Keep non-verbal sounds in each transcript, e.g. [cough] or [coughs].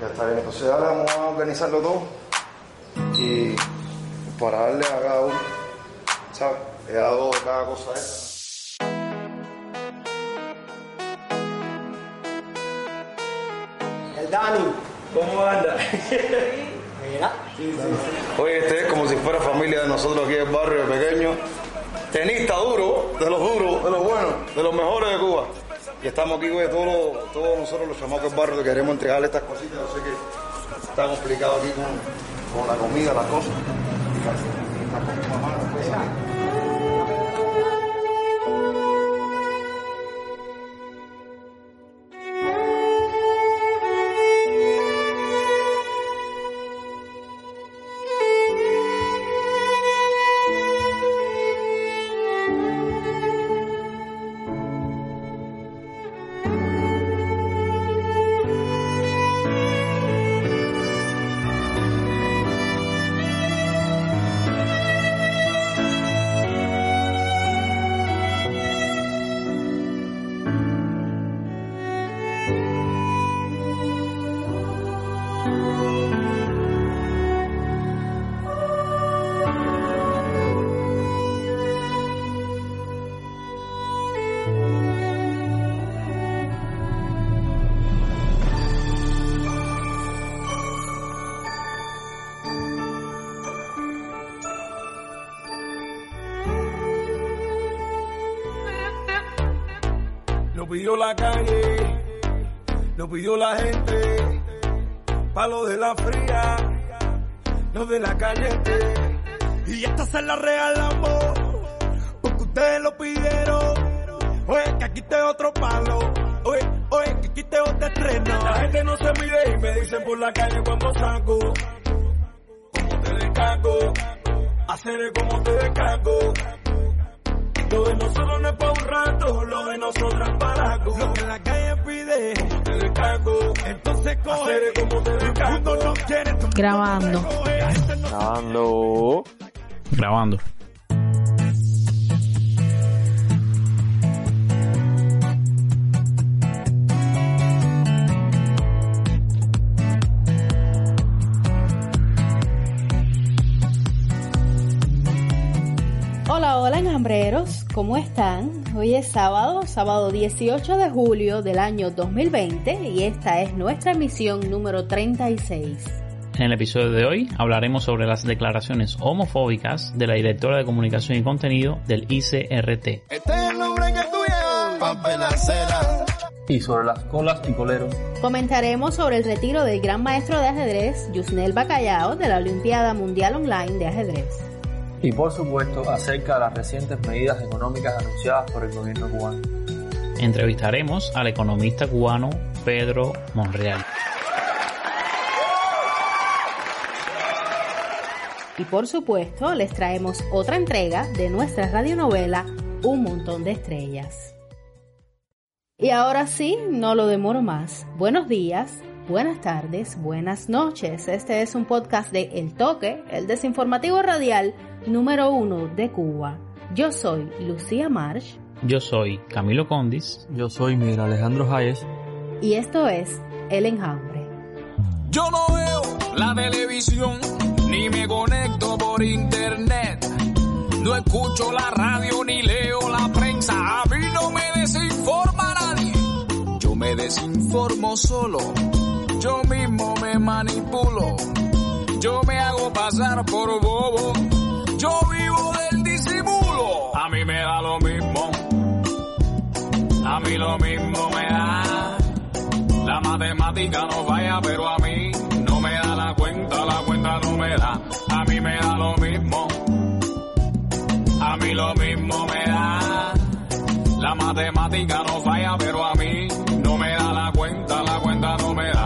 Ya está bien, entonces ahora vamos a organizarlo todo y para darle a cada uno, ¿sabes? He dado cada cosa esta. El Dani. ¿Cómo anda? Mira. Oye, este es como si fuera familia de nosotros aquí en el barrio pequeño. Tenista duro, de los duros, de los buenos, de los mejores de Cuba. Y estamos aquí, güey, todos, todos nosotros los chamacos del barrio que queremos entregarle estas cositas. No sé qué está complicado aquí con, la comida, las cosas. Está pidió la gente, pa' lo de la fría, lo de la caliente. Y esta se la regalamos, porque ustedes lo pidieron. Oye, que aquí te otro palo, oye, oye, que aquí te otro estreno. La gente no se mide y me dicen por la calle cuando saco, como te descargo, hacer como te descargo. Lo de nosotros no es para un rato, lo de nosotros es para algo. Lo que la calle pide, como te descargo. Entonces coge, como te descargo. no quiere, Grabando. Grabando. Grabando. Hola, hola enjambreros, ¿cómo están? Hoy es sábado, sábado 18 de julio del año 2020 y esta es nuestra emisión número 36. En el episodio de hoy hablaremos sobre las declaraciones homofóbicas de la directora de comunicación y contenido del ICRT. Este es el nombre que tú llevas, papel acera. Y sobre las colas y coleros. Comentaremos sobre el retiro del gran maestro de ajedrez, Yusnel Bacallao, de la Olimpiada Mundial Online de Ajedrez. Y por supuesto acerca de las recientes medidas económicas anunciadas por el gobierno cubano. Entrevistaremos al economista cubano Pedro Monreal. Y por supuesto, les traemos otra entrega de nuestra radionovela Un montón de estrellas. Y ahora sí, no lo demoro más. Buenos días, buenas tardes, buenas noches. Este es un podcast de El Toque, el desinformativo radial número uno de Cuba. Yo soy Lucía Marsh Yo soy Camilo Condis. Yo soy Miguel Alejandro Hayes. y esto es El Enjambre. Yo no veo la televisión, ni me conecto por internet. No escucho la radio ni leo la prensa. A mí no me desinforma nadie. Yo me desinformo solo. Yo mismo me manipulo. Yo me hago pasar por bobo. Yo vivo del disimulo. A mí me da lo mismo. A mí lo mismo me da. La matemática no falla, pero a mí no me da la cuenta, la cuenta no me da. A mí me da lo mismo. A mí lo mismo me da. La matemática no falla, pero a mí no me da la cuenta, la cuenta no me da.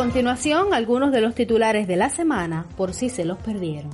Continuación, algunos de los titulares de la semana, por si se los perdieron.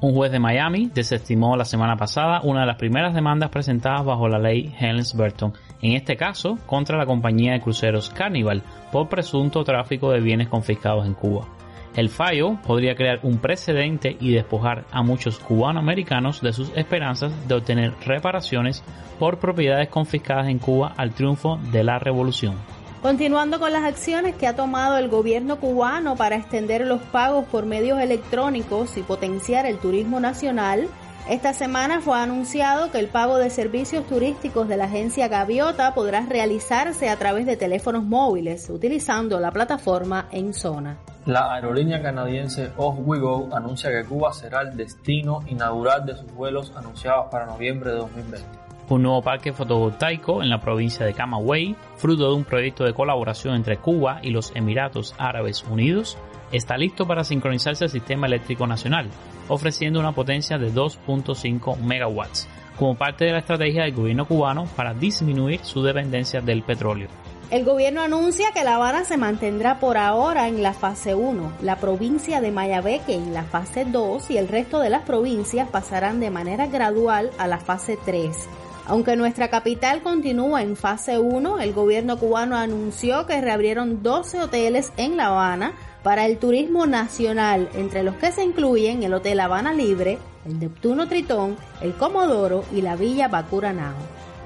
Un juez de Miami desestimó la semana pasada una de las primeras demandas presentadas bajo la ley Helms-Burton, en este caso contra la compañía de cruceros Carnival por presunto tráfico de bienes confiscados en Cuba. El fallo podría crear un precedente y despojar a muchos cubanoamericanos de sus esperanzas de obtener reparaciones por propiedades confiscadas en Cuba al triunfo de la revolución. Continuando con las acciones que ha tomado el gobierno cubano para extender los pagos por medios electrónicos y potenciar el turismo nacional, esta semana fue anunciado que el pago de servicios turísticos de la agencia Gaviota podrá realizarse a través de teléfonos móviles utilizando la plataforma en zona. La aerolínea canadiense Off We Go anuncia que Cuba será el destino inaugural de sus vuelos anunciados para noviembre de 2020. Un nuevo parque fotovoltaico en la provincia de Camagüey, fruto de un proyecto de colaboración entre Cuba y los Emiratos Árabes Unidos, está listo para sincronizarse al sistema eléctrico nacional, ofreciendo una potencia de 2.5 megawatts, como parte de la estrategia del gobierno cubano para disminuir su dependencia del petróleo. El gobierno anuncia que La Habana se mantendrá por ahora en la fase 1, la provincia de Mayabeque en la fase 2 y el resto de las provincias pasarán de manera gradual a la fase 3. Aunque nuestra capital continúa en fase 1, el gobierno cubano anunció que reabrieron 12 hoteles en La Habana para el turismo nacional, entre los que se incluyen el Hotel Habana Libre, el Neptuno Tritón, el Comodoro y la Villa Bacuranao.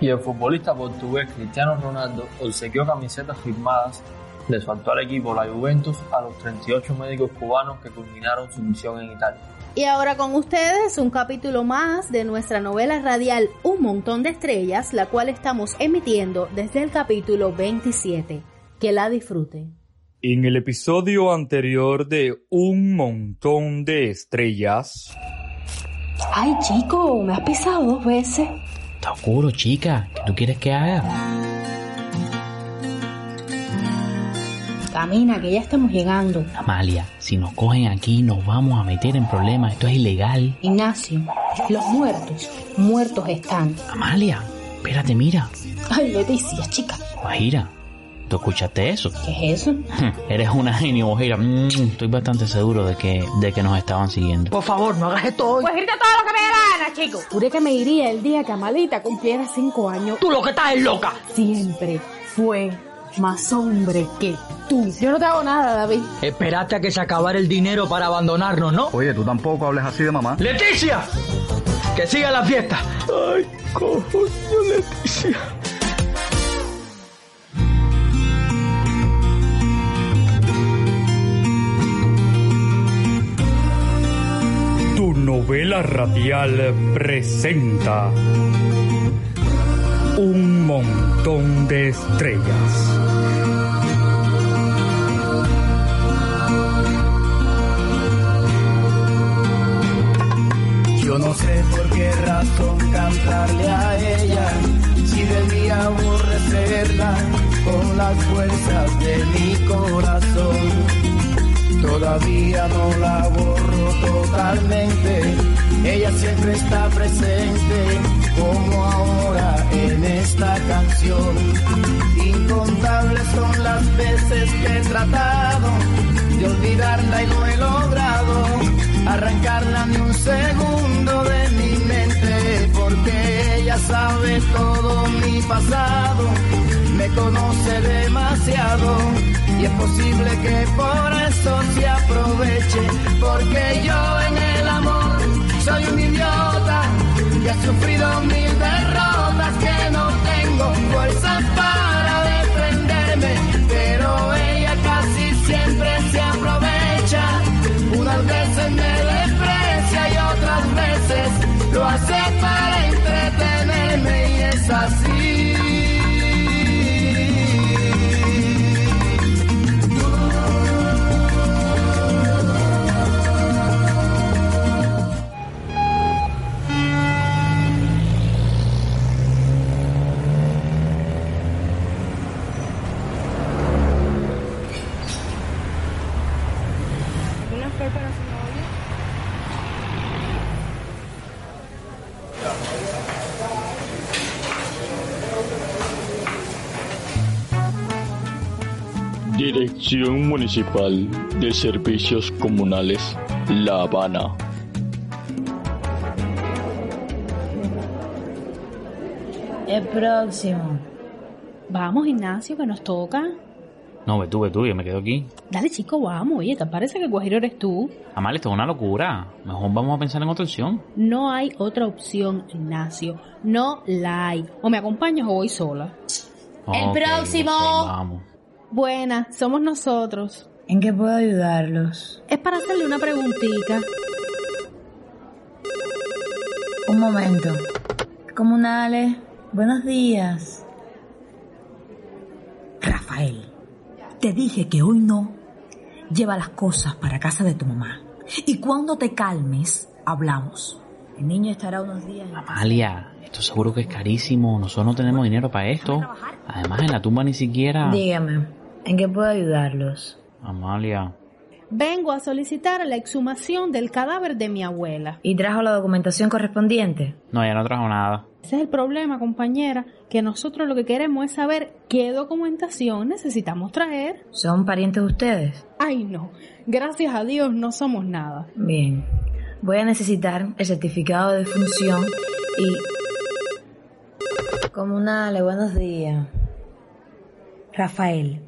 Y el futbolista portugués Cristiano Ronaldo obsequió camisetas firmadas de su actual equipo, la Juventus, a los 38 médicos cubanos que culminaron su misión en Italia. Y ahora con ustedes un capítulo más de nuestra novela radial Un montón de estrellas, la cual estamos emitiendo desde el capítulo 27. Que la disfruten. En el episodio anterior de Un montón de estrellas. Ay, chico, me has pisado dos veces. Está oscuro, chica. ¿Qué tú quieres que haga? Camina, que ya estamos llegando. Amalia, si nos cogen aquí nos vamos a meter en problemas. Esto es ilegal. Ignacio, los muertos, muertos están. Amalia, espérate, mira. Ay, Leticia, chica. Guajira, ¿tú escuchaste eso? ¿Qué es eso? Eres una genio, Guajira. Mm, estoy bastante seguro de que, de que nos estaban siguiendo. Por favor, no hagas esto hoy. Pues grita todo lo que me dé gana, chico. Juré que me iría el día que Amalita cumpliera cinco años. Tú lo que estás es loca. Siempre fue más hombre que tú. Yo no te hago nada, David. Esperaste a que se acabara el dinero para abandonarnos, ¿no? Oye, tú tampoco hables así de mamá. ¡Leticia! ¡Que siga la fiesta! Ay, coño, Leticia. Tu novela radial presenta Un montón de estrellas. Yo no sé por qué razón cantarle a ella, si debía aborrecerla con las fuerzas de mi corazón. Todavía no la borro totalmente, ella siempre está presente, como ahora en esta canción. Incontables son las veces que he tratado de olvidarla y no he logrado arrancarla ni un segundo de mi mente, porque ella sabe todo mi pasado, me conoce demasiado y es posible que por eso se aproveche, porque yo en el amor soy un idiota y he sufrido mil derrotas que no tengo fuerzas para defenderme, pero ella casi siempre se aprovecha, unas veces me desprecia y otras veces lo hace para entretenerme y es así. Municipal de Servicios Comunales, La Habana. El próximo. Vamos, Ignacio, que nos toca. No, ve tú, ve tú, yo me quedo aquí. Dale, chico, vamos. Oye, ¿te parece que Guajiro eres tú? Amalia, esto es una locura. Mejor vamos a pensar en otra opción. No hay otra opción, Ignacio. No la hay. O me acompañas o voy sola. Ok, próximo. vamos. Buena, somos nosotros. ¿En qué puedo ayudarlos? Es para hacerle una preguntita. Un momento. Comunales, buenos días. Rafael, te dije que hoy no. Lleva las cosas para casa de tu mamá. Y cuando te calmes, hablamos. El niño estará unos días. en casa. Amalia, esto seguro que es carísimo. Nosotros no tenemos dinero para esto. Además, en la tumba ni siquiera. Dígame, ¿en qué puedo ayudarlos? Amalia. Vengo a solicitar la exhumación del cadáver de mi abuela. ¿Y trajo la documentación correspondiente? No, ya no trajo nada. Ese es el problema, compañera, que nosotros lo que queremos es saber qué documentación necesitamos traer. ¿Son parientes ustedes? Ay, no. Gracias a Dios no somos nada. Bien. Voy a necesitar el certificado de función y... Comunales, buenos días. Rafael.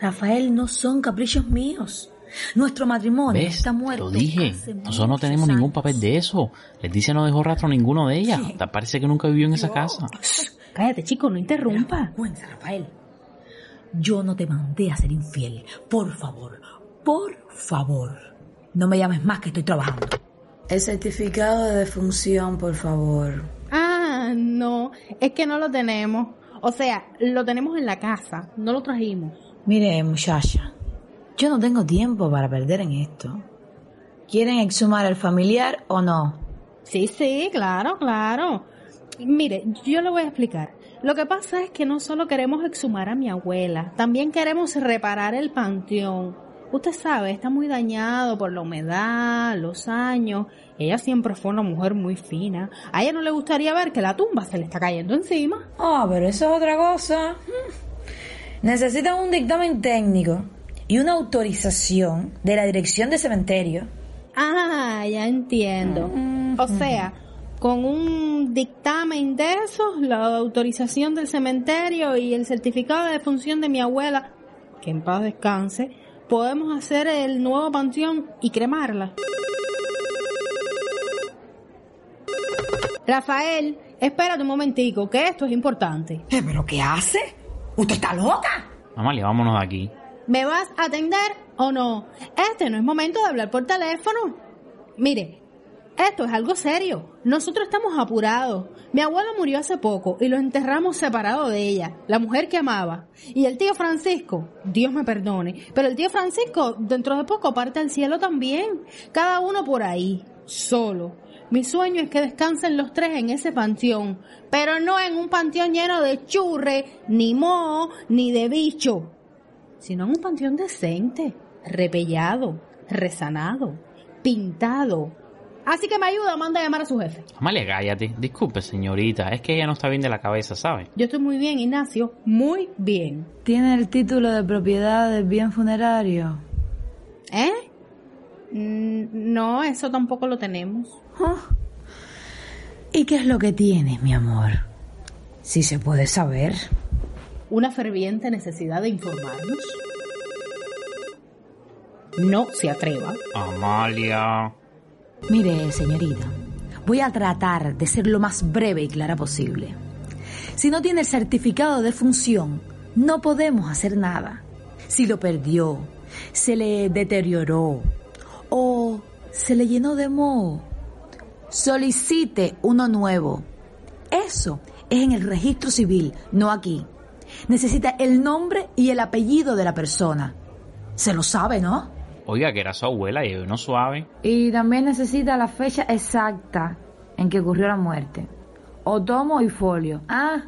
Rafael, no son caprichos míos. Nuestro matrimonio ¿Ves? está muerto. Lo dije. Nosotros no tenemos ningún papel de eso. Leticia no dejó rastro ninguno de ellas. Parece que nunca vivió en esa casa. Cállate, chico, no interrumpa. Vergüenza, Rafael. Yo no te mandé a ser infiel. Por favor, por favor. No me llames más que estoy trabajando. El certificado de defunción, por favor. Ah, no. Es que no lo tenemos. O sea, lo tenemos en la casa. No lo trajimos. Mire, muchacha, yo no tengo tiempo para perder en esto. ¿Quieren exhumar al familiar o no? Sí, sí, claro, claro. Mire, yo le voy a explicar. Lo que pasa es que no solo queremos exhumar a mi abuela, también queremos reparar el panteón. Usted sabe, está muy dañado por la humedad, los años. Ella siempre fue una mujer muy fina. A ella no le gustaría ver que la tumba se le está cayendo encima. Ah, pero eso es otra cosa. Necesitan un dictamen técnico y una autorización de la dirección de cementerio. Ah, ya entiendo. O sea, con un dictamen de esos, la autorización del cementerio y el certificado de defunción de mi abuela, que en paz descanse, podemos hacer el nuevo panteón y cremarla. Rafael, espérate un momentico, que esto es importante. Eh, ¿Pero qué hace? ¿Usted está loca? Amalia, vámonos de aquí. ¿Me vas a atender o no? Este no es momento de hablar por teléfono. Mire, esto es algo serio. Nosotros estamos apurados. Mi abuelo murió hace poco y lo enterramos separado de ella, la mujer que amaba. Y el tío Francisco, Dios me perdone, pero el tío Francisco dentro de poco parte al cielo también. Cada uno por ahí, solo. Mi sueño es que descansen los tres en ese panteón, pero no en un panteón lleno de churre, ni moho, ni de bicho sino en un panteón decente, repellado, resanado, pintado. Así que me ayuda, manda a llamar a su jefe. Amalia, cállate. Disculpe, señorita. Es que ella no está bien de la cabeza, ¿sabe? Yo estoy muy bien, Ignacio, muy bien. ¿Tiene el título de propiedad del bien funerario? ¿Eh? Mm, No, eso tampoco lo tenemos. ¿Y qué es lo que tienes, mi amor? Si se puede saber. Una ferviente necesidad de informarnos. No se atreva. Amalia. Mire, señorita, voy a tratar de ser lo más breve y clara posible. Si no tiene el certificado de función, no podemos hacer nada. Si lo perdió, se le deterioró o se le llenó de moho, solicite uno nuevo. Eso es en el registro civil, no aquí. Necesita el nombre y el apellido de la persona. Se lo sabe, ¿no? Oiga, que era su abuela y no suave. Y también necesita la fecha exacta en que ocurrió la muerte. O tomo y folio. Ah,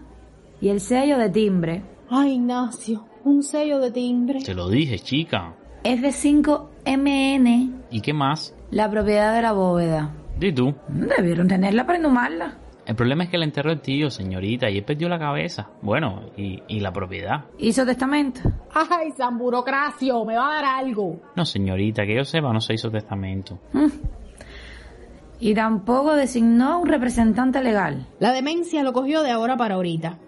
y el sello de timbre. Ay, Ignacio, un sello de timbre. Te lo dije, chica. F5MN, ¿Y qué más? la propiedad de la bóveda. Di tú. Debieron tenerla para inhumarla. El problema es que la enterró el tío, señorita, y él perdió la cabeza. Bueno, y, y la propiedad. ¿Hizo testamento? Ay, San Burocracio, me va a dar algo. No, señorita, que yo sepa, no se hizo testamento. Y tampoco designó un representante legal. La demencia lo cogió de ahora para ahorita.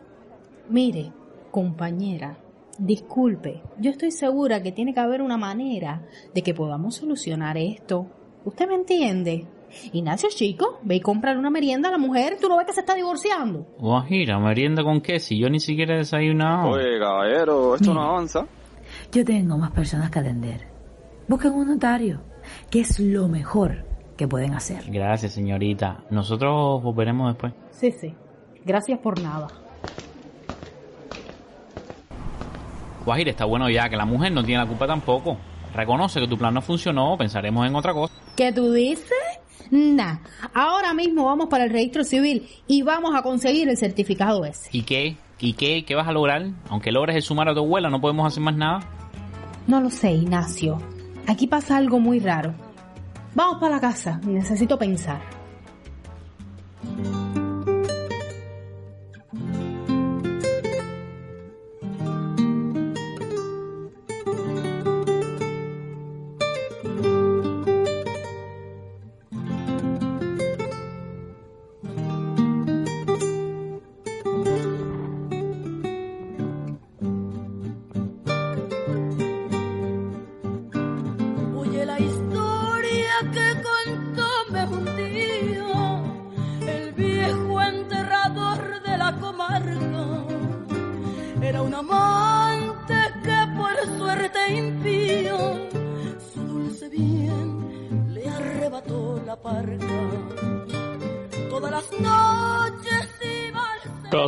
Mire, compañera, Disculpe, yo estoy segura que tiene que haber una manera de que podamos solucionar esto. ¿Usted me entiende? Ignacio, chico, ve y cómprale una merienda a la mujer. ¿Tú no ves que se está divorciando? Guajira, ¿merienda con qué? Si yo ni siquiera he desayunado. Oye, caballero, esto no avanza. Yo tengo más personas que atender. Busquen un notario, que es lo mejor que pueden hacer. Gracias, señorita. Nosotros volveremos después. Sí, sí. Gracias por nada. Guajira, está bueno ya que la mujer no tiene la culpa tampoco. Reconoce que tu plan no funcionó, pensaremos en otra cosa. ¿Qué tú dices? Nah, ahora mismo vamos para el registro civil y vamos a conseguir el certificado ese. ¿Y qué? ¿Y qué? ¿Qué vas a lograr? Aunque logres el sumar a tu abuela, no podemos hacer más nada. No lo sé, Ignacio. Aquí pasa algo muy raro. Vamos para la casa, necesito pensar.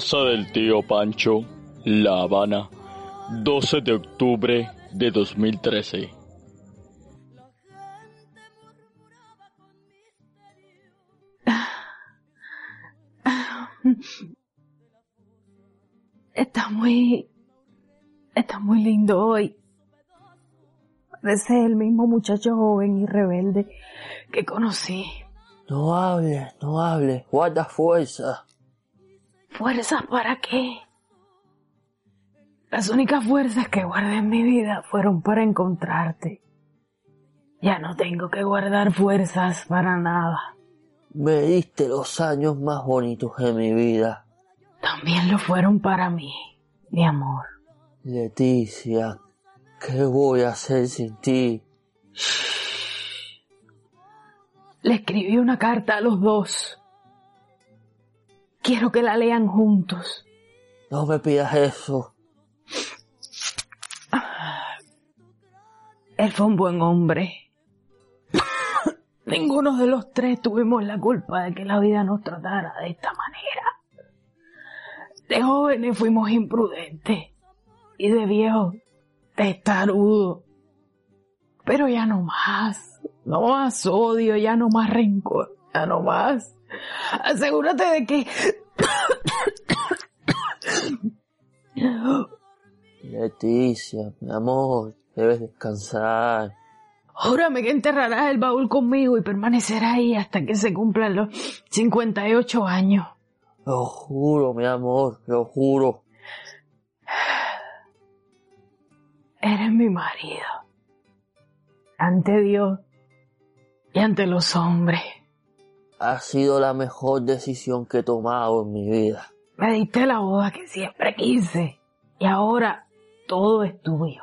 Casa del tío Pancho, La Habana, 12 de octubre de 2013. [sighs] Está muy... Está muy lindo hoy. Parece el mismo muchacho joven y rebelde que conocí. No hables, no hables, guarda fuerza. ¿Fuerzas para qué? Las únicas fuerzas que guardé en mi vida fueron para encontrarte. Ya no tengo que guardar fuerzas para nada. Me diste los años más bonitos de mi vida. También lo fueron para mí, mi amor. Leticia, ¿qué voy a hacer sin ti? Le escribí una carta a los dos. Quiero que la lean juntos. No me pidas eso. Él fue un buen hombre. [laughs] Ninguno de los tres tuvimos la culpa de que la vida nos tratara de esta manera. De jóvenes fuimos imprudentes y de viejos testarudos. Pero ya no más, no más odio, ya no más rencor, ya no más. Asegúrate de que... Leticia, mi amor, debes descansar. Júrame que enterrarás el baúl conmigo y permanecerás ahí hasta que se cumplan los 58 años. Lo juro, mi amor, lo juro. Eres mi marido. Ante Dios y ante los hombres. Ha sido la mejor decisión que he tomado en mi vida. Me diste la boda que siempre quise. Y ahora todo es tuyo.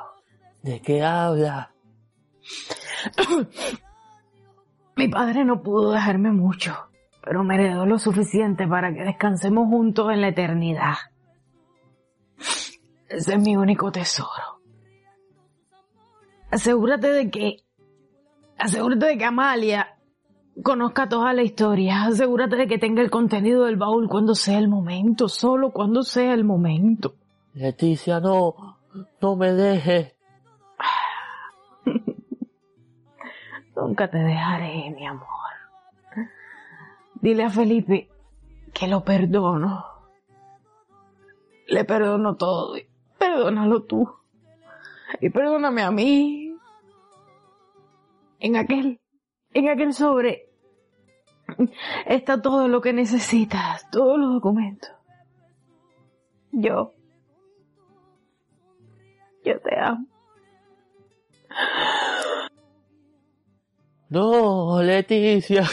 ¿De qué hablas? [coughs] Mi padre no pudo dejarme mucho, pero me heredó lo suficiente para que descansemos juntos en la eternidad. Ese es mi único tesoro. Asegúrate de que, asegúrate de que Amalia conozca toda la historia. Asegúrate de que tenga el contenido del baúl cuando sea el momento, solo cuando sea el momento. Leticia, no, no me dejes. [laughs] Nunca te dejaré, mi amor. Dile a Felipe que lo perdono. Le perdono todo. y Perdónalo tú. Y perdóname a mí. En aquel, en aquel sobre está todo lo que necesitas, todos los documentos. Yo, yo te amo. No, Leticia.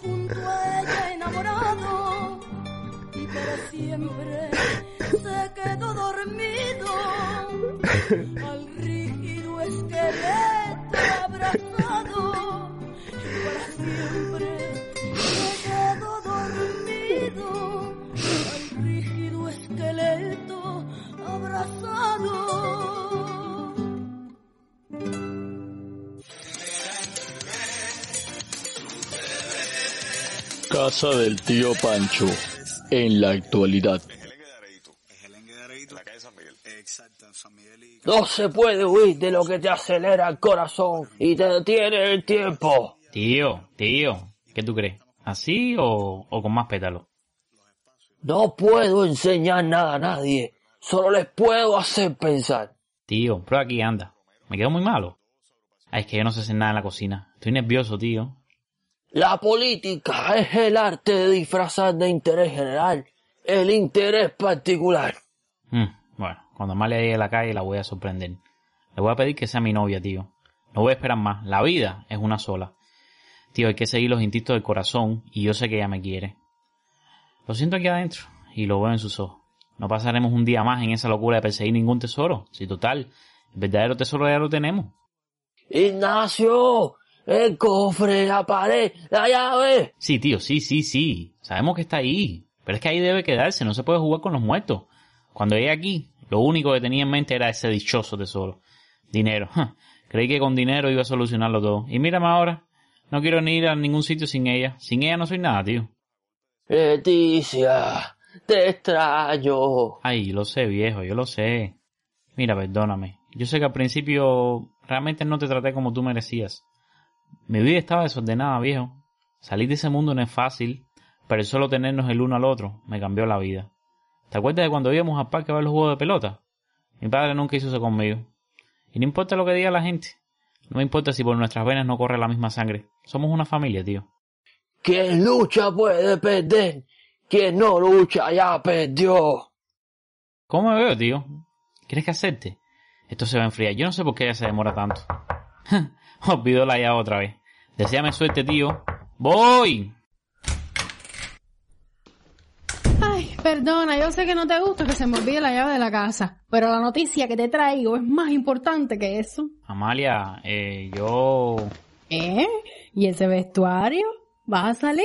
junto a ella enamorado y para siempre se quedó dormido al rígido esqueleto Casa del tío Pancho. En la actualidad. No se puede huir de lo que te acelera el corazón y te detiene el tiempo. Tío, tío, ¿qué tú crees? ¿Así o, o con más pétalos? No puedo enseñar nada a nadie, solo les puedo hacer pensar. Tío, prueba aquí, anda. Me quedo muy malo. Ay, es que yo no sé hacer nada en la cocina. Estoy nervioso, tío. La política es el arte de disfrazar de interés general el interés particular. Mm, bueno, cuando Amalia llegue a la calle la voy a sorprender. Le voy a pedir que sea mi novia, tío. No voy a esperar más. La vida es una sola. Tío, hay que seguir los instintos del corazón y yo sé que ella me quiere. Lo siento aquí adentro y lo veo en sus ojos. No pasaremos un día más en esa locura de perseguir ningún tesoro. Si total, el verdadero tesoro ya lo tenemos. Ignacio, el cofre, la pared, la llave. Sí, tío, sí, sí, sí. Sabemos que está ahí. Pero es que ahí debe quedarse, no se puede jugar con los muertos. Cuando llegué aquí, lo único que tenía en mente era ese dichoso tesoro. Dinero. Creí que con dinero iba a solucionarlo todo. Y mírame ahora. No quiero ni ir a ningún sitio sin ella. Sin ella no soy nada, tío. Leticia, te extraño. Ay, lo sé, viejo, yo lo sé. Mira, perdóname. Yo sé que al principio realmente no te traté como tú merecías. Mi vida estaba desordenada, viejo. Salir de ese mundo no es fácil, pero el solo tenernos el uno al otro me cambió la vida. ¿Te acuerdas de cuando íbamos al parque a ver los juegos de pelota? Mi padre nunca hizo eso conmigo. Y no importa lo que diga la gente. No me importa si por nuestras venas no corre la misma sangre. Somos una familia, tío. Quien lucha puede perder. Quien no lucha ya perdió. ¿Cómo me veo, tío? ¿Quieres que acepte? Esto se va a enfriar. Yo no sé por qué ella se demora tanto. [laughs] [laughs] Olvidó la llave otra vez. Deseame suerte, tío. ¡Voy! Ay, perdona, yo sé que no te gusta que se me olvide la llave de la casa, pero la noticia que te traigo es más importante que eso. Amalia, eh, yo... ¿Eh? ¿Y ese vestuario? ¿Vas a salir?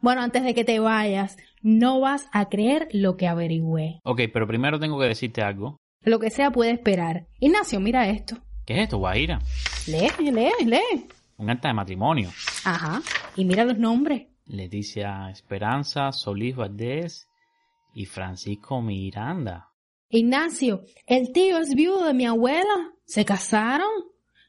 Bueno, antes de que te vayas, no vas a creer lo que averigüé. Ok, pero primero tengo que decirte algo. Lo que sea puede esperar. Ignacio, mira esto. ¿Qué es esto, Guaira? Lee, lee, lee. Un acta de matrimonio. Ajá. Y mira los nombres. Leticia Esperanza, Solís Valdés y Francisco Miranda. Ignacio, el tío es viudo de mi abuela. Se casaron.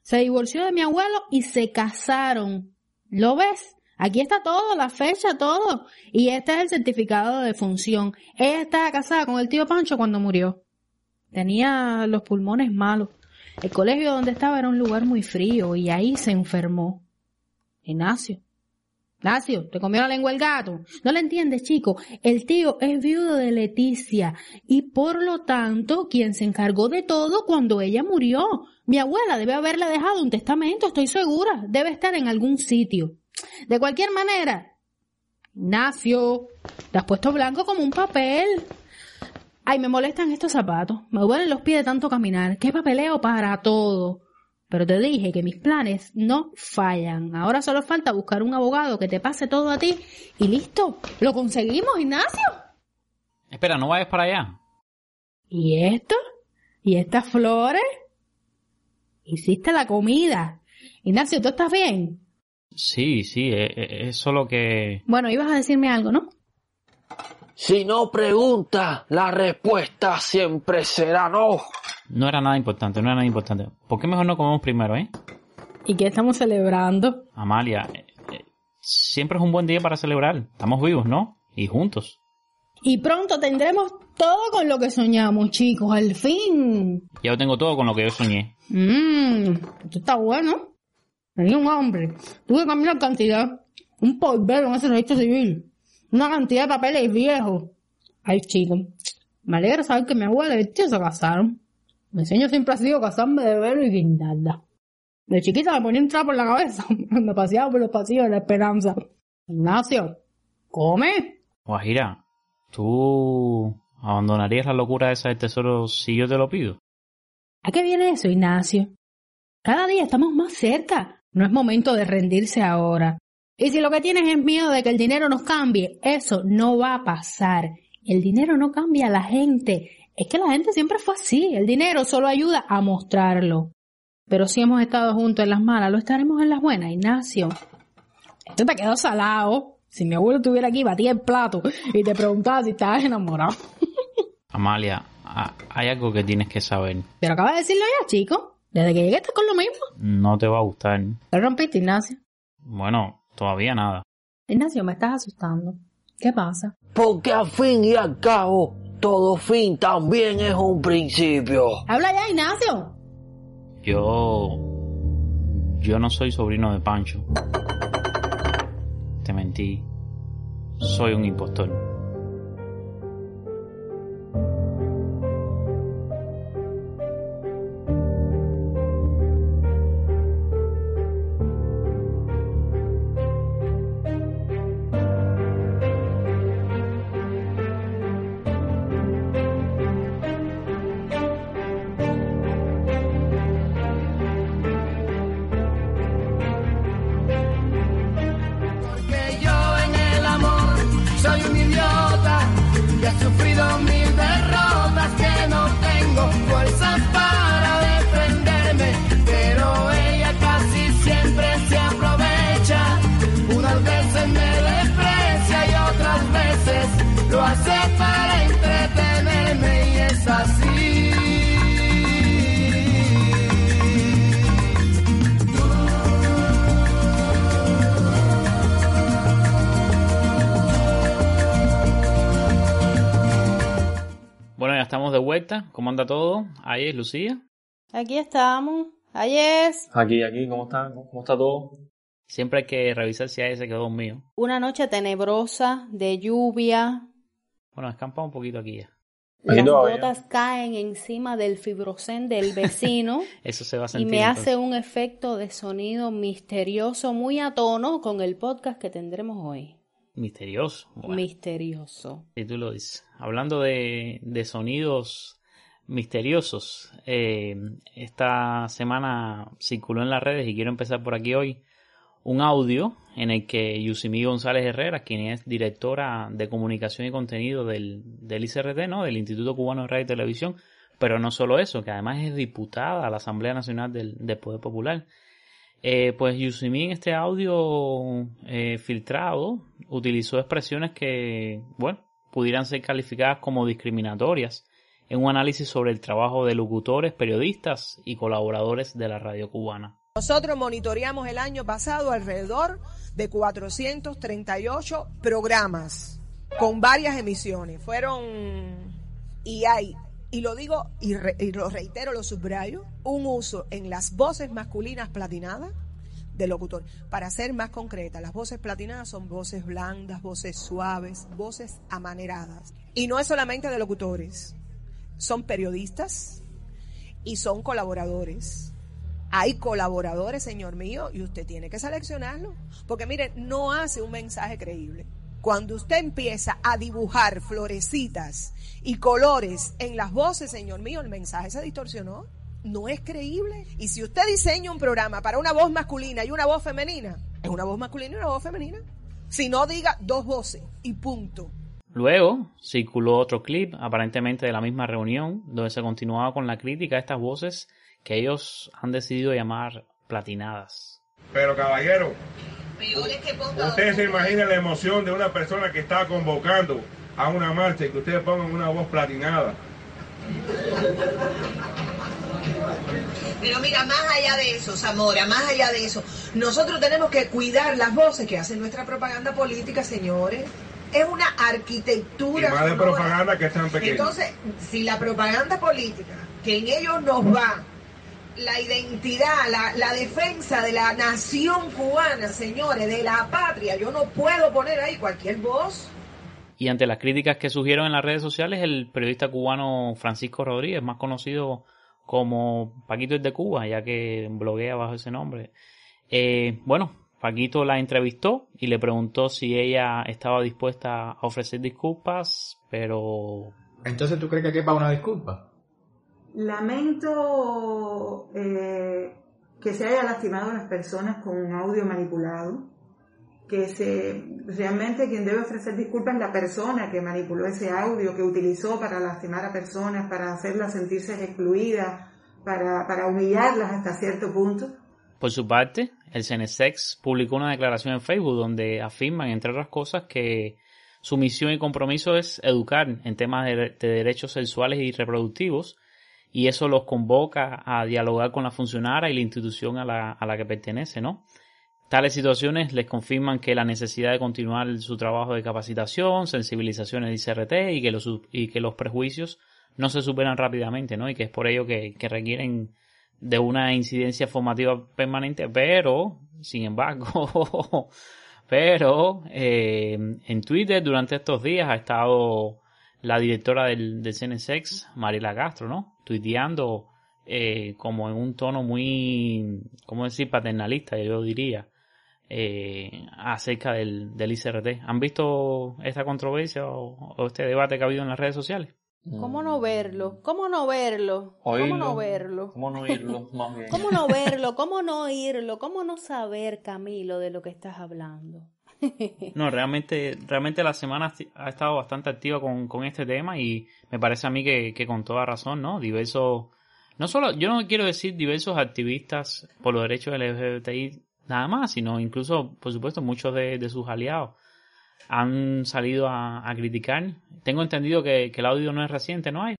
Se divorció de mi abuelo y se casaron. ¿Lo ves? Aquí está todo, la fecha, todo. Y este es el certificado de defunción. Ella estaba casada con el tío Pancho cuando murió. Tenía los pulmones malos. El colegio donde estaba era un lugar muy frío y ahí se enfermó. Ignacio. Ignacio, ¿te comió la lengua el gato? No le entiendes, chico. El tío es viudo de Leticia y por lo tanto quien se encargó de todo cuando ella murió. Mi abuela debe haberle dejado un testamento, estoy segura. Debe estar en algún sitio. De cualquier manera, Ignacio, te has puesto blanco como un papel. Ay, me molestan estos zapatos. Me duelen los pies de tanto caminar. Qué papeleo para todo. Pero te dije que mis planes no fallan. Ahora solo falta buscar un abogado que te pase todo a ti y listo. Lo conseguimos, Ignacio. Espera, no vayas para allá. ¿Y esto? ¿Y estas flores? Hiciste la comida. Ignacio, ¿tú estás bien? Sí, sí, es, es solo que... Bueno, ibas a decirme algo, ¿no? Si no pregunta, la respuesta siempre será no. No era nada importante, no era nada importante. ¿Por qué mejor no comemos primero, eh? ¿Y qué estamos celebrando? Amalia, eh, eh, siempre es un buen día para celebrar. Estamos vivos, ¿no? Y juntos. Y pronto tendremos todo con lo que soñamos, chicos, al fin. Ya yo tengo todo con lo que yo soñé. Mmm, esto está bueno. Tenía un hambre. Tuve que cambiar cantidad. Un polvero en ese registro civil. Una cantidad de papeles viejos. Ay, chicos. Me alegra saber que mi abuela y el tío se casaron. Mi sueño siempre ha sido casarme de velo y guindarda. De chiquita me ponía un trapo en la cabeza. [laughs] me paseaba por los pasillos de la esperanza. Ignacio, come. Guajira, tú ¿Abandonarías la locura esa del tesoro si yo te lo pido? ¿A qué viene eso, Ignacio? Cada día estamos más cerca. No es momento de rendirse ahora. Y si lo que tienes es miedo de que el dinero nos cambie, eso no va a pasar. El dinero no cambia a la gente. Es que la gente siempre fue así. El dinero solo ayuda a mostrarlo. Pero si hemos estado juntos en las malas, lo estaremos en las buenas, Ignacio. Esto te quedó salado. Si mi abuelo estuviera aquí, batía el plato y te preguntaba si estabas enamorado. [laughs] Amalia, ha- hay algo que tienes que saber. Pero acabas de decirlo ya, chico. Desde que llegué estás con lo mismo. No te va a gustar. ¿Lo rompiste, Ignacio? Bueno, todavía nada. Ignacio, me estás asustando. ¿Qué pasa? Porque al fin y al cabo, todo fin también es un principio. Habla ya, Ignacio. Yo... Yo no soy sobrino de Pancho. Te mentí. Soy un impostor. Todo? Ahí es Lucía. Aquí estamos. Ahí es. Aquí, aquí, ¿cómo está? ¿Cómo está todo? Siempre hay que revisar si ahí se quedó mío. Una noche tenebrosa, de lluvia. Bueno, escampa un poquito aquí ya. Las gotas caen encima del fibrocén del vecino. [laughs] Eso se va a y sentir. me hace entonces. un efecto de sonido misterioso muy a tono con el podcast que tendremos hoy. Misterioso. Bueno, Misterioso. si tú lo dices. Hablando de, de sonidos misteriosos, eh, esta semana circuló en las redes y quiero empezar por aquí hoy un audio en el que Yusimi González Herrera, quien es directora de comunicación y contenido del, del ICRT, ¿no? del Instituto Cubano de Radio y Televisión, pero no solo eso, que además es diputada a la Asamblea Nacional del, del Poder Popular. Eh, pues Yusimi en este audio eh, filtrado utilizó expresiones que, bueno, pudieran ser calificadas como discriminatorias en un análisis sobre el trabajo de locutores, periodistas y colaboradores de la radio cubana. Nosotros monitoreamos el año pasado alrededor de 438 programas con varias emisiones. Fueron, y hay, y lo digo y, lo reitero, lo subrayo, un uso en las voces masculinas platinadas de locutor. Para ser más concreta, las voces platinadas son voces blandas, voces suaves, voces amaneradas. Y no es solamente de locutores, son periodistas y son colaboradores. Hay colaboradores, señor mío, y usted tiene que seleccionarlo. Porque mire, no hace un mensaje creíble. Cuando usted empieza a dibujar florecitas y colores en las voces, señor mío, el mensaje se distorsionó. No es creíble. Y si usted diseña un programa para una voz masculina y una voz femenina, es una voz masculina y una voz femenina. Si no, diga dos voces y punto. Luego circuló otro clip, aparentemente de la misma reunión, donde se continuaba con la crítica a estas voces que ellos han decidido llamar platinadas. Pero caballero, ustedes se imaginan la emoción de una persona que está convocando a una marcha y que ustedes pongan una voz platinada. Pero mira, más allá de eso, Zamora, más allá de eso, nosotros tenemos que cuidar las voces que hacen nuestra propaganda política, señores. Es una Y arquitectura. más de propaganda que están pequeños. Entonces, si la propaganda política, que en ellos nos va la identidad, la, la defensa de la nación cubana, señores, de la patria, yo no puedo poner ahí cualquier voz. Y ante las críticas que surgieron en las redes sociales, el periodista cubano Francisco Rodríguez, más conocido como Paquito es de Cuba, ya que bloguea bajo ese nombre, eh, bueno, Paquito la entrevistó y le preguntó si ella estaba dispuesta a ofrecer disculpas, pero Entonces, ¿tú crees que quepa una disculpa? Lamento eh, que se haya lastimado a las personas con un audio manipulado, que se realmente quien debe ofrecer disculpas es la persona que manipuló ese audio, que utilizó para lastimar a personas, para hacerlas sentirse excluidas, para, para humillarlas hasta cierto punto. Por su parte, el CNSEX publicó una declaración en Facebook donde afirman, entre otras cosas, que su misión y compromiso es educar en temas de, de derechos sexuales y reproductivos y eso los convoca a dialogar con la funcionaria y la institución a la, a la que pertenece, ¿no? Tales situaciones les confirman que la necesidad de continuar su trabajo de capacitación, sensibilizaciones de ICRT y que los, y que los prejuicios no se superan rápidamente, ¿no? Y que es por ello que, que requieren de una incidencia formativa permanente, pero, sin embargo, [laughs] pero eh, en Twitter durante estos días ha estado la directora del, del CNSEX, Mariela Castro, ¿no? Tuiteando eh, como en un tono muy, ¿cómo decir?, paternalista, yo diría, eh, acerca del, del ICRT. ¿Han visto esta controversia o, o este debate que ha habido en las redes sociales? ¿Cómo no verlo? ¿Cómo no verlo? ¿Cómo no verlo? ¿Cómo no oírlo? [laughs] Más bien. ¿Cómo no [laughs] verlo? ¿Cómo no oírlo? ¿Cómo no saber, Camilo, de lo que estás hablando? [laughs] No, realmente, realmente la semana ha estado bastante activa con, con este tema y me parece a mí que, que con toda razón, ¿no? Diversos, no solo, yo no quiero decir diversos activistas por los derechos LGBTI nada más, sino incluso, por supuesto, muchos de, de sus aliados han salido a, a criticar. Tengo entendido que, que el audio no es reciente, ¿no hay?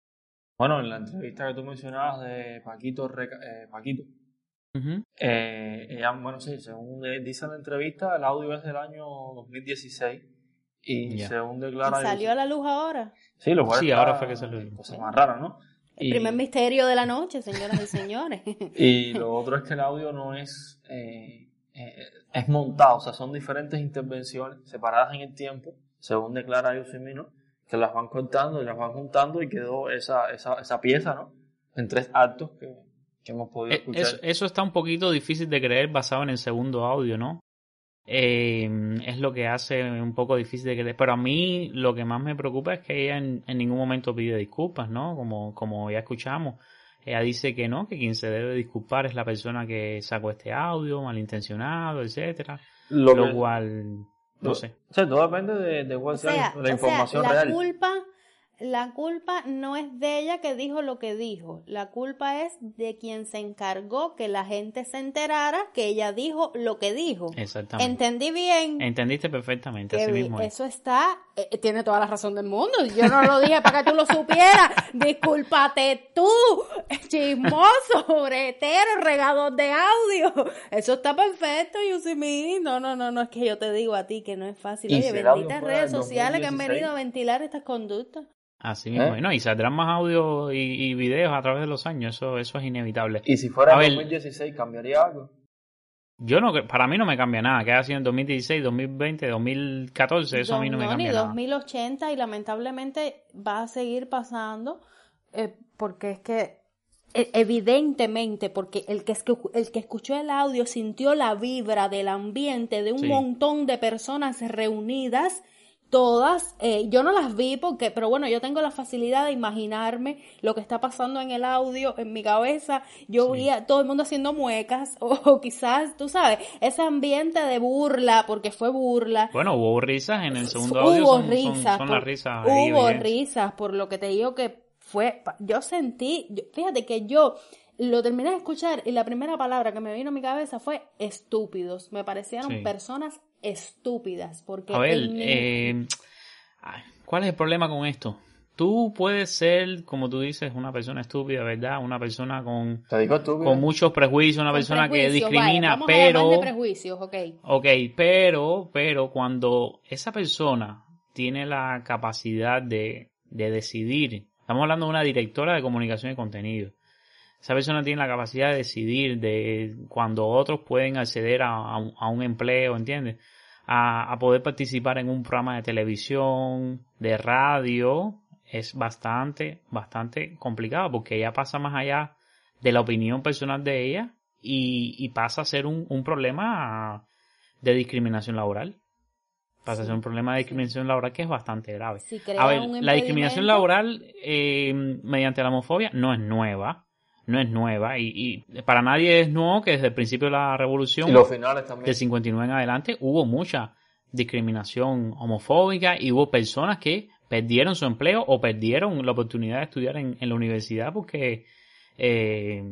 Bueno, en la entrevista que tú mencionabas de Paquito, Reca- eh, Paquito eh, ella, bueno, sí, según dice la entrevista, el audio es del año 2016 y según ¿Y declara... salió a la luz ahora? Sí, lo cual Sí, está- ahora fue que salió. Cosa más rara, ¿no? El Y- primer misterio de la noche, señoras y señores. [laughs] Y lo otro es que el audio no es, eh, es montado, o sea, son diferentes intervenciones separadas en el tiempo, según declara Yosemino, que las van cortando y las van juntando y quedó esa, esa, esa pieza, ¿no? En tres actos que, que hemos podido Eh, escuchar. Eso, eso está un poquito difícil de creer basado en el segundo audio, ¿no? Eh, es lo que hace un poco difícil de creer. Pero a mí lo que más me preocupa es que ella en, en ningún momento pide disculpas, ¿no? Como, como ya escuchamos. Ella dice que no, que quien se debe disculpar es la persona que sacó este audio, malintencionado, etcétera. Lo Lo, que- cual, no Lo- sé. O sea, todo depende de, de cuál O sea sea, la, la o sea, información la real. culpa, la culpa no es de ella que dijo lo que dijo. La culpa es de quien se encargó que la gente se enterara que ella dijo lo que dijo. Exactamente. ¿Entendí bien? Entendiste perfectamente, así mismo es. eso está, eh, tiene toda la razón del mundo. Yo no lo dije para que tú lo supieras. Discúlpate tú, chismoso, bretero, regador de audio. Eso está perfecto, Yusimi. No, no, no, no, es que yo te digo a ti que no es fácil. Y Oye, benditas redes sociales que han 2016. venido a ventilar estas conductas. Así mismo. ¿Eh? es. No, y saldrán más audios y, y videos a través de los años. Eso, eso es inevitable. Y si fuera A en ver, 2016, ¿cambiaría algo? Yo no, para mí no me cambia nada. Que haya sido en 2016, 2020, 2014, eso a mí no me ni cambia nada. 2080 y lamentablemente va a seguir pasando eh, porque es que e- evidentemente porque el que, el que escuchó el audio sintió la vibra del ambiente de un Sí. montón de personas reunidas todas eh, yo no las vi porque pero bueno yo tengo la facilidad de imaginarme lo que está pasando en el audio en mi cabeza yo vi a todo el mundo haciendo muecas [laughs] o, o quizás tú sabes ese ambiente de burla porque fue burla Bueno, hubo risas en el segundo audio. hubo son- risas, son por- las risas. hubo risas, por lo que te digo que fue, yo sentí, fíjate que yo lo terminé de escuchar y la primera palabra que me vino a mi cabeza fue estúpidos, me parecieron Sí. personas estúpidas, porque A ver, eh, ¿cuál es el problema con esto? Tú puedes ser, como tú dices, una persona estúpida, ¿verdad? Una persona con, Te digo estúpido. con muchos prejuicios, una con persona que discrimina, vaya, vamos a pero... llamarle prejuicios, ok. Ok, pero, pero cuando esa persona tiene la capacidad de, de decidir, estamos hablando de una directora de comunicación y contenido, esa persona tiene la capacidad de decidir de cuando otros pueden acceder a, a un, a un empleo, ¿entiendes? A, a poder participar en un programa de televisión, de radio, es bastante, bastante complicado porque ella pasa más allá de la opinión personal de ella y, y pasa a ser un, un problema de discriminación laboral. Pasa a ser un problema de discriminación laboral que es bastante grave. Si A ver, la discriminación laboral eh, mediante la homofobia no es nueva. No es nueva. Y, y para nadie es nuevo que desde el principio de la revolución. Los finales también. Del 59 en adelante hubo mucha discriminación homofóbica y hubo personas que perdieron su empleo o perdieron la oportunidad de estudiar en, en la universidad porque eh,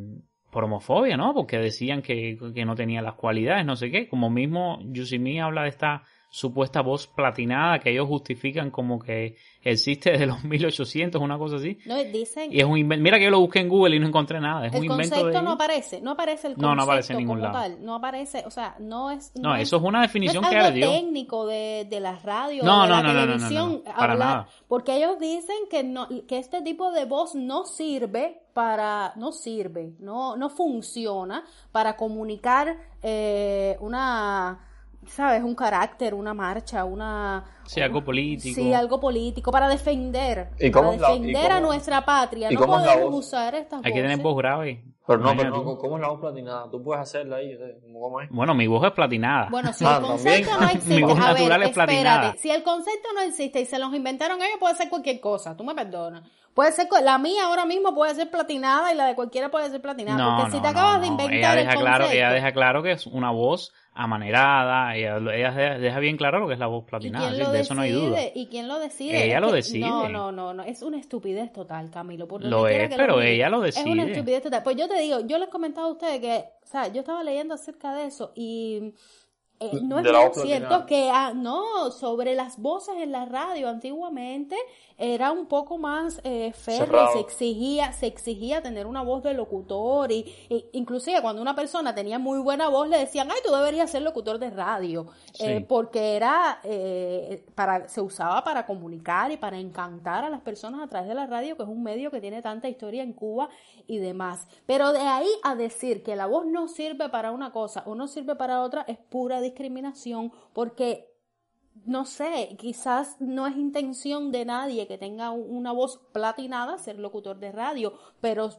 por homofobia, ¿no? Porque decían que, que no tenía las cualidades, no sé qué. Como mismo Yusimi habla de esta supuesta voz platinada que ellos justifican como que existe desde los [laughs] 1800, una cosa así. No, dicen. Y es un invento. Mira que yo lo busqué en Google y no encontré nada. Es el un invento concepto de no aparece, no aparece el No, concepto no aparece en ningún como lado. tal, no aparece, o sea, no es No, eso es una definición no es que algo dio. técnico de, de la radio No, o de no, la no, no, no, no, televisión no, para hablar, nada. porque ellos dicen que no que este tipo de voz no sirve para no sirve, no no funciona para comunicar eh, una sabes, un carácter, una marcha, una Sí, algo político. Sí, algo político para defender, ¿Y cómo para es la- y defender a cómo- nuestra patria. y No cómo es la podemos voz? usar estas Hay que tener voz grave. Pero no, pero no. ¿cómo es la voz platinada? Tú puedes hacerla ahí, ¿eh? ¿cómo es? Bueno, mi voz es platinada. Bueno, si Ah, el concepto también. no [laughs] Mi existe, voz a ver, natural es platinada. espérate, si el concepto no existe y se los inventaron ellos, puede ser cualquier cosa, tú me perdonas. Puede ser, la mía ahora mismo puede ser platinada y la de cualquiera puede ser platinada, No, porque si te no, acabas de inventar ella el deja claro, concepto, ella deja claro que es una voz amanerada, ella, ella deja, bien claro lo que es la voz ¿y platinada, quién sí, lo de eso no hay duda. decide? ¿Y quién lo decide? Ella Es lo que- decide. No, no, no, no, es una estupidez total, Camilo. Por Lo es, que pero ella lo Es una decide. estupidez total. Pues yo te digo, yo les comentaba a ustedes que, o sea, yo estaba leyendo acerca de eso y eh, no es bien cierto que, ah, no, sobre las voces en la radio antiguamente era un poco más eh, se exigía, se exigía tener una voz de locutor y, y inclusive cuando una persona tenía muy buena voz le decían, ay, tú deberías ser locutor de radio, eh, porque era, eh, para, se usaba para comunicar y para encantar a las personas a través de la radio, que es un medio que tiene tanta historia en Cuba y demás. Pero de ahí a decir que la voz no sirve para una cosa o no sirve para otra es pura discriminación porque no sé, quizás no es intención de nadie que tenga un- una voz platinada ser locutor de radio, pero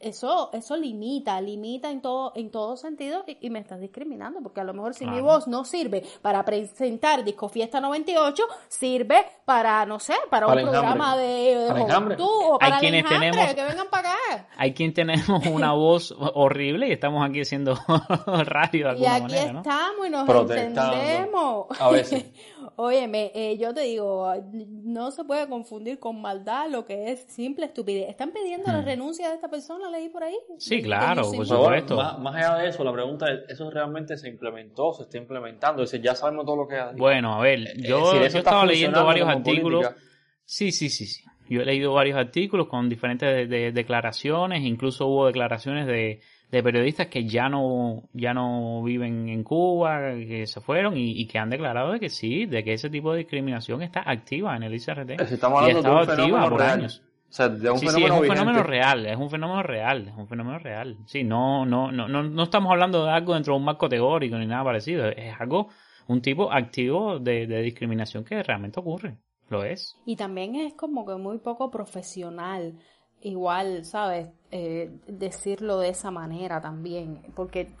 eso, eso limita, limita en todo, en todo sentido y, y me estás discriminando, porque a lo mejor si mi voz no sirve para presentar Disco Fiesta 98, sirve para, no sé, para, Para un enjambre. programa de Para enjambre. Juventud o Hay para el quienes enjambre, tenemos- que vengan para acá. Hay quien tenemos una [laughs] voz horrible y estamos aquí haciendo [laughs] radio de Y alguna aquí manera, ¿no? estamos y nos entendemos. A veces. [laughs] Óyeme, eh, yo te digo, no se puede confundir con maldad lo que es simple estupidez. ¿Están pidiendo la Hmm. renuncia de esta persona? Leí por ahí. Sí, claro, por supuesto. más, más allá de eso, la pregunta es, ¿eso realmente se implementó, se está implementando? Es decir, ya sabemos todo lo que ha Bueno, a ver, yo, decir, yo eso está estaba leyendo varios artículos. política. Sí, sí, sí, sí. Yo he leído varios artículos con diferentes de- de- declaraciones, incluso hubo declaraciones de, de periodistas que ya no, ya no viven en Cuba, que se fueron y, y que han declarado de que sí, de que ese tipo de discriminación está activa en el ICRT. Es decir, Estamos y ha hablando de estado un activa por real. años. O sea, de un sí, sí, es un vigente. fenómeno real, es un fenómeno real, es un fenómeno real. Sí, no, no, no, no, no estamos hablando de algo dentro de un marco teórico ni nada parecido, es algo, un tipo activo de, de discriminación que realmente ocurre, lo es. Y también es como que muy poco profesional, igual, ¿sabes? Eh, decirlo de esa manera también, porque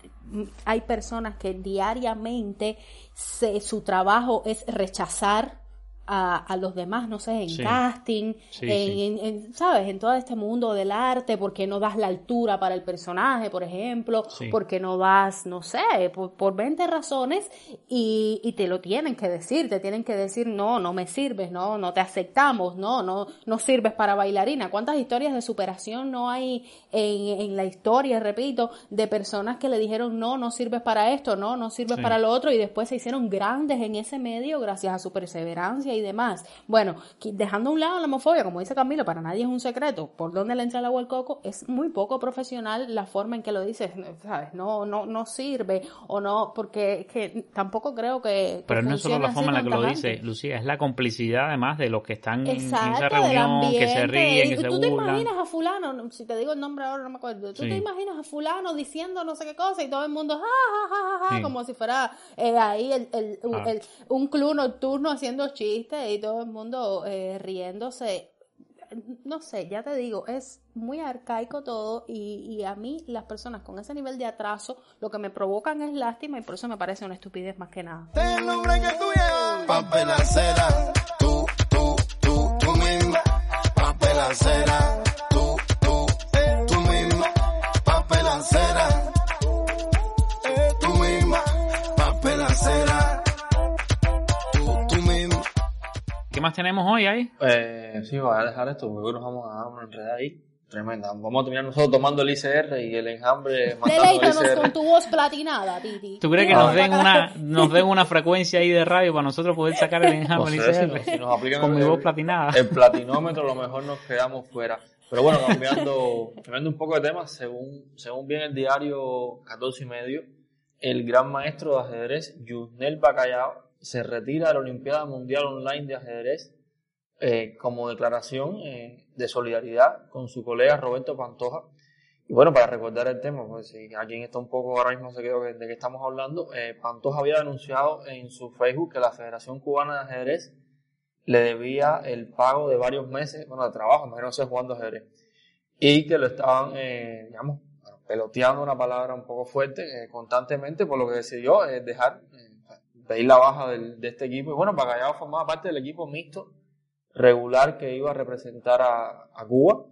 hay personas que diariamente se, su trabajo es rechazar a, a los demás, no sé, en Sí. casting, Sí, en, sí. en- en, ¿sabes? En todo este mundo del arte, porque no das la altura para el personaje, por ejemplo, porque no das, no sé, por, por 20 razones y, y te lo tienen que decir, te tienen que decir, no, no me sirves, no, no te aceptamos, no, no, no sirves para bailarina. ¿Cuántas historias de superación no hay en, en la historia, repito, de personas que le dijeron, no, no sirves para esto, no, no sirves para lo otro y después se hicieron grandes en ese medio gracias a su perseverancia y demás. Bueno, dejando a un lado la homofobia, como dice Camilo, para nadie es un secreto, por dónde le entra el agua al coco, es muy poco profesional la forma en que lo dices, ¿sabes? No, no, no sirve o no, porque es que tampoco creo que... que Pero no es solo la forma en la que lo dice. Lucía, es la complicidad además de los que están en esa Exacto, reunión, ambiente. que se ríen, que se tú te burlan. imaginas a fulano, no, si te digo el nombre ahora no me acuerdo, tú Sí. te imaginas a fulano diciendo no sé qué cosa y todo el mundo ja, ja, ja, ja, ja, Sí. como si fuera eh, ahí el, el- Ah. el- un club nocturno haciendo chistes y todo el mundo eh, riéndose. no sé, ya te digo, es muy arcaico todo y, y a mí las personas con ese nivel de atraso lo que me provocan es lástima y por eso me parece una estupidez más que nada. El nombre que tú llevas, papel acera, tú, tú, tú, tú misma, papel ¿Qué más tenemos hoy ahí? Eh, sí, voy a dejar esto porque hoy nos vamos a dar una enredada ahí. Tremenda. Vamos a terminar nosotros tomando el ICR y el enjambre el Deleítanos ICR. con tu voz platinada, Titi. ¿Tú crees que nos den una nos den una frecuencia ahí de radio para nosotros poder sacar el enjambre No sé, si ICR? nos- si nos aplican con mi el- voz platinada? El platinómetro, a lo mejor nos quedamos fuera. Pero bueno, cambiando, cambiando un poco de tema, según, según bien el diario 14 y medio, el gran maestro de ajedrez, Yusnel Bacallao, se retira de la Olimpiada Mundial Online de Ajedrez eh, como declaración eh, de solidaridad con su colega Roberto Pantoja. Y bueno, para recordar el tema, pues si alguien está un poco ahora mismo se quedó de qué estamos hablando, eh, Pantoja había denunciado en su Facebook que la Federación Cubana de Ajedrez le debía el pago de varios meses, bueno, de trabajo, que sea jugando ajedrez, y que lo estaban, eh, digamos, peloteando una palabra un poco fuerte constantemente, por lo que decidió dejar, pedir la baja del- de este equipo. Y bueno, Bacallao formaba parte del equipo mixto regular que iba a representar a, a Cuba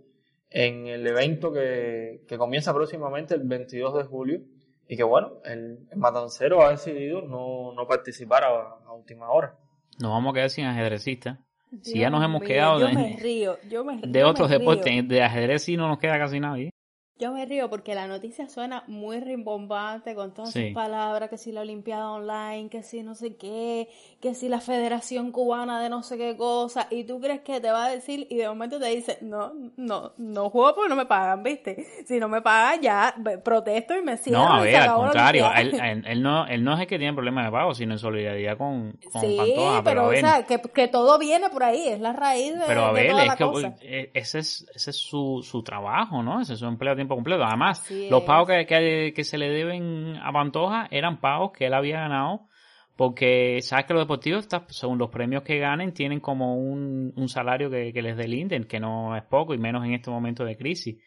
en el evento que, que comienza próximamente el 22 de julio y que bueno, el, el matancero ha decidido no, no participar a, a última hora. Nos vamos a quedar sin ajedrecistas. Si Dios ya nos hemos mío, quedado yo de, me río, yo me, de yo otros me río. deportes, de ajedrez sí no nos queda casi nadie. Yo me río porque la noticia suena muy rimbombante con todas Sí. sus palabras, que si la Olimpiada Online, que si no sé qué, que si la Federación Cubana de no sé qué cosa, y tú crees que te va a decir y de momento te dice, no, no, no juego porque no me pagan, ¿viste? Si no me pagan ya protesto y me cierro. No, a ver, al contrario, Olimpiada". él, él- él no, él no es el que tiene problemas de pago, sino en solidaridad con, con Sí, Pantoja, pero, o sea, que, que todo viene por ahí, es la raíz de, pero a de ver, toda es la que cosa. eh, ese es, ese es su, su trabajo, ¿no? Ese es su empleo tiempo completo. Además, los pagos que, que, que se le deben a Pantoja eran pagos que él había ganado porque sabes que los deportivos, según los premios que ganen, tienen como un, un salario que, que les delinden, que no es poco y menos en este momento de crisis.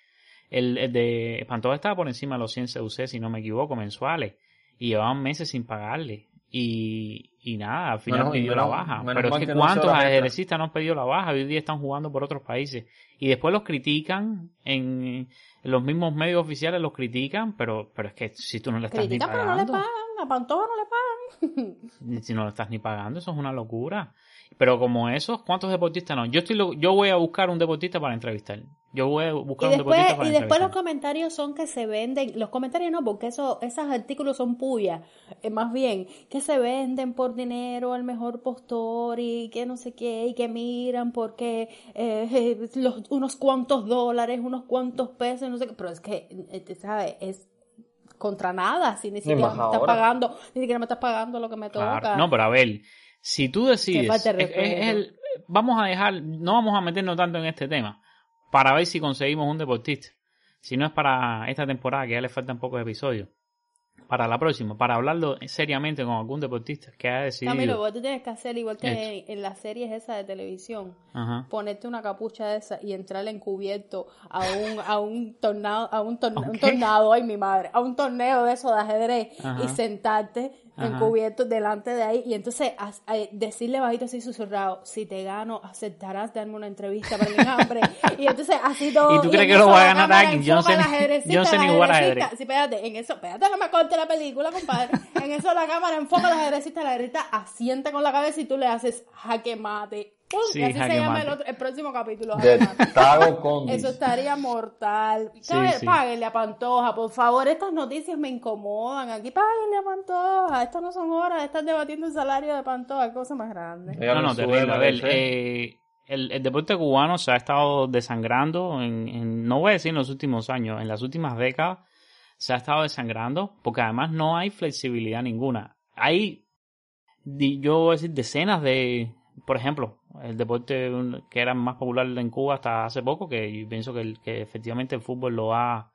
El, el de Pantoja estaba por encima de los 100 CUC, si no me equivoco, mensuales, y llevaban meses sin pagarle. Y, y nada, al final Menos- pidió menos- la baja. menos Pero es que, que cuántos ajedrecistas no han pedido la baja, hoy día están jugando por otros países. Y después los critican en, los mismos medios oficiales los critican, pero, pero es que si tú no le estás ni Critican, pero no le pagando, pagan, a Pantoja no le pagan. [laughs] si no lo estás ni pagando, eso es una locura. Pero como esos, ¿cuántos deportistas no? Yo estoy lo- yo voy a buscar un deportista para entrevistar. Yo voy a buscar Y un después, deportista para y después los comentarios son que se venden, los comentarios no, porque eso, esos artículos son puyas, eh, más bien, que se venden por dinero al mejor postor y que no sé qué, y que miran porque eh, [laughs] los, unos cuantos dólares, unos cuantos pesos, no sé qué, pero es que, eh, ¿sabes? Es contra nada, si ni siquiera me estás ahora. pagando, ni siquiera me estás pagando lo que me toca. Claro. No, pero a ver, si tú decides, es- es- el- vamos a dejar, no vamos a meternos tanto en este tema, para ver si conseguimos un deportista. Si no es para esta temporada, que ya le faltan pocos episodios, para la próxima, para hablarlo seriamente con algún deportista que haya decidido. Camilo, vos tú tienes que hacer igual que Esto. en, las series esas de televisión. Ajá. ponerte una capucha de esa y entrar encubierto a un a un tornado a un, torne- [laughs] ¿A un tornado ay mi madre a un torneo de eso de ajedrez Ajá. y sentarte Ajá. encubierto delante de ahí y entonces eh, decirle bajito así susurrado si te gano aceptarás darme una entrevista para el hambre [laughs] y entonces así todo ¿Y tú crees en que lo va a la ganar alguien? Yo no sé ni- yo sé ni jugar ajedrez. Sí, espérate, en eso, espérate, no me corte la película, compadre. En eso la cámara enfoca al ajedrecista, la ajedrecista asiente con la cabeza y tú le haces jaque mate. ¡Pum! Sí, y así se llama el, otro- el próximo capítulo. De jaque mate. Tago Condis. Eso estaría mortal. Sí, sí. Páguenle a Pantoja, por favor. Estas noticias me incomodan. Aquí páguenle a Pantoja. Estas no son horas de estar debatiendo el salario de Pantoja. Cosa más grande. No, no, terrible. A ver, eh, el, el deporte cubano se ha estado desangrando, en, en- no voy a decir en los últimos años, en las últimas décadas se ha estado desangrando porque además no hay flexibilidad ninguna. Hay, di- yo voy a decir, decenas de, por ejemplo, el deporte que era más popular en Cuba hasta hace poco, que yo pienso que, el- que efectivamente el fútbol lo ha,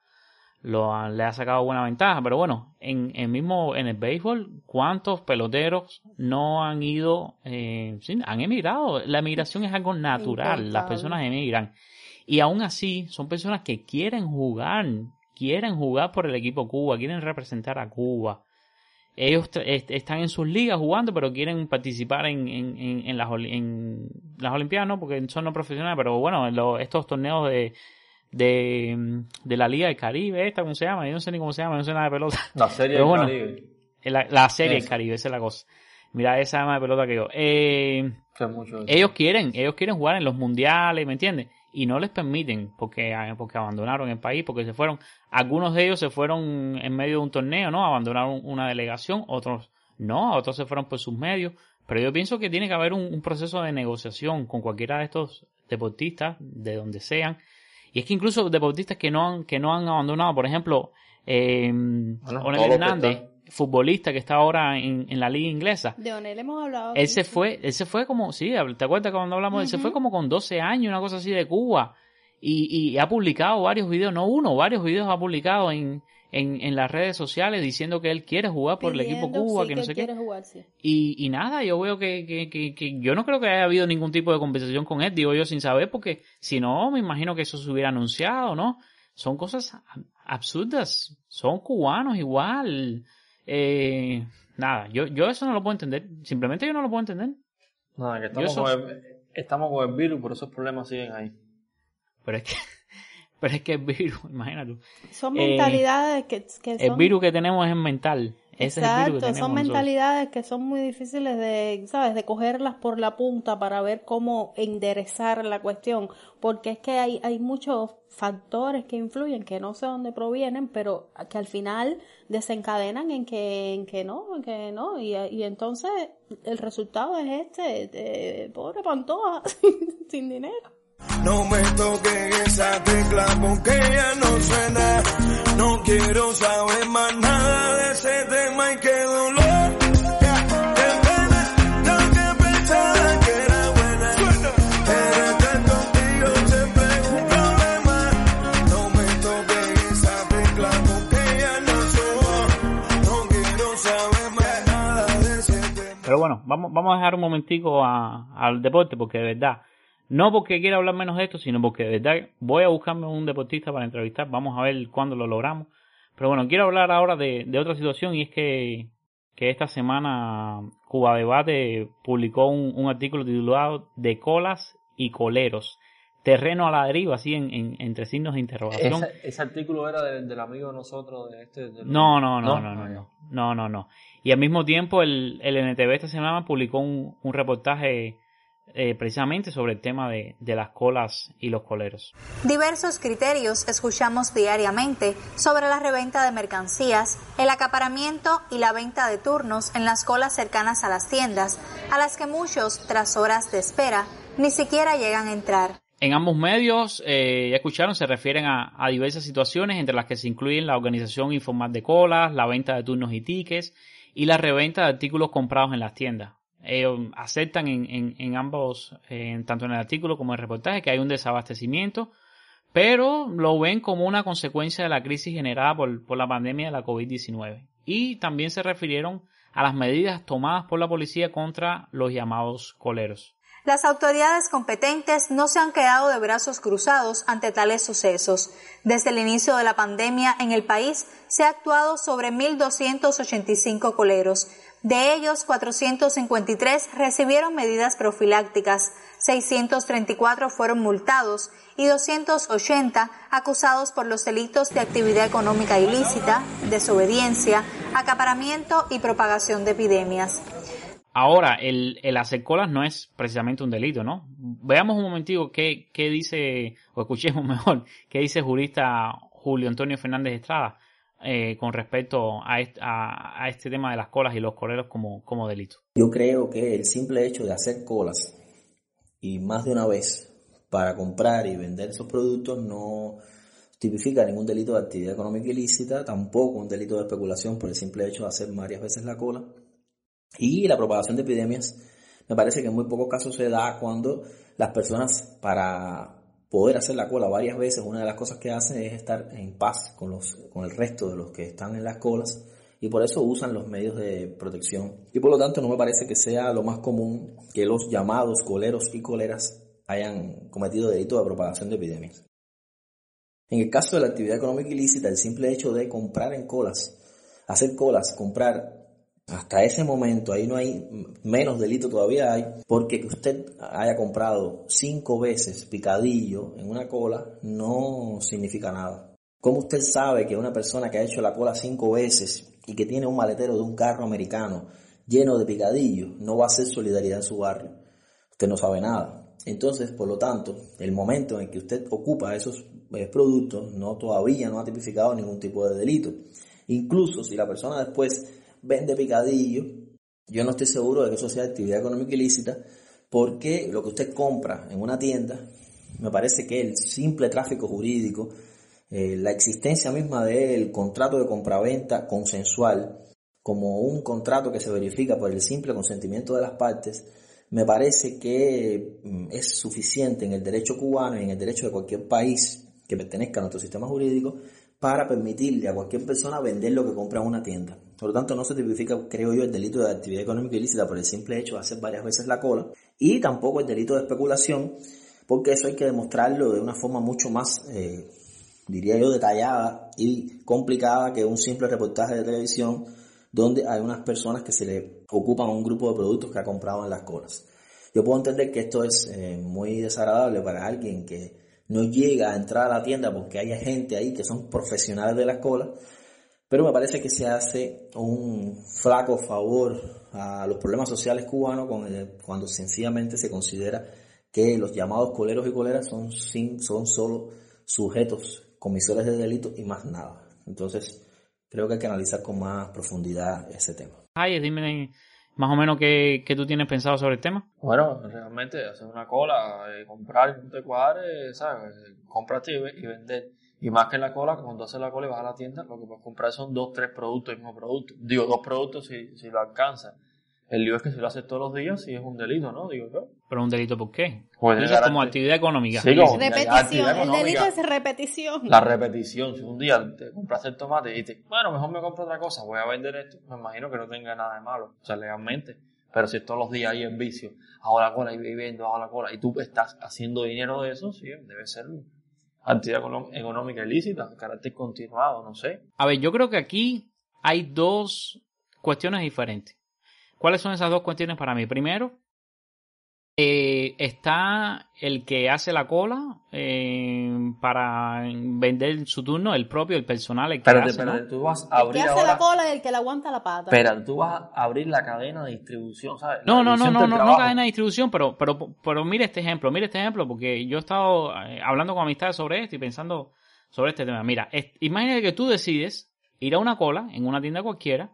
lo ha- le ha sacado buena ventaja. Pero bueno, en el mismo en el béisbol, ¿cuántos peloteros no han ido? Eh, sí, han emigrado. La emigración es algo natural. Las personas emigran. Y aún así, son personas que quieren jugar, quieren jugar por el equipo Cuba, quieren representar a Cuba. Ellos est- están en sus ligas jugando, pero quieren participar en, en, en, en las, en las Olimpiadas, ¿no? Porque son no profesionales, pero bueno, en lo- estos torneos de, de, de la Liga del Caribe, esta, ¿cómo se llama? Yo no sé ni cómo se llama, no sé nada de pelota. [laughs] La Serie Pero del bueno, Caribe. La, la Serie del. Caribe, esa es la cosa. Mira, esa llama de pelota que yo. Eh, mucho ellos quieren, ellos quieren jugar en los mundiales, ¿me entiendes? Y no les permiten porque, ah, porque abandonaron el país, porque se fueron. Algunos de ellos se fueron en medio de un torneo, ¿no? Abandonaron una delegación, otros no, otros se fueron por sus medios. Pero yo pienso que tiene que haber un, un proceso de negociación con cualquiera de estos deportistas, de donde sean. Y es que incluso deportistas que no han, que no han abandonado, por ejemplo, eh, Onel Hernández. Futbolista que está ahora en, en la liga inglesa. De Onel hemos hablado. Él se fue, él se fue como, sí, ¿te acuerdas cuando hablamos? Él se fue como con 12 años, una cosa así de Cuba. Y, y ha publicado varios videos, no uno, varios videos ha publicado en, en, en las redes sociales diciendo que él quiere jugar por el equipo Cuba, sí, que no sé qué. quiere jugar, sí. Y, y nada, yo veo que, que, que, que yo no creo que haya habido ningún tipo de conversación con él, digo yo sin saber, porque si no, me imagino que eso se hubiera anunciado, ¿no? Son cosas ab- absurdas, son cubanos igual. Eh, nada, yo, yo eso no lo puedo entender, simplemente yo no lo puedo entender. Nada, que estamos, eso- con el, estamos con el virus, por esos problemas siguen ahí. Pero es que, [laughs] pero es que el virus, [laughs] imagínate. Son Eh, mentalidades que, que El son... virus que tenemos es mental. Ese es el virus que Exacto, tenemos son nosotros. mentalidades que son muy difíciles de, ¿sabes? De cogerlas por la punta para ver cómo enderezar la cuestión, porque es que hay, hay muchos factores que influyen, que no sé dónde provienen, pero que al final desencadenan en que, en que no, en que no, y, y entonces el resultado es este, pobre Pantoja, [laughs] sin dinero. No me esa tecla de ese tema. Vamos, vamos a dejar un momentico a- al deporte porque de verdad, no porque quiera hablar menos de esto, sino porque de verdad voy a buscarme un deportista para entrevistar, vamos a ver cuándo lo logramos. Pero bueno, quiero hablar ahora de, otra situación y es que, esta semana Cuba Debate publicó un artículo titulado De colas y coleros. Terreno a la deriva, así en, en- entre signos de interrogación. Ese, ese artículo era del, del amigo de nosotros, de este. No, no, no, no, no, no, no, no, no. Y al mismo tiempo el, el NTV esta semana publicó un, un reportaje eh, precisamente sobre el tema de, de las colas y los coleros. Diversos criterios escuchamos diariamente sobre la reventa de mercancías, el acaparamiento y la venta de turnos en las colas cercanas a las tiendas, a las que muchos, tras horas de espera, ni siquiera llegan a entrar. En ambos medios, eh, ya escucharon, se refieren a, a diversas situaciones entre las que se incluyen la organización informal de colas, la venta de turnos y tickets y la reventa de artículos comprados en las tiendas. Ellos aceptan en, en, en ambos, eh, tanto en el artículo como en el reportaje, que hay un desabastecimiento, pero lo ven como una consecuencia de la crisis generada por, por la pandemia de la COVID-19. Y también se refirieron a las medidas tomadas por la policía contra los llamados coleros. Las autoridades competentes no se han quedado de brazos cruzados ante tales sucesos. Desde el inicio de la pandemia en el país se ha actuado sobre 1.285 coleros. De ellos, 453 recibieron medidas profilácticas, 634 fueron multados y 280 acusados por los delitos de actividad económica ilícita, desobediencia, acaparamiento y propagación de epidemias. Ahora, el, el hacer colas no es precisamente un delito, ¿no? Veamos un momentico qué, qué dice, o escuchemos [laughs] mejor, qué dice el jurista Julio Antonio Fernández Estrada eh, con respecto a, est- a, este tema de las colas y los coleros como, como delito. Yo creo que el simple hecho de hacer colas y más de una vez para comprar y vender esos productos no tipifica ningún delito de actividad económica ilícita, tampoco un delito de especulación por el simple hecho de hacer varias veces la cola. Y la propagación de epidemias me parece que en muy pocos casos se da cuando las personas para poder hacer la cola varias veces, una de las cosas que hacen es estar en paz con, los, con el resto de los que están en las colas y por eso usan los medios de protección. Y por lo tanto no me parece que sea lo más común que los llamados coleros y coleras hayan cometido delitos de propagación de epidemias. En el caso de la actividad económica ilícita, el simple hecho de comprar en colas, hacer colas, comprar hasta ese momento, ahí no hay menos delito todavía hay, porque que usted haya comprado cinco veces picadillo en una cola no significa nada. ¿Cómo usted sabe que una persona que ha hecho la cola cinco veces y que tiene un maletero de un carro americano lleno de picadillo no va a hacer solidaridad en su barrio? Usted no sabe nada. Entonces, por lo tanto, el momento en que usted ocupa esos eh, productos no todavía no ha tipificado ningún tipo de delito. Incluso si la persona después vende picadillo, yo no estoy seguro de que eso sea actividad económica ilícita, porque lo que usted compra en una tienda, me parece que el simple tráfico jurídico, eh, la existencia misma del contrato de compraventa consensual, como un contrato que se verifica por el simple consentimiento de las partes, me parece que mm, es suficiente en el derecho cubano y en el derecho de cualquier país que pertenezca a nuestro sistema jurídico para permitirle a cualquier persona vender lo que compra en una tienda. Por lo tanto, no se tipifica, creo yo, el delito de actividad económica ilícita por el simple hecho de hacer varias veces la cola y tampoco el delito de especulación, porque eso hay que demostrarlo de una forma mucho más, eh, diría yo, detallada y complicada que un simple reportaje de televisión donde hay unas personas que se le ocupan un grupo de productos que ha comprado en las colas. Yo puedo entender que esto es eh, muy desagradable para alguien que no llega a entrar a la tienda porque hay gente ahí que son profesionales de las colas, pero me parece que se hace un flaco favor a los problemas sociales cubanos cuando sencillamente se considera que los llamados coleros y coleras son, sin, son solo sujetos comisores de delito y más nada. Entonces, creo que hay que analizar con más profundidad ese tema. Ay, dime más o menos qué, qué, tú tienes pensado sobre el tema. Bueno, realmente hacer una cola, eh, comprar y no te cuadre, ¿sabes? Comprarte y, vender. Y más que en la cola, cuando haces la cola y vas a la tienda, lo que puedes comprar son dos, tres productos, el mismo producto. Digo, dos productos si, si lo alcanzas. El lío es que si lo haces todos los días, sí es un delito, ¿no? Digo yo. ¿Pero un delito por qué? Pues es como actividad económica. Sí, como repetición. El delito es repetición. La repetición. Si un día te compraste el tomate y dices, bueno, mejor me compro otra cosa, voy a vender esto, me imagino que no tenga nada de malo, o sea, legalmente. Pero si todos los días hay en vicio, hago la cola y viviendo, hago la cola, y tú estás haciendo dinero de eso, sí, debe ser actividad económica ilícita, carácter continuado, no sé. A ver, yo creo que aquí hay dos cuestiones diferentes. ¿Cuáles son esas dos cuestiones para mí? Primero, eh, está el que hace la cola eh, para vender su turno, el propio, el personal. El que espérate, hace, espérate, ¿no? tú vas a El abrir que hace ahora. la cola y el que le aguanta la pata. Espera, tú vas a abrir la cadena de distribución, ¿sabes? La No, no, no, no, no, no cadena de distribución, pero, pero, pero mira este ejemplo, mira este ejemplo, porque yo he estado eh, hablando con amistades sobre esto y pensando sobre este tema. Mira, es- imagínate que tú decides ir a una cola en una tienda cualquiera,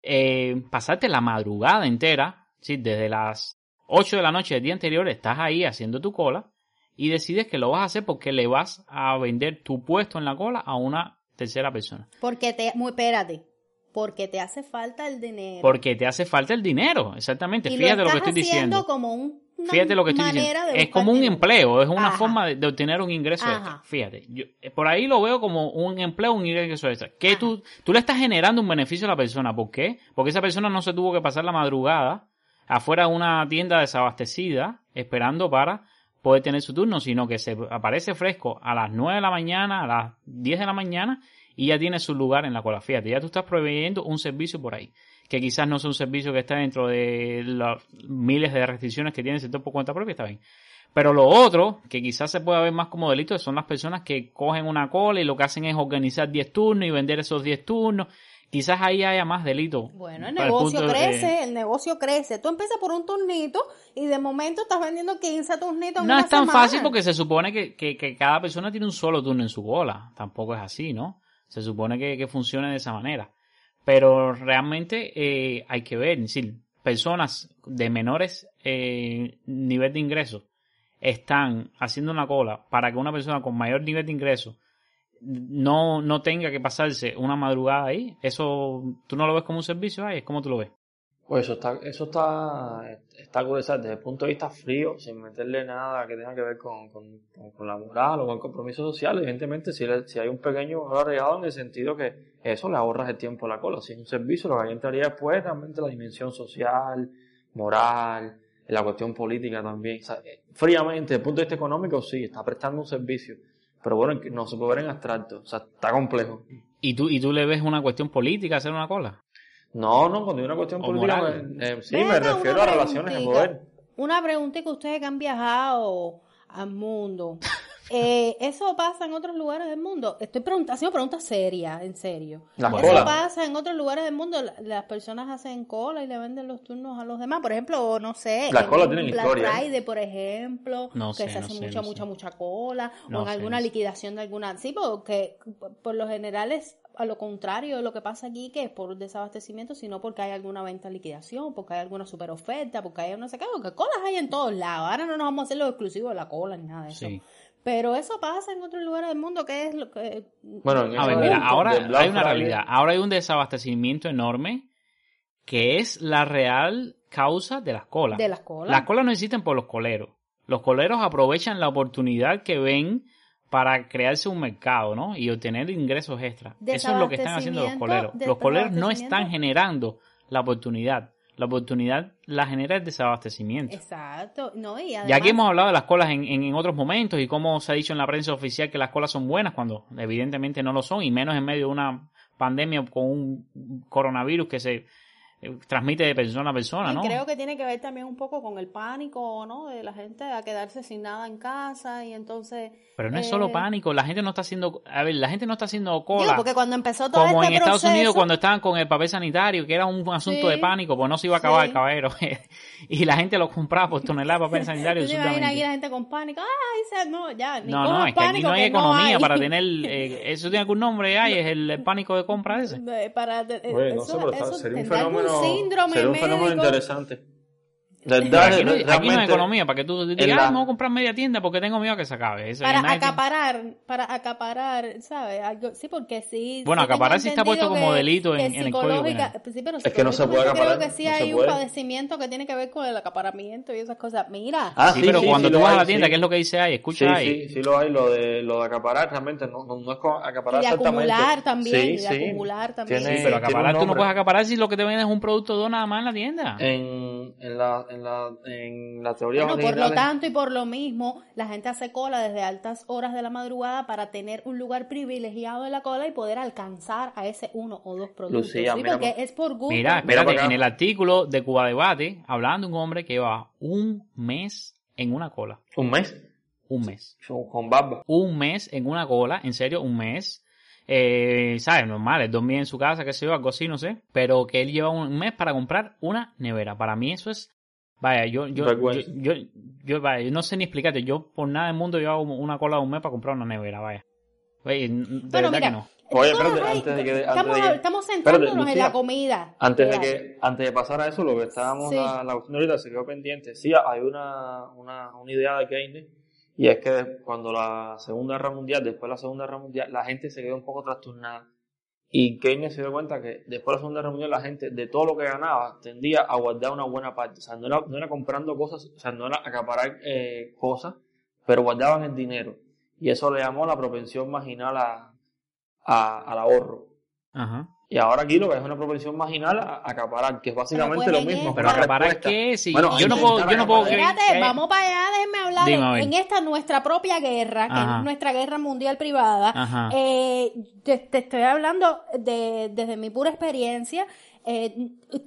eh, pasarte la madrugada entera, ¿sí? desde las 8 de la noche del día anterior, estás ahí haciendo tu cola y decides que lo vas a hacer porque le vas a vender tu puesto en la cola a una tercera persona. Porque te, muy, espérate, porque te hace falta el dinero. Porque te hace falta el dinero, exactamente. y Fíjate lo lo, que estoy diciendo. como un, una Fíjate lo que estoy diciendo. Es como un empleo, es una Ajá. forma de, de obtener un ingreso Ajá. extra. Fíjate, yo, eh, por ahí lo veo como un empleo, un ingreso extra. Que tú, tú le estás generando un beneficio a la persona. ¿Por qué? Porque esa persona no se tuvo que pasar la madrugada afuera de una tienda desabastecida esperando para poder tener su turno, sino que se aparece fresco a las 9 de la mañana, a las 10 de la mañana y ya tiene su lugar en la cola. Fíjate, ya tú estás proveyendo un servicio por ahí que quizás no sea un servicio que está dentro de los miles de restricciones que tiene el sector por cuenta propia, está bien. Pero lo otro, que quizás se pueda ver más como delito, son las personas que cogen una cola y lo que hacen es organizar 10 turnos y vender esos 10 turnos. Quizás ahí haya más delito. Bueno, el negocio de- crece, el negocio crece. Tú empiezas por un turnito y de momento estás vendiendo 15 turnitos en No una es tan semana. fácil porque se supone que, que- que cada persona tiene un solo turno en su cola. Tampoco es así, ¿no? Se supone que, que funcione de esa manera. Pero realmente eh, hay que ver, es decir, personas de menores eh, nivel de ingreso están haciendo una cola para que una persona con mayor nivel de ingreso no, no tenga que pasarse una madrugada ahí. Eso, ¿tú no lo ves como un servicio ahí? ¿Cómo tú lo ves? Pues eso está, eso está, está curiosado desde el punto de vista frío, sin meterle nada que tenga que ver con, con, con- la moral o con el compromiso social. Evidentemente, si, le- si hay un pequeño valor agregado en el sentido que eso le ahorras el tiempo a la cola. Si es un servicio, lo que ahí entraría después realmente la dimensión social, moral, la cuestión política también. Eh, fríamente, desde el punto de vista económico, sí, está prestando un servicio. Pero bueno, no se puede ver en abstracto. O sea, está complejo. ¿Y tú, ¿Y tú le ves una cuestión política hacer una cola? No, no, cuando hay una cuestión O política, moral. me- eh, sí, Ven me refiero a relaciones de poder. Una preguntita, ustedes que han viajado al mundo. Eh, ¿Eso pasa en otros lugares del mundo? Estoy preguntando, haciendo preguntas serias, en serio. Las ¿Eso pasa en otros lugares del mundo? La- Las personas hacen cola y le venden los turnos a los demás. Por ejemplo, no sé, Las en colas tienen Black historia. Friday, por ejemplo, No que sé, se no hace sé, mucha, no sé. mucha, mucha cola, No o en sé, alguna no sé. liquidación de alguna... Sí, porque por- por lo general es a lo contrario de lo que pasa aquí, que es por desabastecimiento, sino porque hay alguna venta en liquidación, porque hay alguna super oferta, porque hay no sé qué, porque colas hay en todos lados. Ahora no nos vamos a hacer lo exclusivo de la cola ni nada de eso. Sí. Pero eso pasa en otros lugares del mundo, que es lo que... Bueno, en A ver, mira, ahora hay una realidad. Ahora hay un desabastecimiento enorme que es la real causa de las colas. De las colas. Las colas no existen por los coleros. Los coleros aprovechan la oportunidad que ven para crearse un mercado, ¿no? Y obtener ingresos extra. Eso es lo que están haciendo los coleros. Los coleros no están generando la oportunidad. La oportunidad la genera el desabastecimiento. Exacto. No, y además... Ya aquí hemos hablado de las colas en, en- en otros momentos y cómo se ha dicho en la prensa oficial que las colas son buenas cuando evidentemente no lo son y menos en medio de una pandemia con un coronavirus que se transmite de persona a persona, Y ¿no? creo que tiene que ver también un poco con el pánico, ¿no? De la gente a quedarse sin nada en casa y entonces... Pero no es eh, solo pánico, la gente no está haciendo, a ver, la gente no está haciendo cola. Digo, porque cuando empezó todo como este en Estados proceso- Unidos cuando estaban con el papel sanitario, que era un asunto Sí. de pánico, pues no se iba a acabar Sí. el caballero. [laughs] y la gente lo compraba por tonelada de papel [laughs] sanitario. ¿Tú te imaginas aquí la gente con pánico? ¡Ay, se- no, ya! Ni No, no, es que aquí no hay que economía hay. para tener, [laughs] eh, eso tiene algún nombre, hay, es el, el pánico de compra ese. Eh, para, eh, Oye, no eso, sé, pero está- eso sería un fenómeno, síndrome sería un fenómeno médico. interesante. ¿Verdad? aquí, no, aquí no hay economía para que tú digas, en "Ay, la- voy a comprar media tienda porque tengo miedo a que se acabe. Eso, Para acaparar, para acaparar, ¿sabes? Algo, sí, porque sí. Bueno, sí acaparar sí está puesto como delito en- en el Código Penal. sí, pero Es que no se puede acaparar, Creo que sí no hay un padecimiento que tiene que ver con el acaparamiento y esas cosas. Mira. Ah, sí, sí, pero sí, cuando sí tú vas a hay, la tienda, sí. ¿qué es lo que dice ahí? Escucha Sí, ahí. sí, sí lo hay, lo de, lo de acaparar realmente no, no, no es acaparar Y de exactamente. acumular también, de sí. acumular también. Sí, pero acaparar tú no puedes acaparar si lo que te venden es un producto dos nada más en la tienda. En, en, la, en, la, en la teoría Bueno, por lo tanto y por lo mismo, la gente hace cola desde altas horas de la madrugada para tener un lugar privilegiado en la cola y poder alcanzar a ese uno o dos productos. Lucía, sí, mira, porque es por gusto. Mira, espérate, en el artículo de Cuba Debate, hablando de un hombre que lleva un mes en una cola. ¿Un mes? Un mes. Con, con barba. Un mes en una cola, en serio, un mes. Eh, ¿Sabes? Normal, él dormía en su casa, qué sé yo, algo así, no sé. Pero que él lleva un mes para comprar una nevera. Para mí eso es... Vaya, yo, yo, yo, yo, yo- vaya, yo no sé ni explicarte. Yo por nada del mundo llevo una cola de un mes para comprar una nevera, vaya. Oye, de Bueno, verdad mira, que no. Oye, espérate, hay- antes de que... Antes estamos, de que estamos Espérate, centrándonos en la comida. Antes de, que, antes de pasar a eso, lo que estábamos, Sí. la, la cuestión ahorita se quedó pendiente. Sí, hay una, una, una idea de Keynes, y es que cuando la Segunda Guerra Mundial, después de la Segunda Guerra Mundial, la gente se quedó un poco trastornada. Y Keynes se dio cuenta que después de la Segunda Mundial, la gente, de todo lo que ganaba, tendía a guardar una buena parte. O sea, no era, no era comprando cosas, o sea, no era acaparar eh, cosas, pero guardaban el dinero. Y eso le llamó la propensión marginal a, a- al ahorro. Ajá. Y ahora aquí lo que es una propensión marginal a acaparar, que es básicamente lo pues en mismo. Pero acaparar qué, si Bueno, yo no puedo, yo no puedo. Espérate, que- vamos para allá, déjenme hablar. Dime, en, esta nuestra propia guerra, que es nuestra guerra mundial privada, eh, te, te estoy hablando de, desde mi pura experiencia. eh,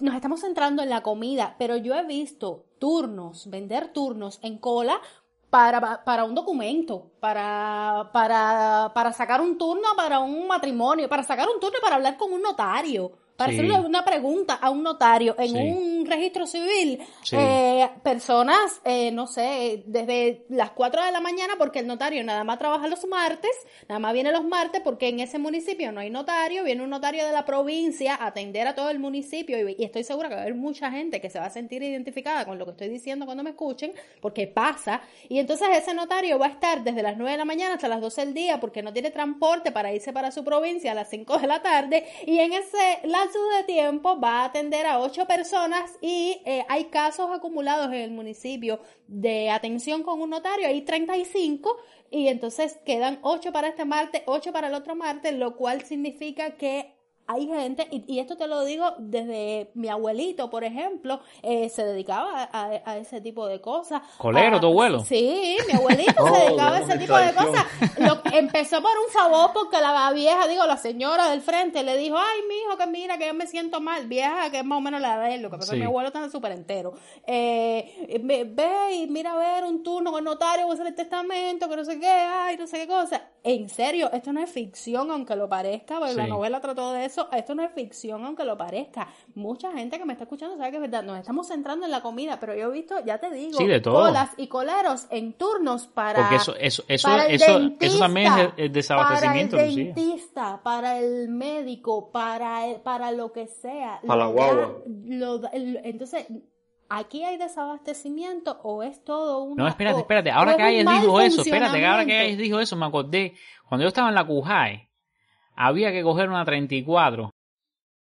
nos estamos centrando en la comida, pero yo he visto turnos, vender turnos en cola para, para un documento, para, para, para sacar un turno para un matrimonio, para sacar un turno para hablar con un notario, para Sí. hacerle una pregunta a un notario en Sí. un registro civil, Sí. eh, personas, eh, no sé, desde las 4 de la mañana, porque el notario nada más trabaja los martes, nada más viene los martes, porque en ese municipio no hay notario, viene un notario de la provincia a atender a todo el municipio, y, y estoy segura que va a haber mucha gente que se va a sentir identificada con lo que estoy diciendo cuando me escuchen, porque pasa, y entonces ese notario va a estar desde las 9 de la mañana hasta las 12 del día, porque no tiene transporte para irse para su provincia a las 5 de la tarde, y en ese de tiempo va a atender a 8 personas y eh, hay casos acumulados en el municipio de atención con un notario, hay 35 y entonces quedan 8 para este martes, 8 para el otro martes, lo cual significa que hay gente, y, y esto te lo digo desde mi abuelito, por ejemplo, eh, se dedicaba a, a- a ese tipo de cosas. ¿Colero, A- tu abuelo? Sí, mi abuelito [laughs] Oh, se dedicaba a ese tipo de cosas. Lo- empezó por un favor porque la vieja, digo, la señora del frente le dijo, ay, mijo, que mira, que yo me siento mal. Vieja, que es más o menos la de él, lo que pasa es Sí. que mi abuelo está súper entero. Eh, ve, ve y mira a ver un turno con el notario, voy a hacer el testamento, que no sé qué, ay, no sé qué cosa. En serio, esto no es ficción, aunque lo parezca, porque la novela trató de eso. Esto no es ficción, aunque lo parezca. Mucha gente que me está escuchando sabe que es verdad. Nos estamos centrando en la comida, pero yo he visto, ya te digo, Sí, de todo. colas y coleros en turnos para. Porque eso, eso, eso, para el eso, dentista, eso también es el, desabastecimiento, para el Lucía. dentista, para el médico, para el- para lo que sea. Para la Lo guagua. lo el- entonces, ¿aquí hay desabastecimiento o es todo una... No, espérate, espérate. Ahora que un Ayes mal dijo eso, espérate, que ahora que funcionamiento? Ayes dijo eso, me acordé. Cuando yo estaba en la CUJAE, había que coger una 34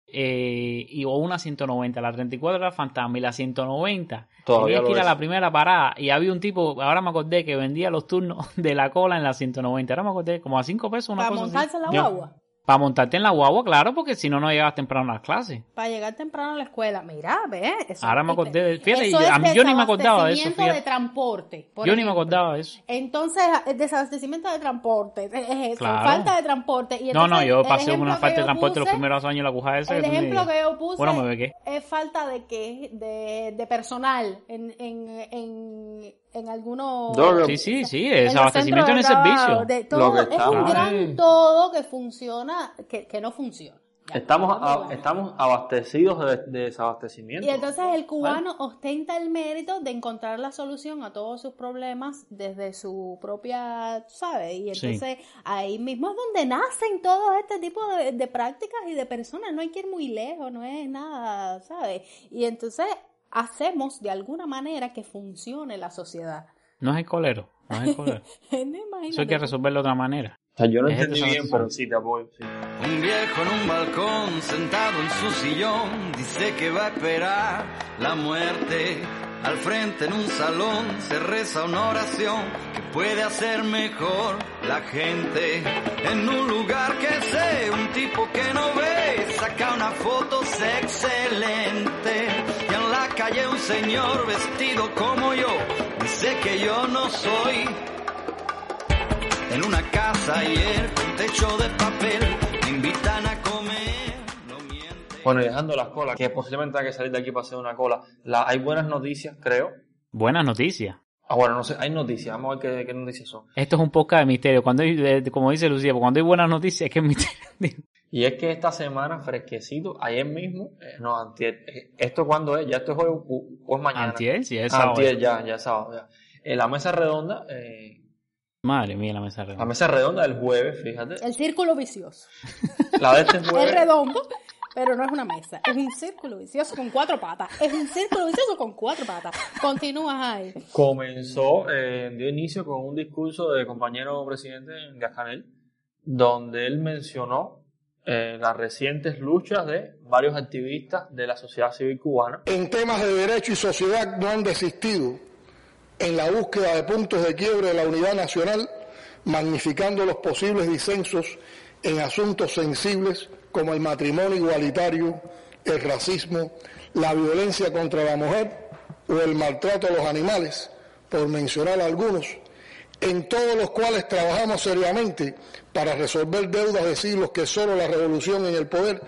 eh, y, o una 190. La 34 era fantasma y la 190 Todavía tenías que ir a la primera parada y había un tipo, ahora me acordé, que vendía los turnos [laughs] de la cola en la 190. Ahora me acordé, como a 5 pesos una Para cosa así. montarse en la guagua. Para montarte en la guagua, claro, porque si no, no llegabas temprano a las clases. Para llegar temprano a la escuela. Mira, ve. Eso, Ahora me acordé de... Fíjate, eso a es mí, yo ni me acordaba de eso, desabastecimiento de transporte. por Yo ni me acordaba de eso. Entonces, el desabastecimiento de transporte, es eso, Claro. falta de transporte. Y No, no, yo pasé una falta de yo transporte los primeros años en la CUJAE. esa El ejemplo que yo puse Bueno, me bequé. es falta de que de, de personal en, en, en, en algunos Sí, sí, sí, los desabastecimiento en el servicio. de todo, que es un gran todo que funciona que, que no funciona Estamos, a- estamos abastecidos de, de desabastecimiento. y entonces el cubano ostenta el mérito de encontrar la solución a todos sus problemas desde su propia, ¿sabes? Y Sí. entonces ahí mismo es donde nacen todo este tipo de, de prácticas y de personas. No hay que ir muy lejos, no es nada, ¿sabes? Y entonces hacemos de alguna manera que funcione la sociedad. No es el colero, no es el colero. [laughs] No. Eso hay que resolverlo de otra manera. O sea, yo no entendí bien, pero sí te apoyo. sí. Un viejo en un balcón, sentado en su sillón, dice que va a esperar la muerte. Al frente en un salón se reza una oración que puede hacer mejor la gente. En un lugar que sé, un tipo que no ve, saca una foto excelente. Calle un señor vestido como yo, dice que yo no soy en una casa ayer con techo de papel me invitan a comer. Bueno, y dejando las colas, que posiblemente hay que salir de aquí para hacer una cola. La, hay buenas noticias, creo. Buenas noticias. Ah, bueno, no sé, hay noticias. Vamos a ver qué, qué noticias son. Esto es un podcast de misterio. Cuando hay, como dice Lucía, cuando hay buenas noticias es que es misterio. Y es que esta semana, fresquecito, ayer mismo, eh, no, antier, eh, ¿esto cuándo es? ¿Ya esto es hoy o, es mañana? Antier, sí, es Ah, sábado. Antier, ya, ya es sábado, ya. En la mesa redonda, eh, Madre mía, la mesa la redonda. mesa redonda del jueves, fíjate. El círculo vicioso. La de este [laughs] Es jueves. redondo, pero no es una mesa. Es un círculo vicioso con cuatro patas. Es un círculo vicioso con cuatro patas. Continúas ahí. comenzó, eh, dio inicio con un discurso del compañero presidente Gascanel, donde él mencionó eh, las recientes luchas de varios activistas de la sociedad civil cubana. En temas de derecho y sociedad no han desistido en la búsqueda de puntos de quiebre de la unidad nacional, magnificando los posibles disensos en asuntos sensibles como el matrimonio igualitario, el racismo, la violencia contra la mujer o el maltrato a los animales, por mencionar algunos, en todos los cuales trabajamos seriamente para resolver deudas de siglos que solo la revolución en el poder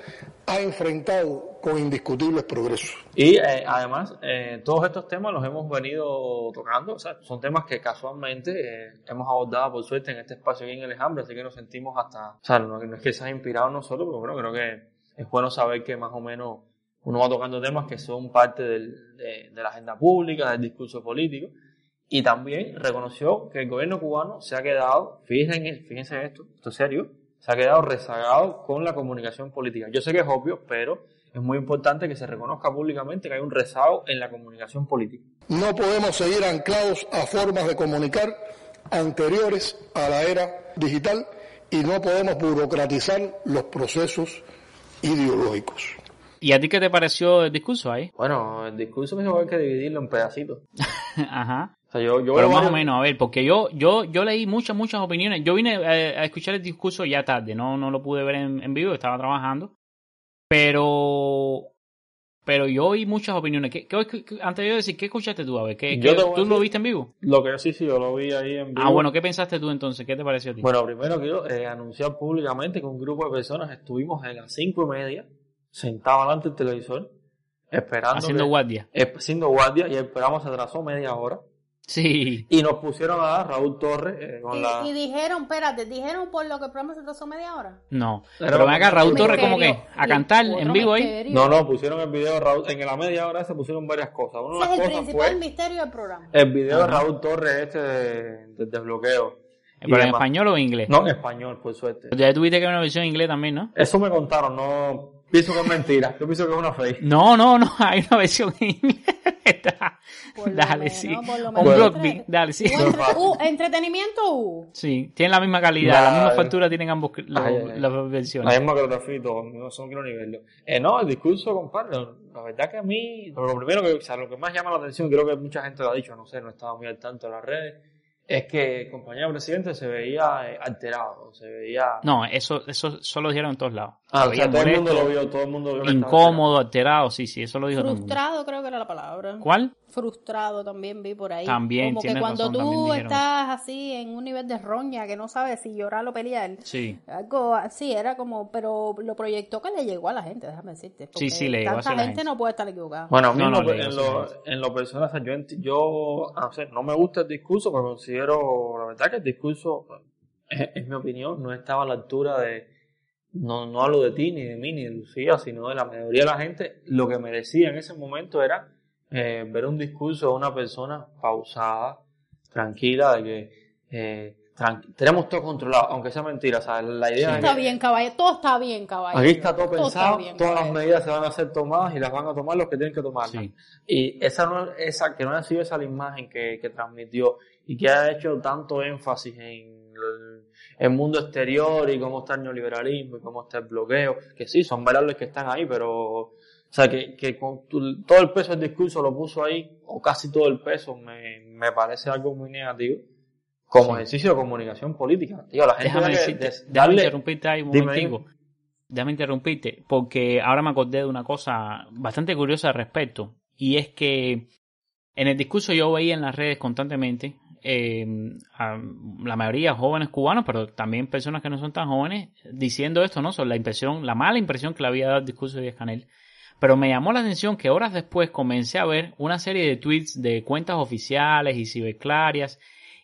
ha enfrentado con indiscutibles progresos. Y eh, además, eh, todos estos temas los hemos venido tocando, o sea, son temas que casualmente eh, hemos abordado por suerte en este espacio aquí en Alejandro, así que nos sentimos hasta, o sea, no, es que se haya inspirado nosotros, pero bueno, creo que es bueno saber que más o menos uno va tocando temas que son parte del- de, de la agenda pública, del discurso político, y también reconoció que el gobierno cubano se ha quedado, fíjense, fíjense en esto, esto es serio, se ha quedado rezagado con la comunicación política. Yo sé que es obvio, pero es muy importante que se reconozca públicamente que hay un rezago en la comunicación política. No podemos seguir anclados a formas de comunicar anteriores a la era digital y no podemos burocratizar los procesos ideológicos. ¿Y a ti qué te pareció el discurso ahí? Bueno, el discurso mismo hay que dividirlo en pedacitos. [laughs] Ajá. O sea, yo, yo Pero más o menos, a ver, porque yo, yo, yo leí muchas, muchas opiniones. Yo vine eh, a escuchar el discurso ya tarde, no, no lo pude ver en, en vivo, estaba trabajando. Pero, pero yo oí muchas opiniones. ¿Qué, qué- qué- antes de yo decir, ¿qué escuchaste tú? A ver, ¿qué, Yo a ¿tú lo viste en vivo? Lo que yo sí, sí, yo lo vi ahí en vivo. Ah, bueno, ¿qué pensaste tú entonces? ¿Qué te pareció a ti? Bueno, primero quiero eh, anunciar públicamente que un grupo de personas estuvimos en las cinco y media, sentados delante del televisor, esperando. Haciendo que- guardia. eh, haciendo guardia y esperamos, se atrasó media hora. Sí. Y nos pusieron a dar Raúl Torres eh, con Y, la. y dijeron, espérate, dijeron por lo que el programa se atrasó media hora. No. Era Pero ven como acá, Raúl Torres, ¿cómo Misterio. que? ¿A cantar en vivo ahí? No, no, pusieron el video de Raúl. En la media hora se pusieron varias cosas. Una de Ese es el cosas principal fue misterio del programa. el video de. Raúl Torres este de- del desbloqueo. Y ¿Pero en demás. español o en inglés? No, en español, por suerte. Ya tuviste que ver una versión en inglés también, ¿no? Eso me contaron, no. Pienso que es mentira. Yo pienso que es una fake. No, no, no, [laughs] hay una versión en inglés. Dale, menos, sí. Un beat, dale, sí. Entre- entretenimiento U. Sí, tienen la misma calidad, la misma factura tienen ambos los- Ay, ay, ay. las versiones. La misma coreografía y todo, no son quiero ni verlo. Eh, no, el discurso, compadre, la verdad que a mí, lo primero que, o sea, lo que más llama la atención, creo que mucha gente lo ha dicho, no sé, no estaba muy al tanto de las redes, es que el compañero presidente se veía eh, alterado, se veía... No, eso, eso solo dijeron en todos lados. Ah, Se o sea, todo el mundo lo vio, todo el mundo vio que estaba Incómodo, alterado, sí, sí, eso lo dijo todo el mundo. Frustrado creo que era la palabra. ¿Cuál? Frustrado también vi por ahí. También, Como que cuando razón, tú estás así en un nivel de roña que no sabes si llorar o pelear. Sí. Algo así, era como, pero lo proyectó que le llegó a la gente, déjame decirte. Sí, sí, le llegó Tanta hacia la gente gente. no puede estar equivocada. Bueno, a mí No, digo, en, lo, en lo personal, o sea, yo, yo no, sé, no me gusta el discurso, pero considero, la verdad que el discurso, es, es mi opinión, no estaba a la altura de, no, no hablo de ti, ni de mí, ni de Lucía, sino de la mayoría de la gente. Lo que merecía en ese momento era eh, ver un discurso de una persona pausada, tranquila, de que eh, tran- tenemos todo controlado, aunque sea mentira, sea, la idea es está que- bien, caballo. Todo está bien, caballo. Aquí está todo está pensado, bien, todas las caballero. medidas se van a hacer tomadas y las van a tomar los que tienen que tomarlas. Y esa, no, esa que no ha sido esa la imagen que, que transmitió y que ha hecho tanto énfasis en el, el mundo exterior y cómo está el neoliberalismo y cómo está el bloqueo, que sí, son variables que están ahí, pero o sea, que, que con tu- todo el peso del discurso lo puso ahí, o casi todo el peso, me, me parece algo muy negativo como Sí. ejercicio de comunicación política. Tío, la gente Déjame decirte, des- interrumpirte ahí un momentico. Déjame interrumpirte, porque ahora me acordé de una cosa bastante curiosa al respecto, y es que en el discurso yo veía en las redes constantemente eh, a la mayoría jóvenes cubanos, pero también personas que no son tan jóvenes, diciendo esto, ¿no? Sobre la impresión, la mala impresión que le había dado el discurso de Díaz Canel. Pero me llamó la atención que horas después comencé a ver una serie de tweets de cuentas oficiales y ciberclarias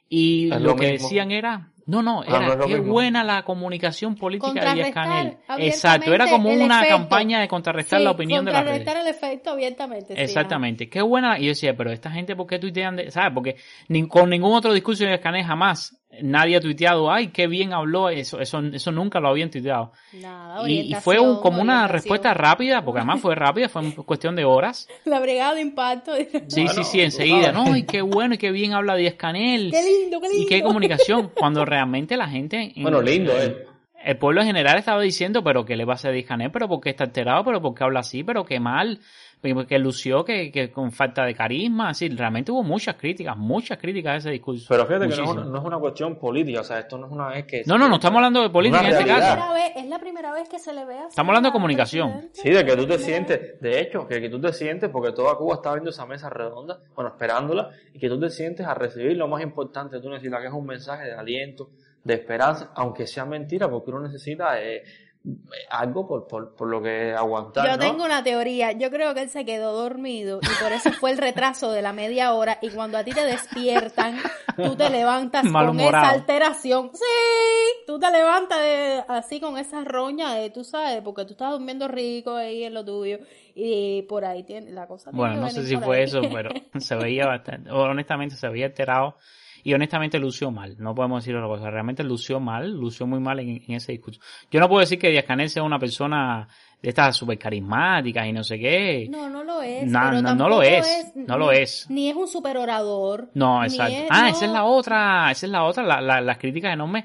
y lo, lo que mismo. decían era, no, no, Ah, era no qué mismo. buena la comunicación política de Díaz Canel. Exacto, era como una efecto. campaña de contrarrestar Sí, la opinión de redes. contrarrestar el efecto abiertamente. sí, Exactamente, qué buena. Y yo decía, pero esta gente, ¿por qué tuitean? De... ¿Sabes? Porque ni, con ningún otro discurso de Canel jamás nadie ha tuiteado, ay, qué bien habló. Eso, eso, eso nunca lo habían tuiteado. Nada, Y, y fue un- como una respuesta rápida, porque además fue rápida, fue cuestión de horas. [laughs] La brigada de impacto. Sí, [laughs] sí, sí, enseguida. No, y qué bueno y qué bien habla Díaz Canel. [laughs] Qué lindo, qué lindo. Y qué comunicación. Cuando realmente la gente. en- Bueno, lindo, eh. El pueblo en general estaba diciendo, pero ¿qué le va a hacer Canel? Pero ¿por qué está alterado? ¿Pero por qué habla así? ¿Pero qué mal? Que lució, que, que con falta de carisma. Así, realmente hubo muchas críticas, muchas críticas a ese discurso. Pero fíjate que no es, una, no es una cuestión política, o sea, esto no es una vez que... No, no, no estamos hablando de política en este caso. Primera vez- es la primera vez que se le ve así Estamos hablando de comunicación. presidente. Sí, de que tú te sientes, de hecho, que, que tú te sientes, porque toda Cuba está viendo esa mesa redonda, bueno, esperándola, y que tú te sientes a recibir lo más importante de tú necesitas, que es un mensaje de aliento, de esperanza, aunque sea mentira, porque uno necesita eh, algo por, por, por lo que aguantar, Yo ¿no? tengo una teoría. Yo creo que él se quedó dormido y por eso fue el retraso de la media hora. Y cuando a ti te despiertan, tú te levantas con esa alteración. Sí, tú te levantas de- así con esa roña de, tú sabes, porque tú estás durmiendo rico ahí en lo tuyo. Y por ahí tiene la cosa. Bueno, no sé si fue ahí. eso, pero se veía bastante, honestamente se veía alterado y honestamente lució mal, no podemos decir otra cosa, realmente lució mal, lució muy mal en, en ese discurso. Yo no puedo decir que Díaz Canel sea una persona de estas súper carismáticas y no sé qué. No, no lo es. No, pero no, no lo es, no lo es. Ni es un super orador. No, exacto. es- ah, no. esa es la otra, esa es la otra, la- la- las críticas enormes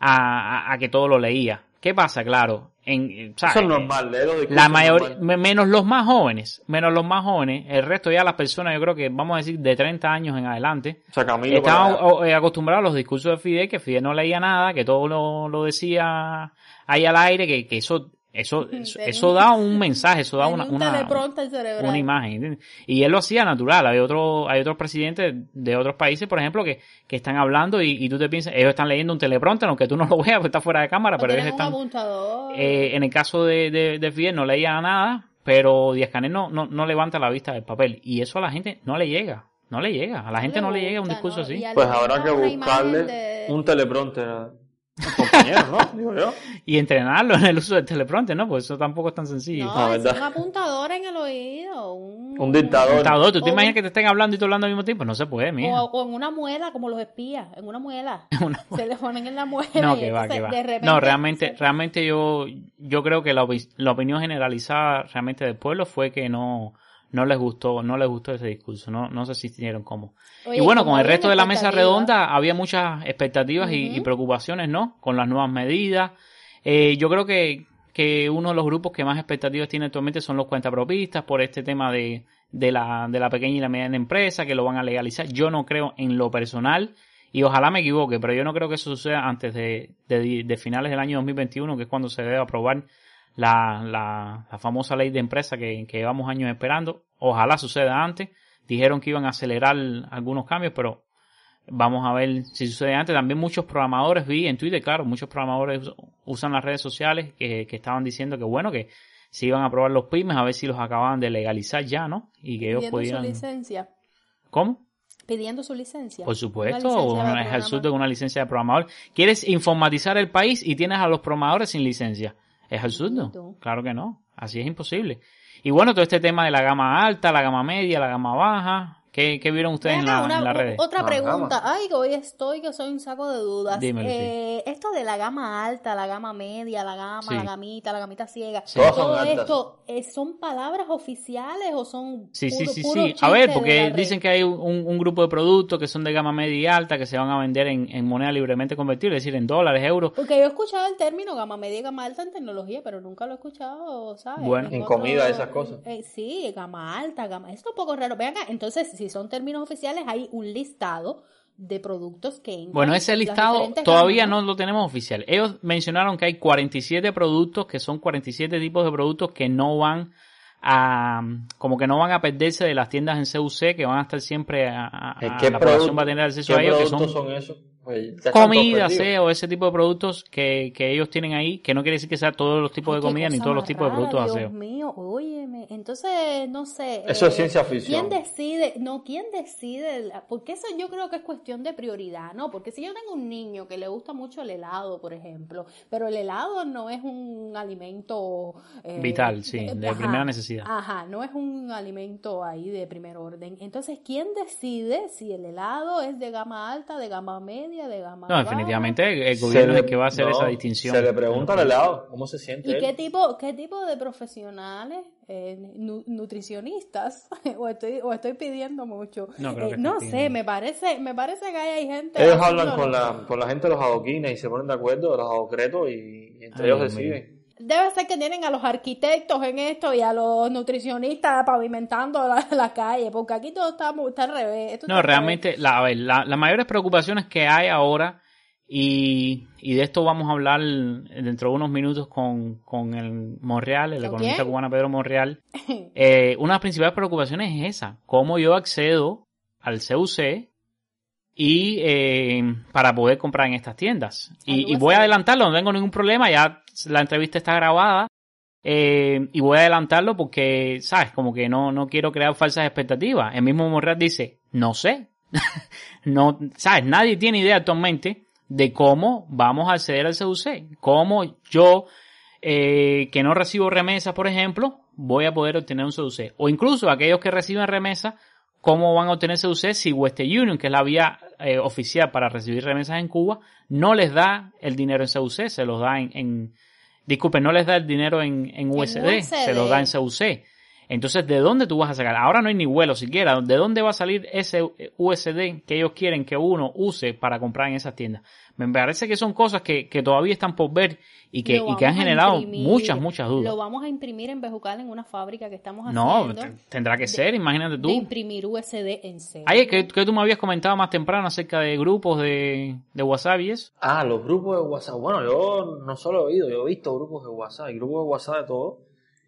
a, a- a que todo lo leía. ¿Qué pasa? Claro, en, eh, ¿sabes? Eso es normal, los discursos La mayoría, menos los más jóvenes, menos los más jóvenes, el resto ya las personas, yo creo que vamos a decir de 30 años en adelante, O sea, estaban eh, acostumbrados a los discursos de Fidel, que Fidel no leía nada, que todo lo, lo decía ahí al aire, que, que eso, eso, [laughs] eso, da un mensaje, eso da una, un una, una imagen. ¿entiendes? Y él lo hacía natural. Hay otros, hay otros presidentes de otros países, por ejemplo, que, que están hablando y, y tú te piensas, ellos están leyendo un teleprompter, aunque tú no lo [laughs] veas porque está fuera de cámara, O pero ellos están, eh, en el caso de, de, de Fidel no leía nada, pero Díaz Canel no, no, no levanta la vista del papel. Y eso a la gente no le llega. No le llega. A la gente no le llega un discurso así. Pues habrá que buscarle un teleprompter compañeros, ¿no? [laughs] Digo yo. Y entrenarlo en el uso del teleprompter, ¿no? Pues eso tampoco es tan sencillo. No, es un apuntador en el oído. Un, Un dictador. ¿Tú te o imaginas un- que te estén hablando y tú hablando al mismo tiempo? No se puede, mía. O, o en una muela, como los espías, en una muela. [laughs] Se le ponen en la muela. No, que va, que va. de repente No, realmente, realmente yo, yo creo que la, la opinión generalizada realmente del pueblo fue que no, no les gustó, no les gustó ese discurso, no, no se sintieron cómo. Oye, y bueno, con el resto de la mesa redonda había muchas expectativas y, y preocupaciones, ¿no? Con las nuevas medidas. Eh, yo creo que, que uno de los grupos que más expectativas tiene actualmente son los cuentapropistas por este tema de, de la, de la pequeña y la mediana empresa que lo van a legalizar. Yo no creo en lo personal y ojalá me equivoque, pero yo no creo que eso suceda antes de, de, de finales del año 2021, que es cuando se debe aprobar la, la, la famosa ley de empresa que, que llevamos años esperando. Ojalá suceda antes. Dijeron que iban a acelerar algunos cambios, pero vamos a ver si sucede antes. También muchos programadores vi en Twitter, claro, muchos programadores us- usan las redes sociales que, que estaban diciendo que bueno, que se iban a aprobar los pymes, a ver si los acababan de legalizar ya, ¿no? Y que ellos pidiendo su pudieran... licencia. ¿Cómo? Pidiendo su licencia. Por supuesto, licencia una, es programar. absurdo que una licencia de programador. ¿Quieres informatizar el país y tienes a los programadores sin licencia? Es absurdo. Claro que no. Así es imposible. Y bueno, todo este tema de la gama alta, la gama media, la gama baja. ¿Qué, qué vieron ustedes en, la, una- en las redes? Otra pregunta. Ay, que hoy estoy que soy un saco de dudas. Dímelo, sí. eh, Esto de la gama alta, la gama media, la gama, Sí. la gamita, la gamita ciega. Sí. Todo son esto, eh, ¿son palabras oficiales o son Sí, sí, puro- sí, puro sí. A ver, porque dicen que hay un, un grupo de productos que son de gama media y alta que se van a vender en, en moneda libremente convertible, es decir, en dólares, euros. Porque yo he escuchado el término gama media y gama alta en tecnología, pero nunca lo he escuchado, ¿sabes? Bueno, en otro- comida, esas cosas. Eh, sí, gama alta, gama... Esto es un poco raro. Vean acá, entonces, si son términos oficiales, hay un listado de productos que entran Bueno, ese listado todavía no lo tenemos oficial. Ellos mencionaron que hay 47 productos, que son 47 tipos de productos que no van a, como que no van a perderse de las tiendas en CUC, que van a estar siempre a, a- ¿Eh, a ¿Qué la población va a tener acceso qué a ellos, que productos son son esos? Están comida, perdidos. o ese tipo de productos que, que ellos tienen ahí, que no quiere decir que sea todos los tipos de comida ni todos los tipos de productos Dios aseo. mío, óyeme. Entonces, no sé. Eso es eh, ciencia ficción. ¿Quién decide? No, ¿quién decide? la- Porque eso yo creo que es cuestión de prioridad, ¿no? Porque si yo tengo un niño que le gusta mucho el helado, por ejemplo, pero el helado no es un alimento... eh, Vital, sí, de ajá, primera necesidad. Ajá, no es un alimento ahí de primer orden. Entonces, ¿quién decide si el helado es de gama alta, de gama media, de gama No, baja? definitivamente el, gobierno le- es el que va a hacer no, esa distinción. Se le pregunta al helado cómo se siente. ¿Y él. qué tipo, qué tipo de profesionales, eh, nu- nutricionistas, [laughs] o estoy, o estoy pidiendo mucho? No, creo que Eh, no estás sé, me parece, me parece que hay, hay gente. Ellos hablan con la, con la gente de los adoquines y se ponen de acuerdo de los adocretos y, y entre Ay, ellos deciden. Debe ser que tienen a los arquitectos en esto y a los nutricionistas pavimentando la, [laughs] la calle, porque aquí todo está, muy- está al revés. Esto No, realmente, la, a ver, la- las mayores preocupaciones que hay ahora, y, y de esto vamos a hablar dentro de unos minutos con, con el Monreal, el ¿Con economista cubano Pedro Monreal, [laughs] eh, una de las principales preocupaciones es esa, cómo yo accedo al CUC y eh, para poder comprar en estas tiendas. Y, y voy a adelantarlo, no tengo ningún problema, ya la entrevista está grabada. eh, y voy a adelantarlo porque, ¿sabes? Como que no, no quiero crear falsas expectativas. El mismo Monreal dice, no sé. [laughs] no, ¿sabes? Nadie tiene idea actualmente de cómo vamos a acceder al CUC. Cómo yo, eh, que no recibo remesas, por ejemplo, voy a poder obtener un CUC. O incluso aquellos que reciben remesas, cómo van a obtener CUC si Western Union, que es la vía eh, oficial para recibir remesas en Cuba, no les da el dinero en CUC, se los da en, en disculpen, no les da el dinero en, en USD, USD. se los da en CUC. Entonces, ¿de dónde tú vas a sacar? Ahora no hay ni vuelo siquiera. ¿De dónde va a salir ese USD que ellos quieren que uno use para comprar en esas tiendas? Me parece que son cosas que, que todavía están por ver y que, y que han generado imprimir, muchas, muchas dudas. Lo vamos a imprimir en Bejucal en una fábrica que estamos No, haciendo. t- tendrá que ser, imagínate De tú. imprimir USD en serio. Ay, que, que tú me habías comentado más temprano acerca de grupos de, de WhatsApp y eso. Ah, los grupos de WhatsApp. Bueno, yo no solo he oído, yo he visto grupos de WhatsApp, hay grupos de WhatsApp de todo.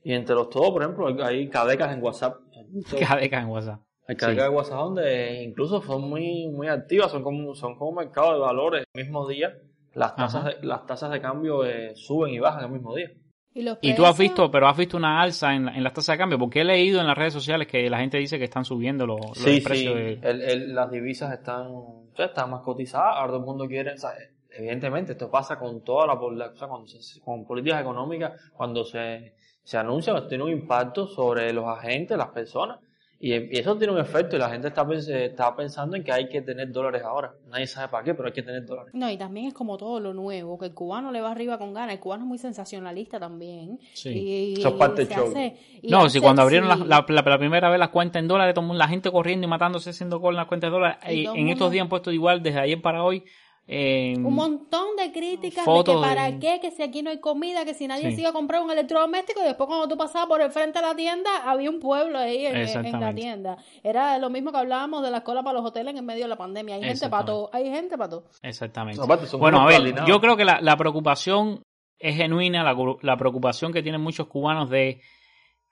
Y entre los todos, por ejemplo, hay cadecas en WhatsApp. [laughs] Cadecas en WhatsApp. Hay cadecas Sí. de WhatsApp donde incluso son muy, muy activas, son como, son como mercado de valores. El mismo día, las tasas, de, las tasas de cambio eh, suben y bajan el mismo día. Y, los Y tú has visto, pero has visto una alza en, la- en las tasas de cambio, porque he leído en las redes sociales que la gente dice que están subiendo los, los Sí, sí, precios de... el- el- las divisas están, o sea, están más cotizadas, ahora todo el mundo quiere, o sea, evidentemente esto pasa con toda la población, o sea, con, con políticas económicas, cuando se, se anuncia, tiene un impacto sobre los agentes, las personas, y, y eso tiene un efecto y la gente está, está pensando en que hay que tener dólares ahora, nadie sabe para qué, pero hay que tener dólares. No, y también es como todo lo nuevo, que el cubano le va arriba con ganas. El cubano es muy sensacionalista también. Sí. Y, Eso es parte y del show. hace- No, hace- si cuando abrieron sí. la, la- primera vez las cuentas en dólares, todo el mundo- la gente corriendo y matándose haciendo gol en las cuentas de dólares, Y y todo el en estos días han puesto igual desde ayer para hoy. Eh, Un montón de críticas de que para de- qué, que si aquí no hay comida, que si nadie Sí. sigue a comprar un electrodoméstico y después cuando tú pasabas por el frente de la tienda había un pueblo ahí en, en la tienda. Era lo mismo que hablábamos de la cola para los hoteles en medio de la pandemia. Hay gente para todo, hay gente para todo. Exactamente. Bueno, a ver, yo creo que la, la preocupación es genuina, la, la preocupación que tienen muchos cubanos de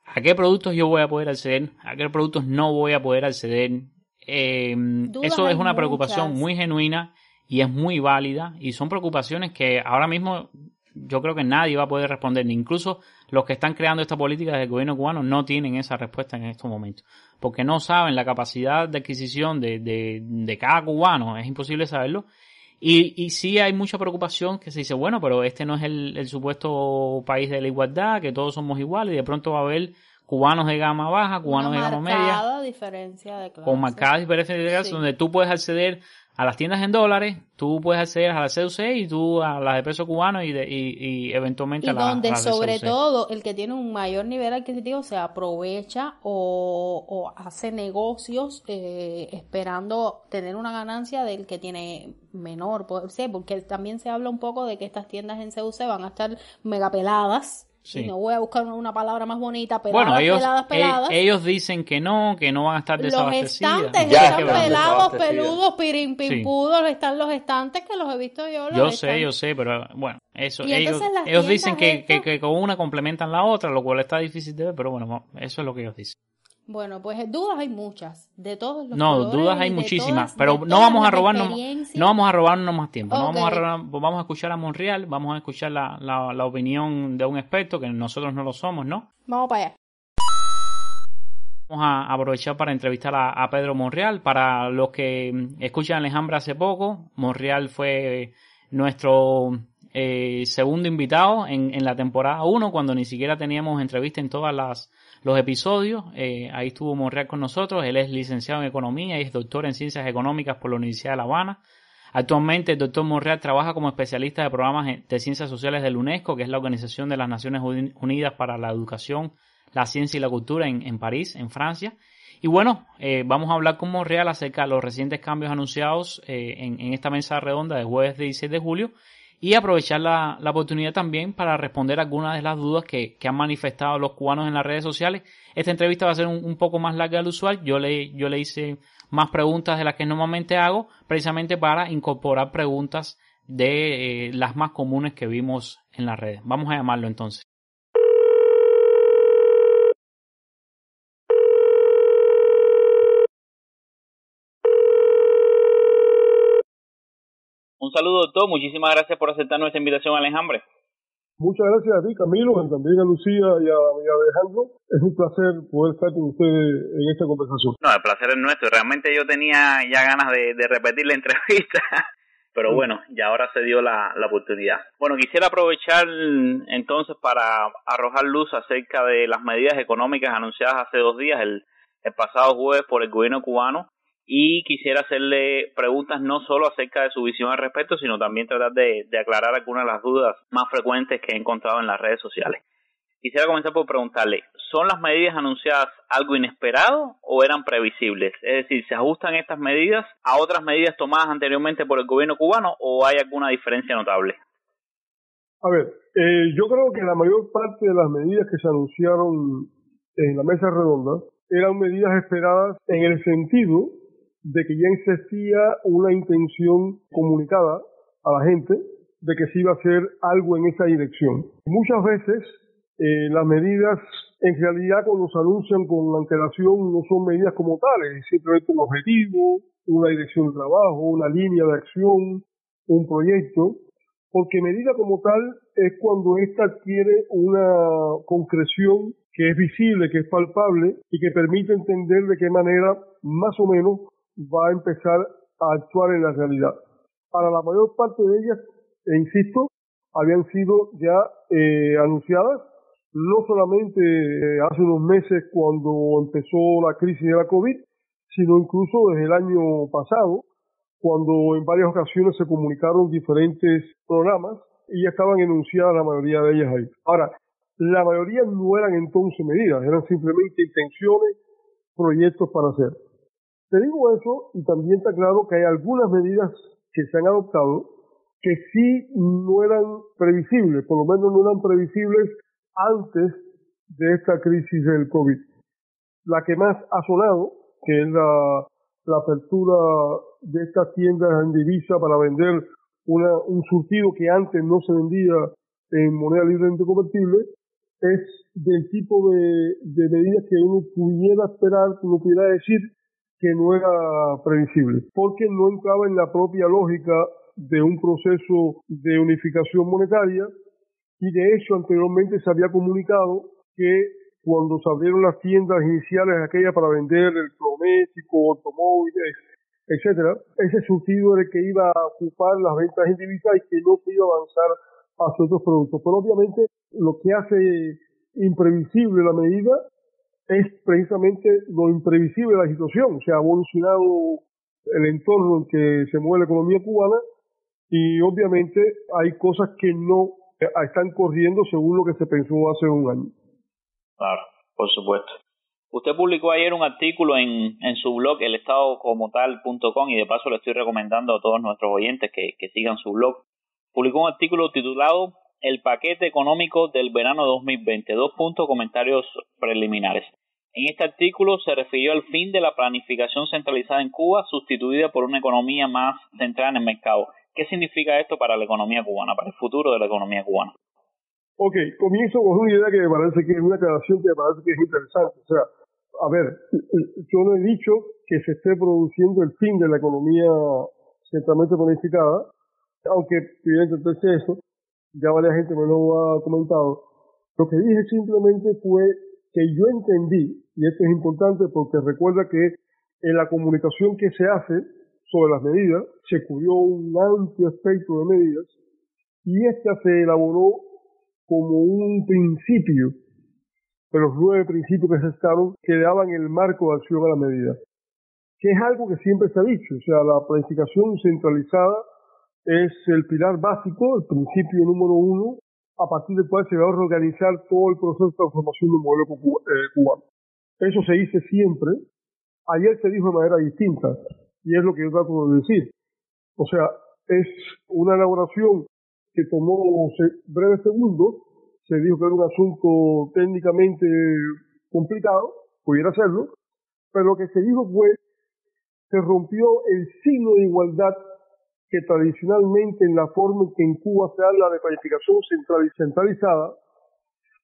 a qué productos yo voy a poder acceder, a qué productos no voy a poder acceder. Eh, eso es una preocupación muy genuina y es muy válida y son preocupaciones que ahora mismo yo creo que nadie va a poder responder, ni incluso los que están creando esta política del gobierno cubano no tienen esa respuesta en estos momentos, porque no saben la capacidad de adquisición de, de, de cada cubano, es imposible saberlo, y, y sí hay mucha preocupación que se dice, bueno, pero este no es el, el supuesto país de la igualdad, que todos somos iguales, y de pronto va a haber cubanos de gama baja, cubanos Una de gama media, marcada diferencia de clase. con marcadas diferencias de clase, Sí. donde tú puedes acceder a las tiendas en dólares, tú puedes acceder a la CUC y tú a las de peso cubano y, de, y, y eventualmente Y a, la- donde de sobre CUC. todo el que tiene un mayor nivel adquisitivo se aprovecha o, o hace negocios eh, esperando tener una ganancia del que tiene menor. Porque también se habla un poco de que estas tiendas en CUC van a estar megapeladas. Sí. Y no voy a buscar una, palabra más bonita, peladas, Bueno, ellos, peladas, eh, peladas. ellos dicen que no, que no van a estar los desabastecidas. estantes Ya están pelados, peludos, pirimpimpudos, están los estantes que los he visto yo. los Yo están- sé, yo sé, pero bueno, eso, Y ellos, dicen que, que con una complementan la otra, lo cual está difícil de ver, pero bueno, eso es lo que ellos dicen. Bueno, pues dudas hay muchas, de todos los No, colores dudas hay muchísimas, todas- pero no vamos a robarnos, no vamos a robarnos más tiempo, no vamos a robar- vamos a escuchar a Monreal, vamos a escuchar la, la, la opinión de un experto que nosotros no lo somos, ¿no? Vamos para allá. Vamos a aprovechar para entrevistar a, a Pedro Monreal. Para los que escuchan Alejandra hace poco, Monreal fue nuestro eh, segundo invitado en, en la temporada 1, cuando ni siquiera teníamos entrevista en todas las los episodios. Eh, ahí estuvo Monreal con nosotros. Él es licenciado en Economía y es doctor en Ciencias Económicas por la Universidad de La Habana. Actualmente el doctor Monreal trabaja como especialista de programas de ciencias sociales de la UNESCO, que es la Organización de las Naciones Uni- Unidas para la Educación, la Ciencia y la Cultura en, en París, en Francia. Y bueno, eh, vamos a hablar con Monreal acerca de los recientes cambios anunciados eh, en, en esta mesa redonda de jueves 16 de julio y aprovechar la, la oportunidad también para responder algunas de las dudas que, que han manifestado los cubanos en las redes sociales. Esta entrevista va a ser un, un poco más larga del usual. Yo le, yo le hice más preguntas de las que normalmente hago, precisamente para incorporar preguntas de eh, las más comunes que vimos en las redes. Vamos a llamarlo entonces. Saludo, doctor. Muchísimas gracias por aceptar nuestra invitación al enjambre. Muchas gracias a ti, Camilo, y también a Lucía y a, y a Alejandro. Es un placer poder estar con ustedes en esta conversación. No, el placer es nuestro. Realmente yo tenía ya ganas de, de repetir la entrevista, [laughs] pero bueno, ya ahora se dio la, la oportunidad. Bueno, quisiera aprovechar entonces para arrojar luz acerca de las medidas económicas anunciadas hace dos días, el, el pasado jueves, por el gobierno cubano y quisiera hacerle preguntas no solo acerca de su visión al respecto, sino también tratar de, aclarar algunas de las dudas más frecuentes que he encontrado en las redes sociales. Quisiera comenzar por preguntarle, ¿son las medidas anunciadas algo inesperado o eran previsibles? Es decir, ¿se ajustan estas medidas a otras medidas tomadas anteriormente por el gobierno cubano o hay alguna diferencia notable? A ver, eh, yo creo que la mayor parte de las medidas que se anunciaron en la mesa redonda eran medidas esperadas en el sentido de que ya existía una intención comunicada a la gente de que se iba a hacer algo en esa dirección. Muchas veces eh, las medidas en realidad cuando se anuncian con antelación no son medidas como tales, es simplemente un objetivo, una dirección de trabajo, una línea de acción, un proyecto, porque medida como tal es cuando ésta adquiere una concreción que es visible, que es palpable y que permite entender de qué manera más o menos va a empezar a actuar en la realidad. Para la mayor parte de ellas, e insisto, habían sido ya eh, anunciadas, no solamente eh, hace unos meses cuando empezó la crisis de la COVID, sino incluso desde el año pasado, cuando en varias ocasiones se comunicaron diferentes programas y ya estaban enunciadas la mayoría de ellas ahí. Ahora, la mayoría no eran entonces medidas, eran simplemente intenciones, proyectos para hacer. Te digo eso y también está claro que hay algunas medidas que se han adoptado que sí no eran previsibles, por lo menos no eran previsibles antes de esta crisis del COVID. La que más ha sonado, que es la, apertura de estas tiendas en divisa para vender una, un surtido que antes no se vendía en moneda libremente convertible, es del tipo de, de medidas que uno pudiera esperar, uno pudiera decir que no era previsible, porque no entraba en la propia lógica de un proceso de unificación monetaria y de hecho anteriormente se había comunicado que cuando se abrieron las tiendas iniciales aquellas para vender electrodomésticos, automóviles, etcétera, ese surtido era el que iba a ocupar las ventas en divisa y que no se iba a avanzar hacia otros productos. Pero obviamente lo que hace imprevisible la medida es precisamente lo imprevisible de la situación. Se ha evolucionado el entorno en que se mueve la economía cubana y obviamente hay cosas que no están corriendo según lo que se pensó hace un año. Claro, por supuesto. Usted publicó ayer un artículo en, en su blog, elestadocomotal.com, y de paso le estoy recomendando a todos nuestros oyentes que, que sigan su blog. Publicó un artículo titulado El paquete económico del verano 2020. Dos puntos, comentarios preliminares. En este artículo se refirió al fin de la planificación centralizada en Cuba, sustituida por una economía más centrada en el mercado. ¿Qué significa esto para la economía cubana, para el futuro de la economía cubana? Ok, comienzo con una idea que me parece que es una aclaración que me parece que es interesante. O sea, a ver, yo no he dicho que se esté produciendo el fin de la economía centralmente planificada, aunque evidentemente eso, ya varias gente me lo ha comentado. Lo que dije simplemente fue que yo entendí, y esto es importante porque recuerda que en la comunicación que se hace sobre las medidas, se cubrió un amplio espectro de medidas, y esta se elaboró como un principio de los nueve principios que se estaron que daban el marco de acción a la medida, que es algo que siempre se ha dicho, o sea, la planificación centralizada es el pilar básico, el principio número uno a partir del cual se va a reorganizar todo el proceso de transformación del modelo eh, cubano. Eso se dice siempre. Ayer se dijo de manera distinta, y es lo que yo trato de decir. O sea, es una elaboración que tomó breves segundos, se dijo que era un asunto técnicamente complicado, pudiera serlo, pero lo que se dijo fue, se rompió el signo de igualdad que tradicionalmente en la forma en que en Cuba se habla de planificación centralizada,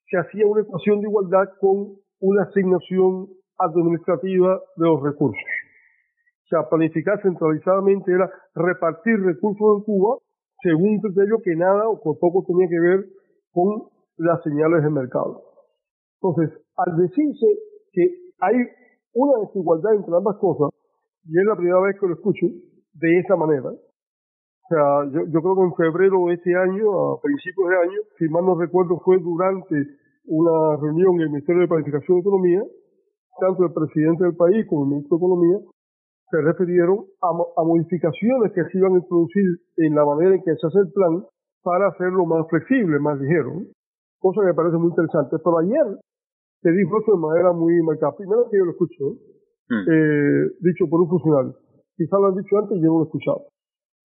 se hacía una ecuación de igualdad con una asignación administrativa de los recursos. O sea, planificar centralizadamente era repartir recursos en Cuba según un criterio que nada o por poco tenía que ver con las señales de mercado. Entonces, al decirse que hay una desigualdad entre ambas cosas, y es la primera vez que lo escucho de esa manera, o sea, yo, yo creo que en febrero de este año, a principios de año, si mal no recuerdo, fue durante una reunión en el Ministerio de Planificación y Economía, tanto el presidente del país como el ministro de Economía se refirieron a, a modificaciones que se iban a introducir en la manera en que se hace el plan para hacerlo más flexible, más ligero. Cosa que me parece muy interesante. Pero ayer se dijo eso de manera muy marcada. Primero que yo lo escucho, ¿no? eh, dicho por un funcionario. Quizás lo han dicho antes y yo no lo he escuchado.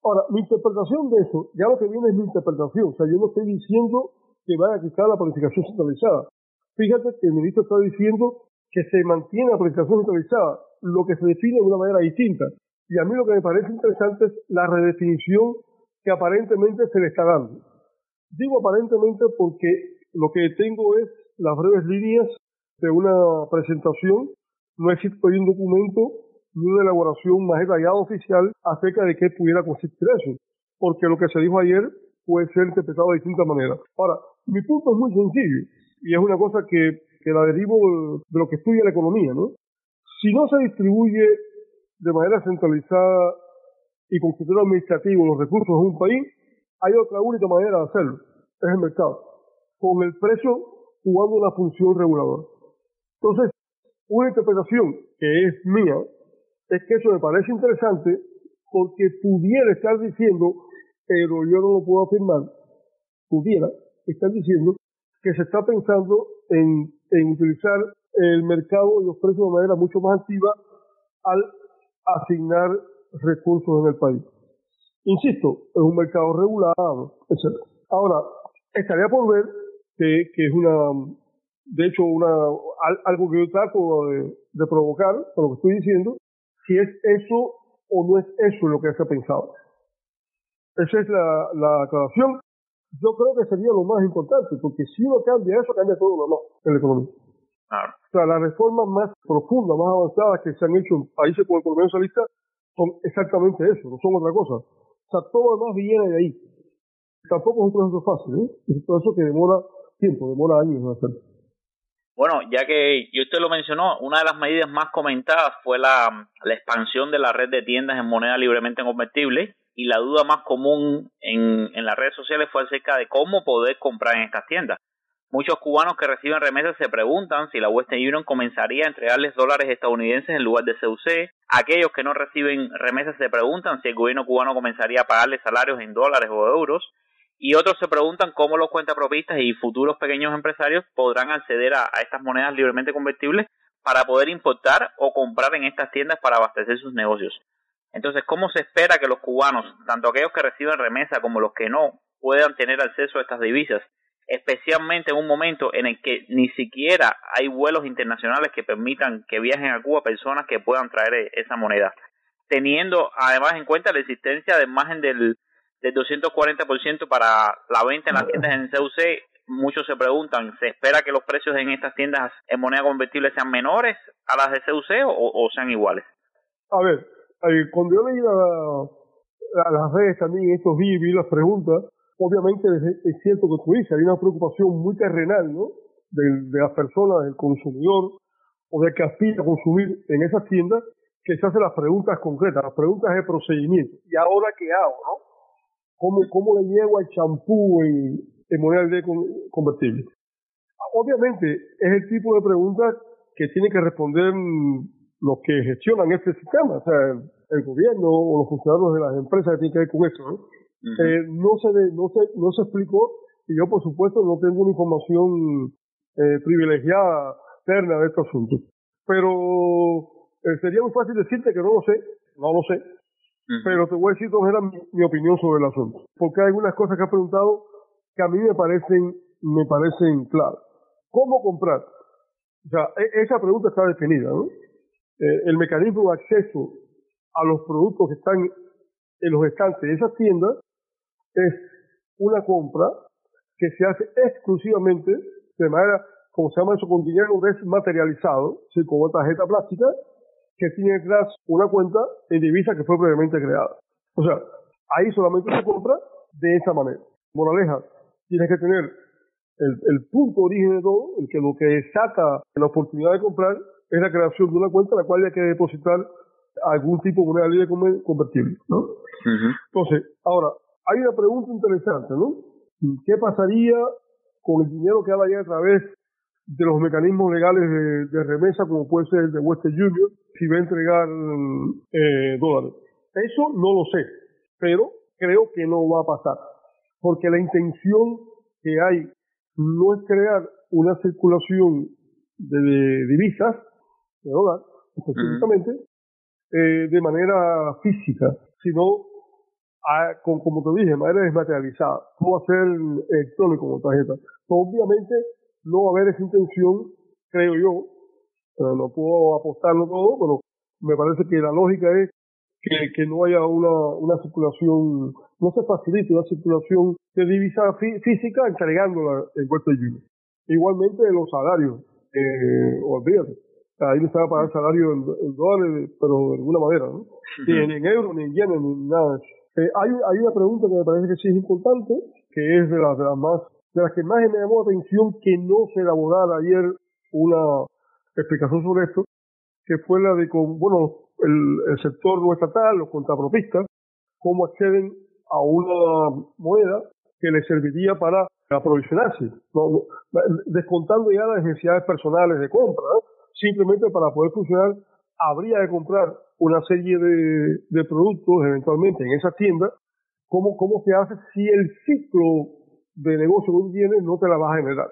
Ahora, mi interpretación de eso, ya lo que viene es mi interpretación. O sea, yo no estoy diciendo que vaya a quitar la planificación centralizada. Fíjate que el ministro está diciendo que se mantiene la planificación centralizada, lo que se define de una manera distinta. Y a mí lo que me parece interesante es la redefinición que aparentemente se le está dando. Digo aparentemente porque lo que tengo es las breves líneas de una presentación, no existe hoy un documento ni una elaboración más detallada oficial acerca de qué pudiera consistir eso, porque lo que se dijo ayer puede ser interpretado de distintas maneras. Ahora, mi punto es muy sencillo y es una cosa que, que la derivo de lo que estudia la economía, ¿no? Si no se distribuye de manera centralizada y con criterio administrativo los recursos de un país, hay otra única manera de hacerlo, es el mercado, con el precio jugando una función reguladora. Entonces, una interpretación que es mía es que eso me parece interesante porque pudiera estar diciendo, pero yo no lo puedo afirmar, pudiera estar diciendo que se está pensando en, en utilizar el mercado y los precios de manera mucho más activa al asignar recursos en el país. Insisto, es un mercado regulado, etc. Ahora, estaría por ver que, que es una, de hecho, una, algo que yo trato de, de provocar, por lo que estoy diciendo, si es eso o no es eso lo que se ha pensado. Esa es la, la aclaración. Yo creo que sería lo más importante, porque si uno cambia eso, cambia todo lo demás en la economía. O sea, las reformas más profundas, más avanzadas que se han hecho en países como el economía socialista son exactamente eso, no son otra cosa. O sea, todo lo demás viene de ahí. Tampoco es un proceso fácil, ¿eh? Es un proceso que demora tiempo, demora años en hacerlo. Bueno, ya que usted lo mencionó, una de las medidas más comentadas fue la, la expansión de la red de tiendas en moneda libremente convertible y la duda más común en, en las redes sociales fue acerca de cómo poder comprar en estas tiendas. Muchos cubanos que reciben remesas se preguntan si la Western Union comenzaría a entregarles dólares estadounidenses en lugar de CUC. Aquellos que no reciben remesas se preguntan si el gobierno cubano comenzaría a pagarles salarios en dólares o euros. Y otros se preguntan cómo los cuentapropistas y futuros pequeños empresarios podrán acceder a, estas monedas libremente convertibles para poder importar o comprar en estas tiendas para abastecer sus negocios. Entonces, ¿cómo se espera que los cubanos, tanto aquellos que reciben remesa como los que no, puedan tener acceso a estas divisas? especialmente en un momento en el que ni siquiera hay vuelos internacionales que permitan que viajen a Cuba personas que puedan traer esa moneda, teniendo además en cuenta la existencia de margen del, del 240% para la venta en las tiendas en CUC, muchos se preguntan, ¿se espera que los precios en estas tiendas en moneda convertible sean menores a las de CUC o, sean iguales? A ver, eh, cuando yo leí la, las redes también estos días y las preguntas, obviamente es, cierto que tú dices, hay una preocupación muy terrenal, ¿no? De, de las personas, del consumidor o del que aspira a consumir en esas tiendas, que se hacen las preguntas concretas, las preguntas de procedimiento. ¿Y ahora qué hago, no? ¿Cómo, cómo le llevo al champú en, en moneda de convertible? Obviamente es el tipo de preguntas que tienen que responder los que gestionan este sistema, o sea, el, el gobierno o los funcionarios de las empresas que tienen que ver con eso, ¿no? eh, no se no se no se explicó y yo por supuesto no tengo una información eh, privilegiada externa de este asunto pero eh, sería muy fácil decirte que no lo sé no lo sé pero te voy a decir todas era mi, opinión sobre el asunto porque hay algunas cosas que ha preguntado que a mí me parecen me parecen claras cómo comprar o sea e, esa pregunta está definida ¿no? Eh, el mecanismo de acceso a los productos que están en los estantes de esas tiendas es una compra que se hace exclusivamente de manera, como se llama eso, con dinero desmaterializado, ¿sí? con una tarjeta plástica, que tiene detrás una cuenta en divisa que fue previamente creada. O sea, ahí solamente se compra de esa manera. Moraleja, tienes que tener el, el punto origen de todo, el que lo que saca la oportunidad de comprar es la creación de una cuenta en la cual hay que depositar algún tipo de moneda libre convertible, ¿no? Entonces, ahora, hay una pregunta interesante, ¿no? ¿Qué pasaría con el dinero que ahora llega a través de los mecanismos legales de, remesa, como puede ser el de Western Union, si va a entregar eh, dólares? Eso no lo sé, pero creo que no va a pasar, porque la intención que hay no es crear una circulación de, divisas, de dólares, específicamente, eh, de manera física, sino como te dije, de manera desmaterializada. Va a ser electrónico como tarjeta. Obviamente no va a haber esa intención, creo yo, pero no puedo apostarlo todo, pero me parece que la lógica es que, que no haya una, una circulación, no se facilite una circulación de divisa física entregándola en Puerto Rico. Igualmente los salarios, eh, olvídate. Ahí no se va a pagar salario en, dólares, pero de alguna manera, ¿no? Ni en, euros, ni en yenes, ni nada de. Eh, hay, hay una pregunta que me parece que sí es importante, que es de las, de las más, de las que más me llamó la atención que no se elaborara ayer una explicación sobre esto, que fue la de con, bueno, el, sector no estatal, los contrapropistas, cómo acceden a una moneda que les serviría para aprovisionarse, descontando ya las necesidades personales de compra, simplemente para poder funcionar habría de comprar una serie de, de productos eventualmente en esa tienda, ¿cómo, ¿cómo se hace si el ciclo de negocio que tiene no te la va a generar?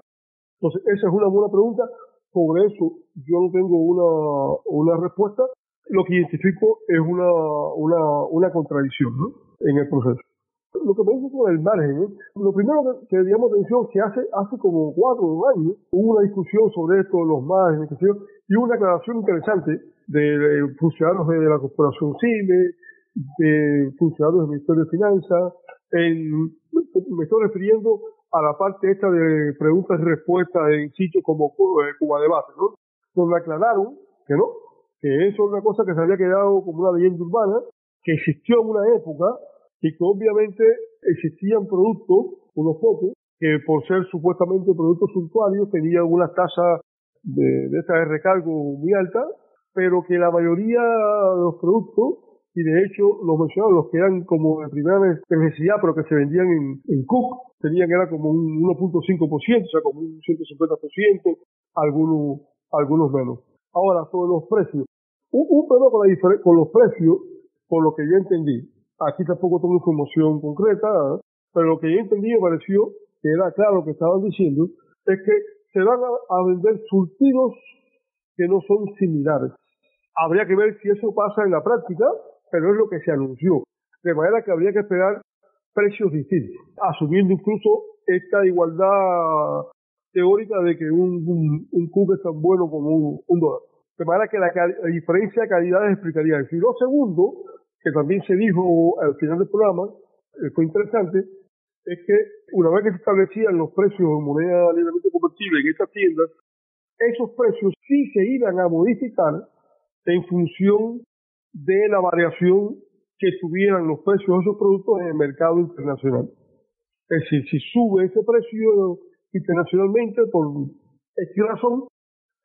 Entonces, esa es una buena pregunta. Sobre eso yo no tengo una, una respuesta. Lo que identifico es una, una, una contradicción ¿no? en el proceso. Lo que me dice con el margen, ¿eh? lo primero que, que digamos atención que hace, hace como cuatro años hubo una discusión sobre esto, los márgenes, y una aclaración interesante de, funcionarios de la Corporación CIME, de funcionarios del Ministerio de Finanzas, me estoy refiriendo a la parte esta de preguntas y respuestas en sitios como eh, Cuba Debate, ¿no? Donde aclararon que no, que eso es una cosa que se había quedado como una leyenda urbana, que existió en una época y que obviamente existían productos, unos pocos, que por ser supuestamente productos suntuarios tenían una tasa de, de recargo muy alta pero que la mayoría de los productos, y de hecho los mencionados, los que eran como de primera necesidad, pero que se vendían en, en Cook, tenían era como un 1.5%, o sea, como un 150%, algunos, algunos menos. Ahora, sobre los precios. Un, un con, la con los precios, por lo que yo entendí, aquí tampoco tengo información concreta, ¿eh? pero lo que yo entendí me pareció que era claro lo que estaban diciendo, es que se van a vender surtidos que no son similares. Habría que ver si eso pasa en la práctica, pero es lo que se anunció. De manera que habría que esperar precios distintos, asumiendo incluso esta igualdad teórica de que un, un, es tan bueno como un, dólar. De manera que la, diferencia de calidades explicaría eso. Y lo segundo, que también se dijo al final del programa, eh, fue interesante, es que una vez que se establecían los precios en moneda libremente convertible en estas tiendas, esos precios sí se iban a modificar en función de la variación que tuvieran los precios de esos productos en el mercado internacional. Es decir, si sube ese precio internacionalmente por X razón,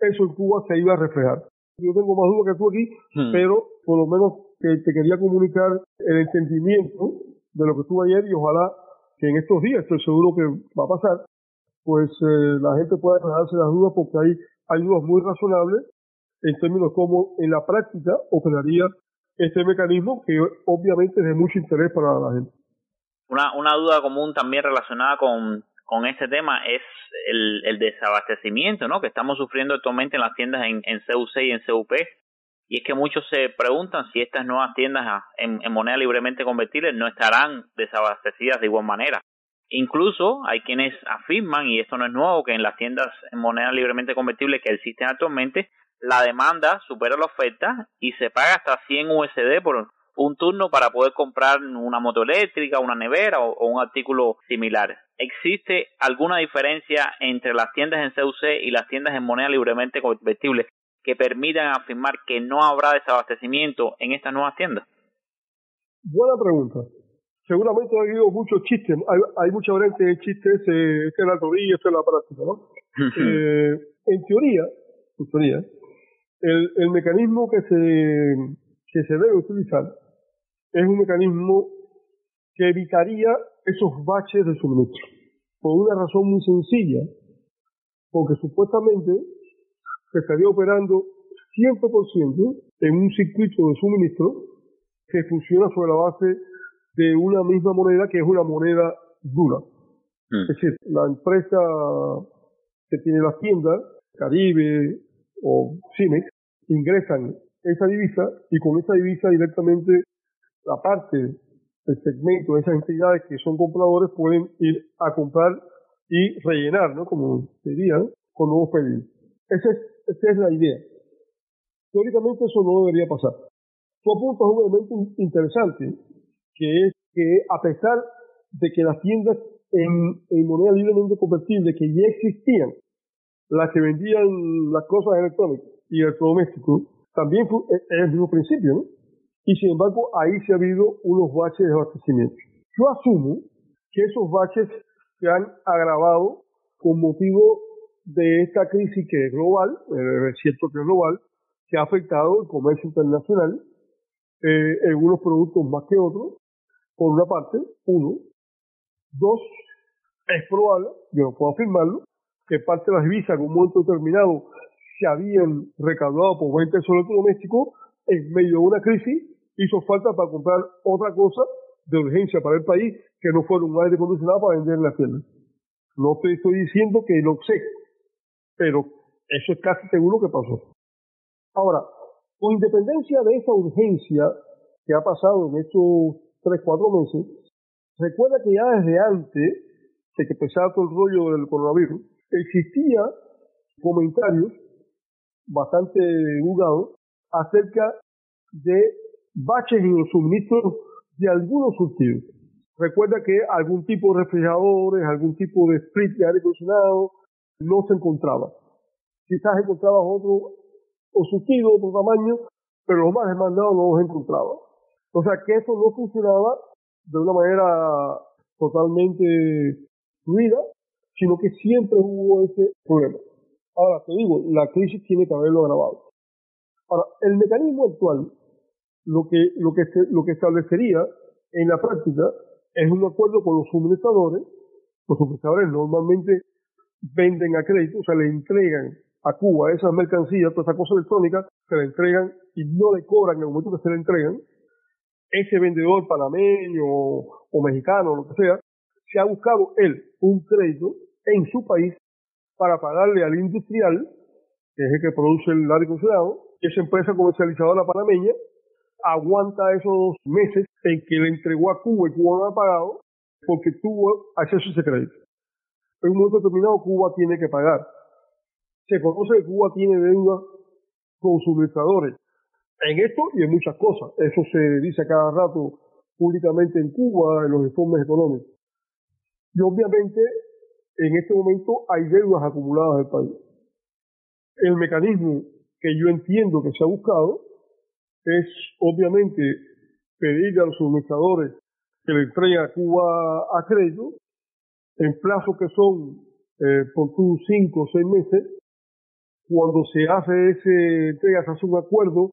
eso en Cuba se iba a reflejar. Yo tengo más dudas que tú aquí, hmm. pero por lo menos te, te quería comunicar el entendimiento de lo que tuve ayer y ojalá que en estos días, estoy seguro que va a pasar, pues eh, la gente pueda aclararse las dudas porque hay, hay dudas muy razonables en términos como en la práctica operaría este mecanismo que obviamente es de mucho interés para la gente. Una, una duda común también relacionada con, con este tema es el, el desabastecimiento ¿no? que estamos sufriendo actualmente en las tiendas en, en CUC y en CUP. Y es que muchos se preguntan si estas nuevas tiendas en, en moneda libremente convertible no estarán desabastecidas de igual manera. Incluso hay quienes afirman, y esto no es nuevo, que en las tiendas en moneda libremente convertible que existen actualmente, la demanda supera la oferta y se paga hasta 100 USD por un turno para poder comprar una moto eléctrica, una nevera o, un artículo similar. ¿Existe alguna diferencia entre las tiendas en CUC y las tiendas en moneda libremente convertible que permitan afirmar que no habrá desabastecimiento en estas nuevas tiendas? Buena pregunta. Seguramente ha habido muchos chistes, hay, hay mucha variante de chistes, eh, este es la teoría, este es la práctica, ¿no? [laughs] Eh, en teoría, en teoría, el, el mecanismo que se, que se debe utilizar es un mecanismo que evitaría esos baches de suministro. Por una razón muy sencilla, porque supuestamente se estaría operando 100% en un circuito de suministro que funciona sobre la base de una misma moneda que es una moneda dura. Es decir, la empresa que tiene las tiendas, Caribe o Cinex, ingresan esa divisa y con esa divisa directamente la parte del segmento de esas entidades que son compradores pueden ir a comprar y rellenar, ¿no? Como dirían, con nuevos pedidos. Esa es, esa es la idea. Teóricamente eso no debería pasar. Tú apuntas un elemento interesante, que es que a pesar de que las tiendas en, en moneda libremente convertible que ya existían, las que vendían las cosas electrónicas y electrodomésticos, también fue, es el mismo principio, ¿no? Y sin embargo, ahí se ha habido unos baches de abastecimiento. Yo asumo que esos baches se han agravado con motivo de esta crisis que es global, eh, es cierto global, que ha afectado el comercio internacional eh, en unos productos más que otros, por una parte, uno. Dos, es probable, yo no puedo afirmarlo, que parte de las divisas en un momento determinado se habían recaudado por venta de electrodomésticos en medio de una crisis, hizo falta para comprar otra cosa de urgencia para el país que no fuera un aire acondicionado para vender en la tienda. No te estoy diciendo que lo sé, pero eso es casi seguro que pasó. Ahora, con independencia de esa urgencia que ha pasado en estos tres, cuatro meses, recuerda que ya desde antes de que empezara todo el rollo del coronavirus, existía comentarios bastante divulgados acerca de baches en los suministros de algunos surtidos. Recuerda que algún tipo de refrigeradores, algún tipo de split de aire acondicionado no se encontraba. Quizás encontrabas otro o surtido, otro tamaño, pero los más demandados no los encontraba. O sea que eso no funcionaba de una manera totalmente fluida, sino que siempre hubo ese problema. Ahora, te digo, la crisis tiene que haberlo agravado. Ahora, el mecanismo actual, lo que, lo que, lo que establecería en la práctica es un acuerdo con los suministradores. Los suministradores normalmente venden a crédito, o sea, le entregan a Cuba esas mercancías, todas esas cosas electrónicas, se le entregan y no le cobran en el momento que se le entregan. Ese vendedor panameño o mexicano, lo que sea, se ha buscado él un crédito en su país para pagarle al industrial, que es el que produce el acondicionado, y esa empresa comercializadora panameña aguanta esos meses en que le entregó a Cuba y Cuba no ha pagado porque tuvo acceso a ese crédito. En un momento determinado Cuba tiene que pagar. Se conoce que Cuba tiene deuda con suministradores en esto y en muchas cosas. Eso se dice cada rato públicamente en Cuba, en los informes económicos. Y obviamente en este momento hay deudas acumuladas del país. El mecanismo que yo entiendo que se ha buscado es obviamente pedirle a los suministradores que le entreguen a Cuba a crédito en plazos que son eh, por tus cinco o seis meses. Cuando se hace ese entrega, se hace un acuerdo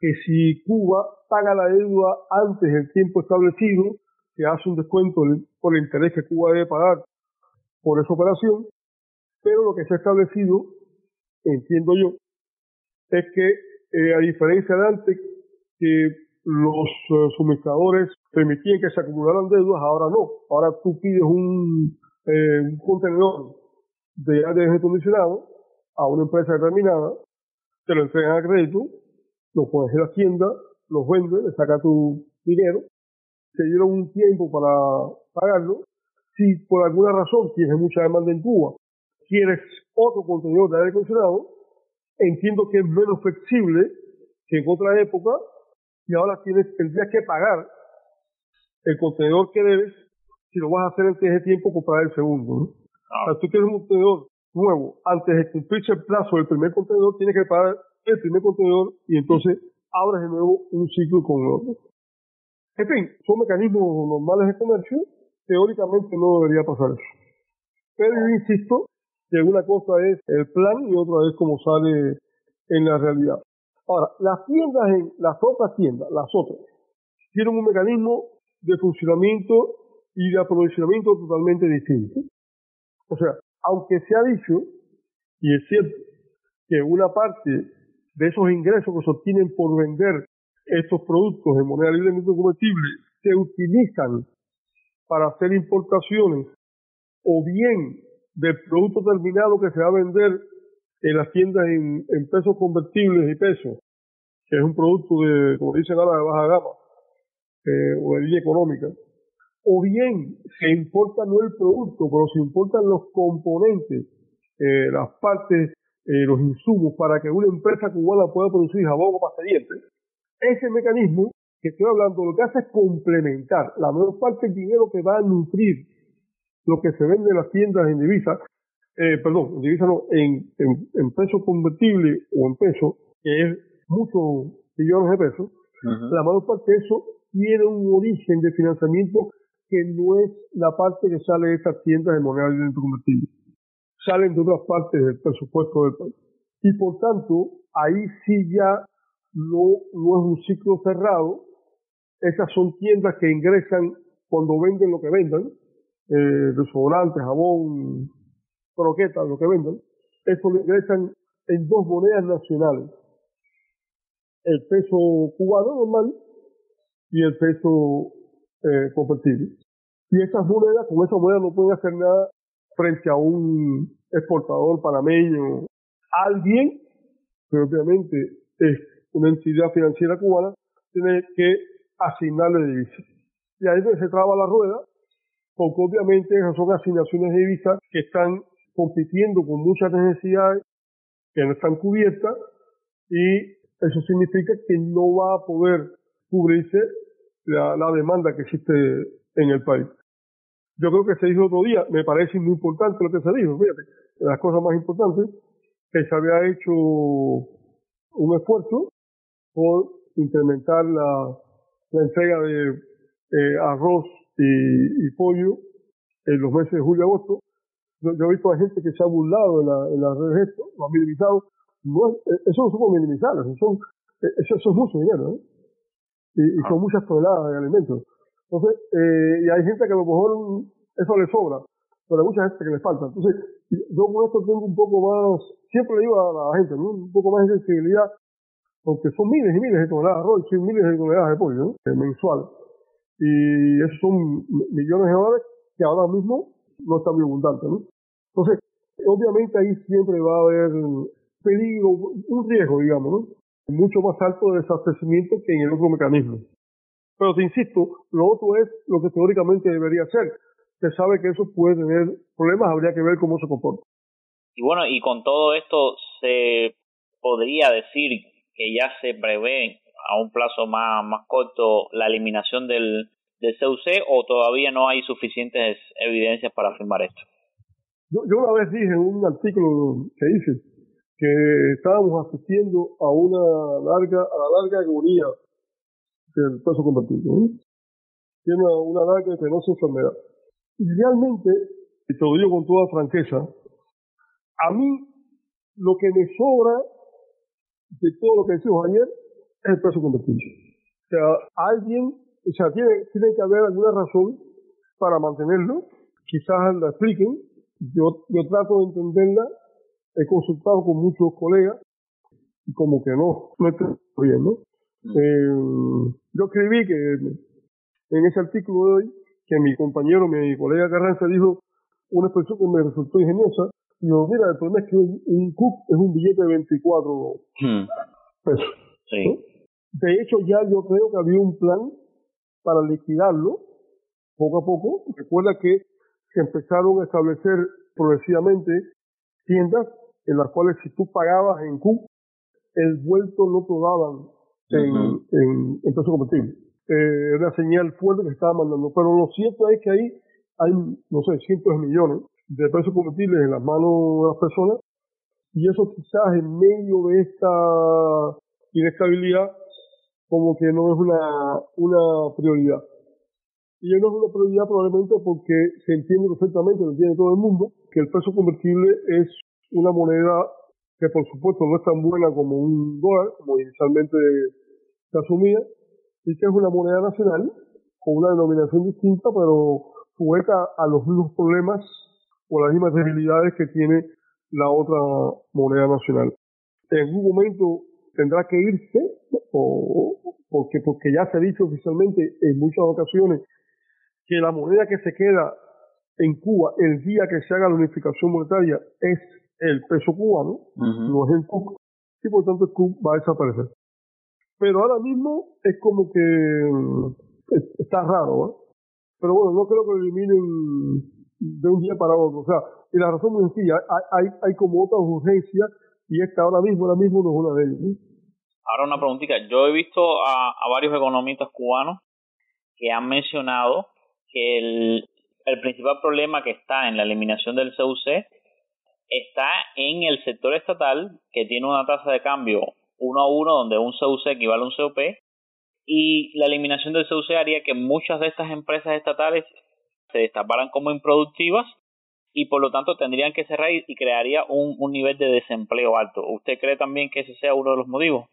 que si Cuba paga la deuda antes del tiempo establecido, se hace un descuento por el interés que Cuba debe pagar por esa operación, pero lo que se ha establecido, entiendo yo, es que eh, a diferencia de antes, que los eh, suministradores permitían que se acumularan deudas, ahora no. Ahora tú pides un, eh, un contenedor de aire acondicionado a una empresa determinada, te lo entregan a crédito, lo pones en la tienda, los vendes, le sacas tu dinero, te dieron un tiempo para pagarlo si por alguna razón tienes mucha demanda en Cuba, quieres otro contenedor de aire acondicionado, entiendo que es menos flexible que en otra época y ahora tienes, tendrías que pagar el contenedor que debes si lo vas a hacer antes de tiempo comprar el segundo. ¿no? O sea, tú quieres un contenedor nuevo, antes de cumplirse el plazo del primer contenedor, tienes que pagar el primer contenedor y entonces abres de nuevo un ciclo con otro. En fin, son mecanismos normales de comercio, teóricamente no debería pasar eso. Pero yo insisto que una cosa es el plan y otra es cómo sale en la realidad. Ahora, las tiendas, en, las otras tiendas, las otras, tienen un mecanismo de funcionamiento y de aprovisionamiento totalmente distinto. O sea, aunque se ha dicho, y es cierto, que una parte de esos ingresos que se obtienen por vender estos productos en moneda libremente convertible se utilizan para hacer importaciones o bien del producto terminado que se va a vender en las tiendas en, pesos convertibles y pesos, que es un producto de, como dicen ahora, de baja gama eh, o de línea económica, o bien se importa no el producto, pero se importan los componentes, eh, las partes, eh, los insumos para que una empresa cubana pueda producir jabón o pasta dientes. Ese mecanismo que estoy hablando lo que hace es complementar la mayor parte del dinero que va a nutrir lo que se vende en las tiendas en divisas, eh, perdón, en divisas no, en, en, en peso convertible o en peso, que es muchos millones de pesos, la mayor parte de eso tiene un origen de financiamiento que no es la parte que sale de estas tiendas de moneda libre convertible. Salen de otras partes del presupuesto del país. Y por tanto, ahí sí ya no, no es un ciclo cerrado. Esas son tiendas que ingresan cuando venden lo que vendan, eh, jabón, croquetas, lo que vendan. Eso lo ingresan en dos monedas nacionales. El peso cubano normal y el peso eh, convertible. Y esas monedas, con esas monedas no pueden hacer nada frente a un exportador panameño, alguien que obviamente es una entidad financiera cubana, tiene que asignarle divisas. Y ahí se traba la rueda, porque obviamente esas son asignaciones de divisas que están compitiendo con muchas necesidades que no están cubiertas y eso significa que no va a poder cubrirse la, la demanda que existe en el país. Yo creo que se dijo otro día, me parece muy importante lo que se dijo, fíjate, las cosas más importantes, que se había hecho un esfuerzo por incrementar la, la entrega de eh, arroz y, y, pollo en los meses de julio y agosto. Yo, yo, he visto a gente que se ha burlado en, la, en las redes esto, lo ha minimizado. No eh, eso no son minimizar, eso, son, eh, eso, eso es mucho dinero, ¿eh? y, y son muchas toneladas de alimentos. Entonces, eh, y hay gente que a lo mejor eso le sobra, pero hay mucha gente que le falta. Entonces, yo con esto tengo un poco más, siempre le digo a la gente, ¿no? un poco más de sensibilidad, porque son miles y miles de toneladas de arroz y miles de toneladas de pollo, ¿no? mensual. Y esos son millones de dólares que ahora mismo no están muy abundantes, ¿no? Entonces, obviamente ahí siempre va a haber peligro, un riesgo, digamos, ¿no? Mucho más alto de desabastecimiento que en el otro mecanismo. Pero te insisto, lo otro es lo que teóricamente debería ser. Se sabe que eso puede tener problemas, habría que ver cómo se comporta. Y bueno, y con todo esto se podría decir que ya se prevé a un plazo más, más corto la eliminación del, del CUC o todavía no hay suficientes evidencias para afirmar esto? Yo, yo una vez dije en un artículo que hice que estábamos asistiendo a una larga, a la larga agonía del peso convertible. ¿eh? Tiene una larga y penosa enfermedad. Y realmente, y te lo digo con toda franqueza, a mí lo que me sobra de todo lo que decimos ayer es el peso convertible. O sea, alguien, o sea, tiene, tiene que haber alguna razón para mantenerlo. Quizás la expliquen. Yo, yo trato de entenderla. He consultado con muchos colegas y como que no, no estoy bien, ¿no? Eh, yo escribí que en ese artículo de hoy, que mi compañero, mi colega Carranza dijo una expresión que me resultó ingeniosa. Yo, mira, el problema es que un, un CUP es un billete de 24 Hmm. pesos. Sí. ¿no? De hecho, ya yo creo que había un plan para liquidarlo poco a poco. Recuerda que se empezaron a establecer progresivamente tiendas en las cuales si tú pagabas en CUP, el vuelto no te daban en, en, en peso convertible. Eh, era una señal fuerte que se estaba mandando. Pero lo cierto es que ahí hay, no sé, cientos de millones de pesos convertibles en las manos de las personas y eso quizás en medio de esta inestabilidad como que no es una, una prioridad. Y no es una prioridad probablemente porque se entiende perfectamente, lo entiende todo el mundo, que el peso convertible es una moneda que por supuesto no es tan buena como un dólar, como inicialmente se asumía, y que es una moneda nacional con una denominación distinta, pero sujeta a los mismos problemas o las mismas debilidades que tiene la otra moneda nacional. En algún momento tendrá que irse, o, porque, porque ya se ha dicho oficialmente en muchas ocasiones que la moneda que se queda en Cuba el día que se haga la unificación monetaria es el peso cubano, no es el CUC, y por tanto el CUC va a desaparecer. Pero ahora mismo es como que mm, está raro, ¿eh? Pero bueno, no creo que lo eliminen de un día para otro. O sea, y la razón muy sencilla, hay, hay, como otras urgencias y esta ahora mismo, ahora mismo no es una de ellas. Ahora una preguntita. Yo he visto a, a varios economistas cubanos que han mencionado que el, el principal problema que está en la eliminación del CUC está en el sector estatal que tiene una tasa de cambio uno a uno donde un CUC equivale a un COP y la eliminación del CUC haría que muchas de estas empresas estatales se destaparan como improductivas y por lo tanto tendrían que cerrar y crearía un, un nivel de desempleo alto. ¿Usted cree también que ese sea uno de los motivos?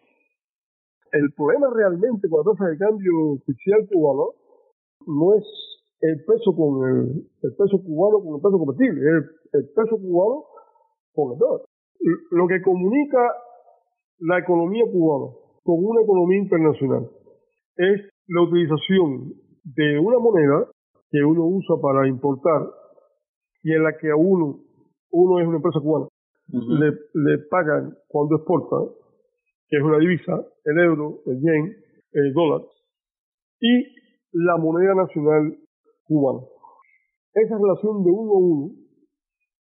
El problema realmente con la tasa de cambio oficial cubano no es el peso con el, peso cubano con el peso convertible, es el, el peso cubano con el dólar. Lo que comunica la economía cubana con una economía internacional es la utilización de una moneda que uno usa para importar y en la que a uno, uno es una empresa cubana, le, le pagan cuando exporta, que es una divisa, el euro, el yen, el dólar, y la moneda nacional cubana. Esa relación de uno a uno,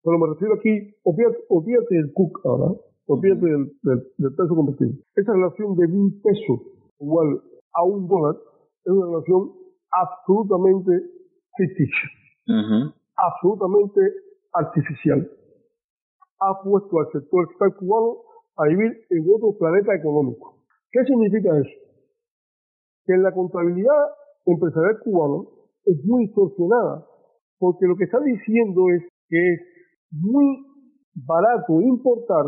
pero me refiero aquí, olvídate, del CUC ahora, olvídate del, del, peso convertible. Esa relación de un peso igual a un dólar es una relación absolutamente ficticia, absolutamente artificial. Ha puesto al sector estatal cubano a vivir en otro planeta económico. ¿Qué significa eso? Que en la contabilidad empresarial cubana es muy distorsionada, porque lo que está diciendo es que es muy barato importar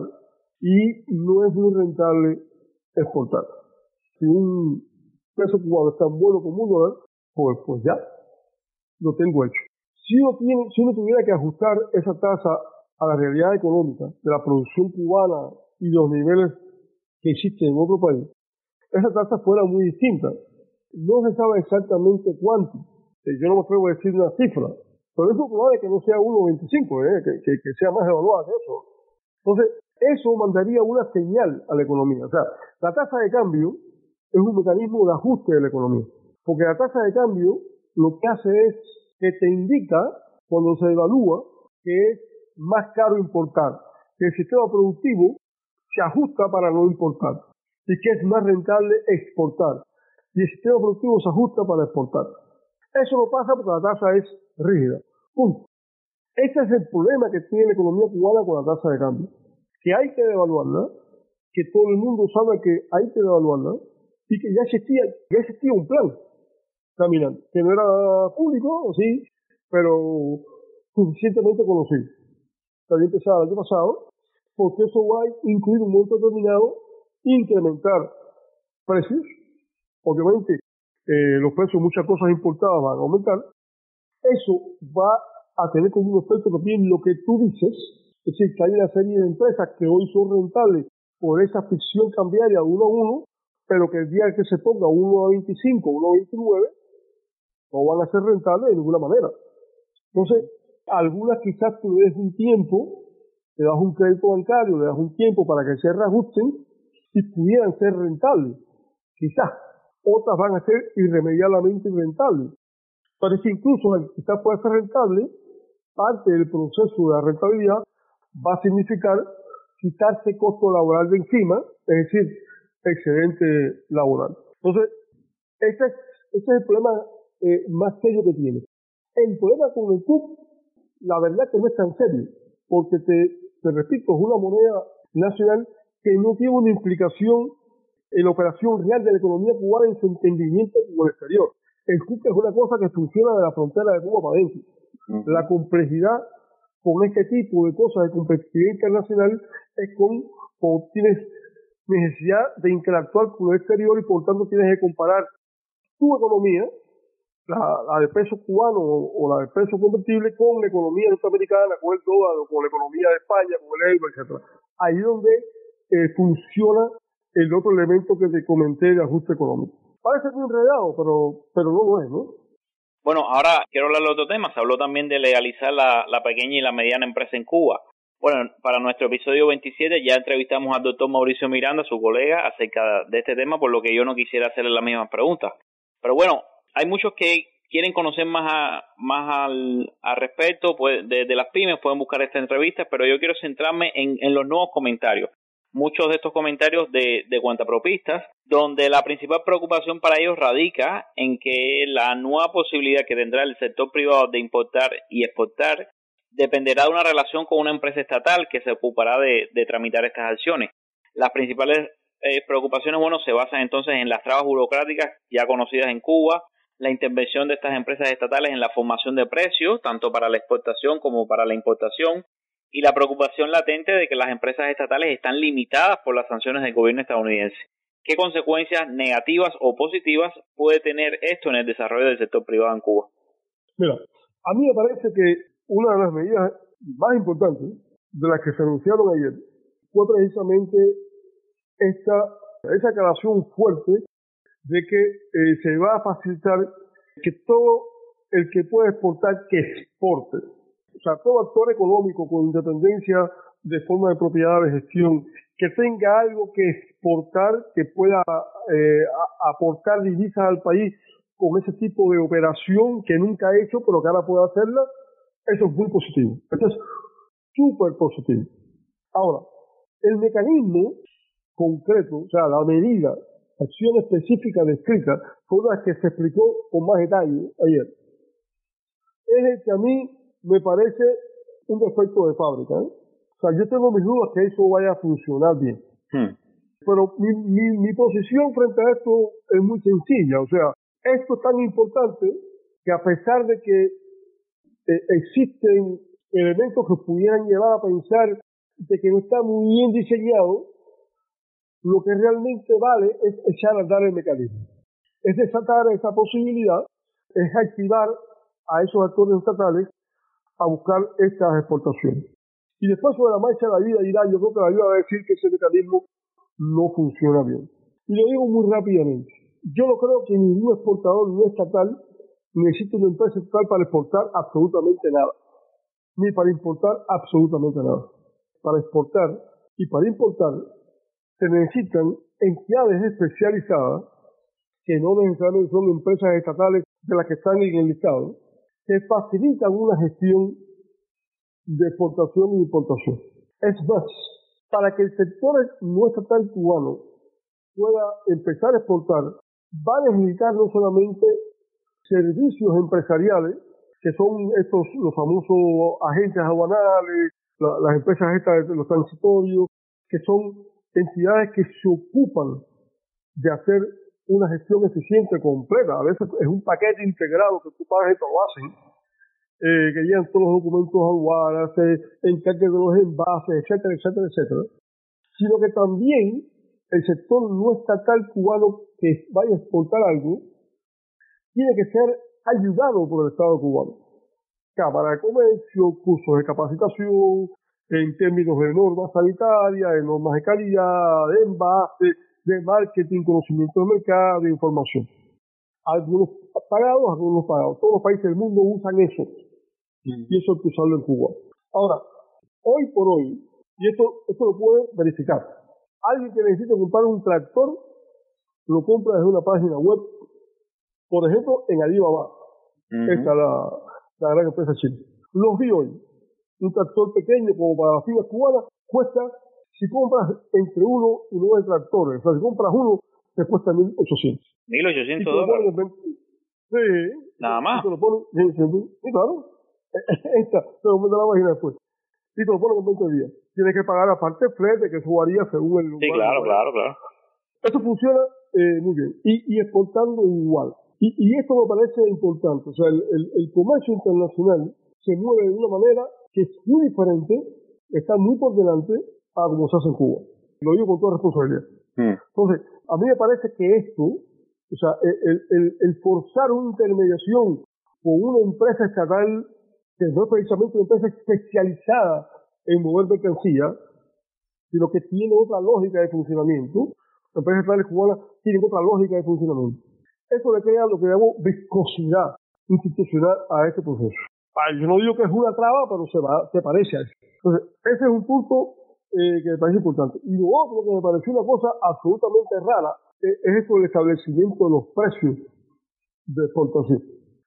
y no es muy rentable exportar. Si un peso cubano es tan bueno como un dólar, pues, pues ya, lo tengo hecho. Si uno, tiene, si uno tuviera que ajustar esa tasa a la realidad económica de la producción cubana y los niveles que existen en otro país, esa tasa fuera muy distinta. No se sabe exactamente cuánto. Eh, yo no me atrevo a decir una cifra, pero es probable que no sea 1,25, ¿eh? que, que, que sea más evaluada que eso. Entonces, eso mandaría una señal a la economía. O sea, la tasa de cambio es un mecanismo de ajuste de la economía. Porque la tasa de cambio lo que hace es que te indica, cuando se evalúa, que es más caro importar, que el sistema productivo se ajusta para no importar y que es más rentable exportar. Y el sistema productivo se ajusta para exportar. Eso no pasa porque la tasa es rígida. Punto. Ese es el problema que tiene la economía cubana con la tasa de cambio. Que hay que devaluarla, que todo el mundo sabe que hay que devaluarla, y que ya existía, ya existía un plan caminando, que no era público, sí, pero suficientemente conocido. Había empezado el año pasado, porque eso va a incluir un momento determinado incrementar precios. Obviamente, eh, los precios de muchas cosas importadas van a aumentar. Eso va a tener como un efecto también lo que tú dices, es decir, que hay una serie de empresas que hoy son rentables por esa ficción cambiaria uno a uno, pero que el día que se ponga 1.25, 1.29, no van a ser rentables de ninguna manera. Entonces, algunas quizás tú des un tiempo, le das un crédito bancario, le das un tiempo para que se reajusten y pudieran ser rentables. Quizás. Otras van a ser irremediablemente rentables. Pero es que incluso quizás pueda ser rentable, parte del proceso de la rentabilidad va a significar quitarse costo laboral de encima, es decir, excedente laboral. Entonces, ese es, es el problema eh, más serio que tiene. El problema con el CUP, la verdad que no es tan serio, porque te, te repito, es una moneda nacional que no tiene una implicación en la operación real de la economía cubana en su entendimiento con el exterior. El CUCA es una cosa que funciona de la frontera de Cuba para adentro. La complejidad con este tipo de cosas de competitividad internacional es con cuando tienes necesidad de interactuar con el exterior y por tanto tienes que comparar tu economía, la, la de peso cubano o, la de peso convertible, con la economía norteamericana, con el dólar, con la economía de España, con el euro, etcétera. Ahí es donde eh, funciona el otro elemento que te comenté de ajuste económico. Parece muy enredado, pero, pero no lo es, ¿no? Bueno, ahora quiero hablar de otro tema. Se habló también de legalizar la, la pequeña y la mediana empresa en Cuba. Bueno, para nuestro episodio 27 ya entrevistamos al doctor Mauricio Miranda, su colega, acerca de este tema, por lo que yo no quisiera hacerle las mismas preguntas. Pero bueno, hay muchos que quieren conocer más a, más al, al respecto pues, de, de las pymes, pueden buscar esta entrevista, pero yo quiero centrarme en, en los nuevos comentarios muchos de estos comentarios de, de cuentapropistas, donde la principal preocupación para ellos radica en que la nueva posibilidad que tendrá el sector privado de importar y exportar dependerá de una relación con una empresa estatal que se ocupará de, de tramitar estas acciones. Las principales eh, preocupaciones, bueno, se basan entonces en las trabas burocráticas ya conocidas en Cuba, la intervención de estas empresas estatales en la formación de precios, tanto para la exportación como para la importación, y la preocupación latente de que las empresas estatales están limitadas por las sanciones del gobierno estadounidense. ¿Qué consecuencias negativas o positivas puede tener esto en el desarrollo del sector privado en Cuba? Mira, a mí me parece que una de las medidas más importantes de las que se anunciaron ayer fue precisamente esta, esa aclaración fuerte de que eh, se va a facilitar que todo el que pueda exportar, que exporte. O sea, todo actor económico con independencia de forma de propiedad de gestión, que tenga algo que exportar, que pueda eh, aportar divisas al país con ese tipo de operación que nunca ha hecho, pero que ahora puede hacerla, eso es muy positivo. Eso es súper positivo. Ahora, el mecanismo concreto, o sea, la medida, acción específica descrita, fue una que se explicó con más detalle ayer. Es el que a mí me parece un defecto de fábrica. ¿eh? O sea, yo tengo mis dudas que eso vaya a funcionar bien. Hmm. Pero mi, mi, mi posición frente a esto es muy sencilla. O sea, esto es tan importante que a pesar de que eh, existen elementos que pudieran llevar a pensar de que no está muy bien diseñado, lo que realmente vale es echar a andar el mecanismo. Es desatar esa posibilidad, es activar a esos actores estatales a buscar estas exportaciones. Y después sobre la marcha la vida dirá, yo creo que la vida va a decir que ese mecanismo no funciona bien. Y lo digo muy rápidamente. Yo no creo que ningún exportador no estatal necesite una empresa estatal para exportar absolutamente nada. Ni para importar absolutamente nada. Para exportar y para importar se necesitan entidades especializadas que no necesariamente son empresas estatales de las que están en el Estado, que facilitan una gestión de exportación y importación. Es más, para que el sector no estatal cubano pueda empezar a exportar, va a necesitar no solamente servicios empresariales, que son estos los famosos agentes aduanales, la, las empresas estas de los transitorios, que son entidades que se ocupan de hacer una gestión eficiente completa. A veces es un paquete integrado que tú pagas y te lo hacen, eh, que llevan todos los documentos aduanas, se encargan de los envases, etcétera, etcétera, etcétera. Sino que también el sector no estatal cubano que vaya a exportar algo tiene que ser ayudado por el Estado cubano. Cámara de Comercio, cursos de capacitación, en términos de normas sanitarias, de normas de calidad, de envase, de marketing, conocimiento de mercado, de información. Algunos pagados, algunos pagados. Todos los países del mundo usan eso. Y eso hay que usarlo en Cuba. Ahora, hoy por hoy, y esto, esto lo puede verificar, alguien que necesita comprar un tractor, lo compra desde una página web, por ejemplo, en Alibaba. Esta es la, la gran empresa china. Los vi hoy. Un tractor pequeño como para las filas cubanas cuesta si compras entre uno y nueve tractores, o sea, si compras uno, te cuesta 1.800. 1.800 dólares. Sí. Nada más. Y te lo ponen, sí, claro. [laughs] Esta, te lo mando la página después. Y te lo ponen con 20 días. tienes que pagar aparte el flete, que eso varía según el lugar. Sí, claro, claro, claro. Eso funciona eh, muy bien. Y, y exportando igual. Y, y esto me parece importante. O sea, el, el, el comercio internacional se mueve de una manera que es muy diferente, está muy por delante a como se hace en Cuba. Lo digo con toda responsabilidad. Entonces, a mí me parece que esto, o sea, el, el, el forzar una intermediación con una empresa estatal que no es precisamente una empresa especializada en mover mercancía, sino que tiene otra lógica de funcionamiento. Las empresas estatales cubanas tienen otra lógica de funcionamiento. Eso le crea lo que llamo viscosidad institucional a este proceso. Yo no digo que es una traba, pero se, va, se parece a eso. Entonces, ese es un punto eh, que me parece importante. Y lo otro que me pareció una cosa absolutamente rara eh, es esto del establecimiento de los precios de exportación.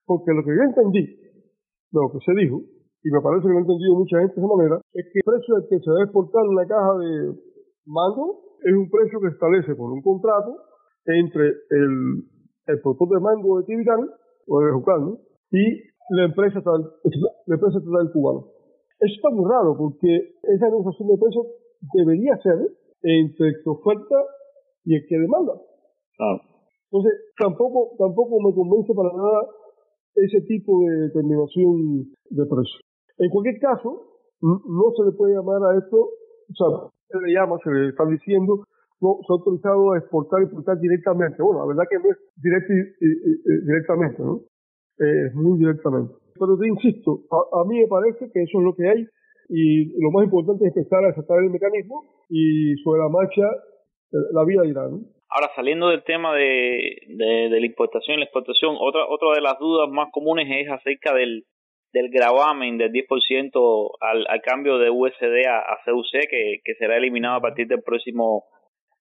Porque lo que yo entendí, de lo que se dijo, y me parece que lo ha entendido mucha gente de esa manera, es que el precio al que se debe exportar una caja de mango es un precio que establece por un contrato entre el, productor de mango de Tibirán, o de Jucal, ¿no? y la empresa estatal, la empresa estatal cubana. Eso está muy raro porque esa negociación de precios debería ser entre el que oferta y el que demanda. Entonces, tampoco, tampoco me convence para nada ese tipo de determinación de precio. En cualquier caso, no se le puede llamar a esto, o sea, se le llama, se le está diciendo, no, se ha autorizado a exportar y importar directamente. Bueno, la verdad que no es directo y- y- y- y- directamente, ¿no? Eh, muy directamente. Pero te insisto, a, a mí me parece que eso es lo que hay y lo más importante es empezar a aceptar el mecanismo y sobre la marcha eh, la vida dirá, ¿no? Ahora, saliendo del tema de, de, de la importación y la exportación, otra, otra de las dudas más comunes es acerca del, del gravamen del 10% al, al cambio de USD a, a CUC, que, que será eliminado a partir del próximo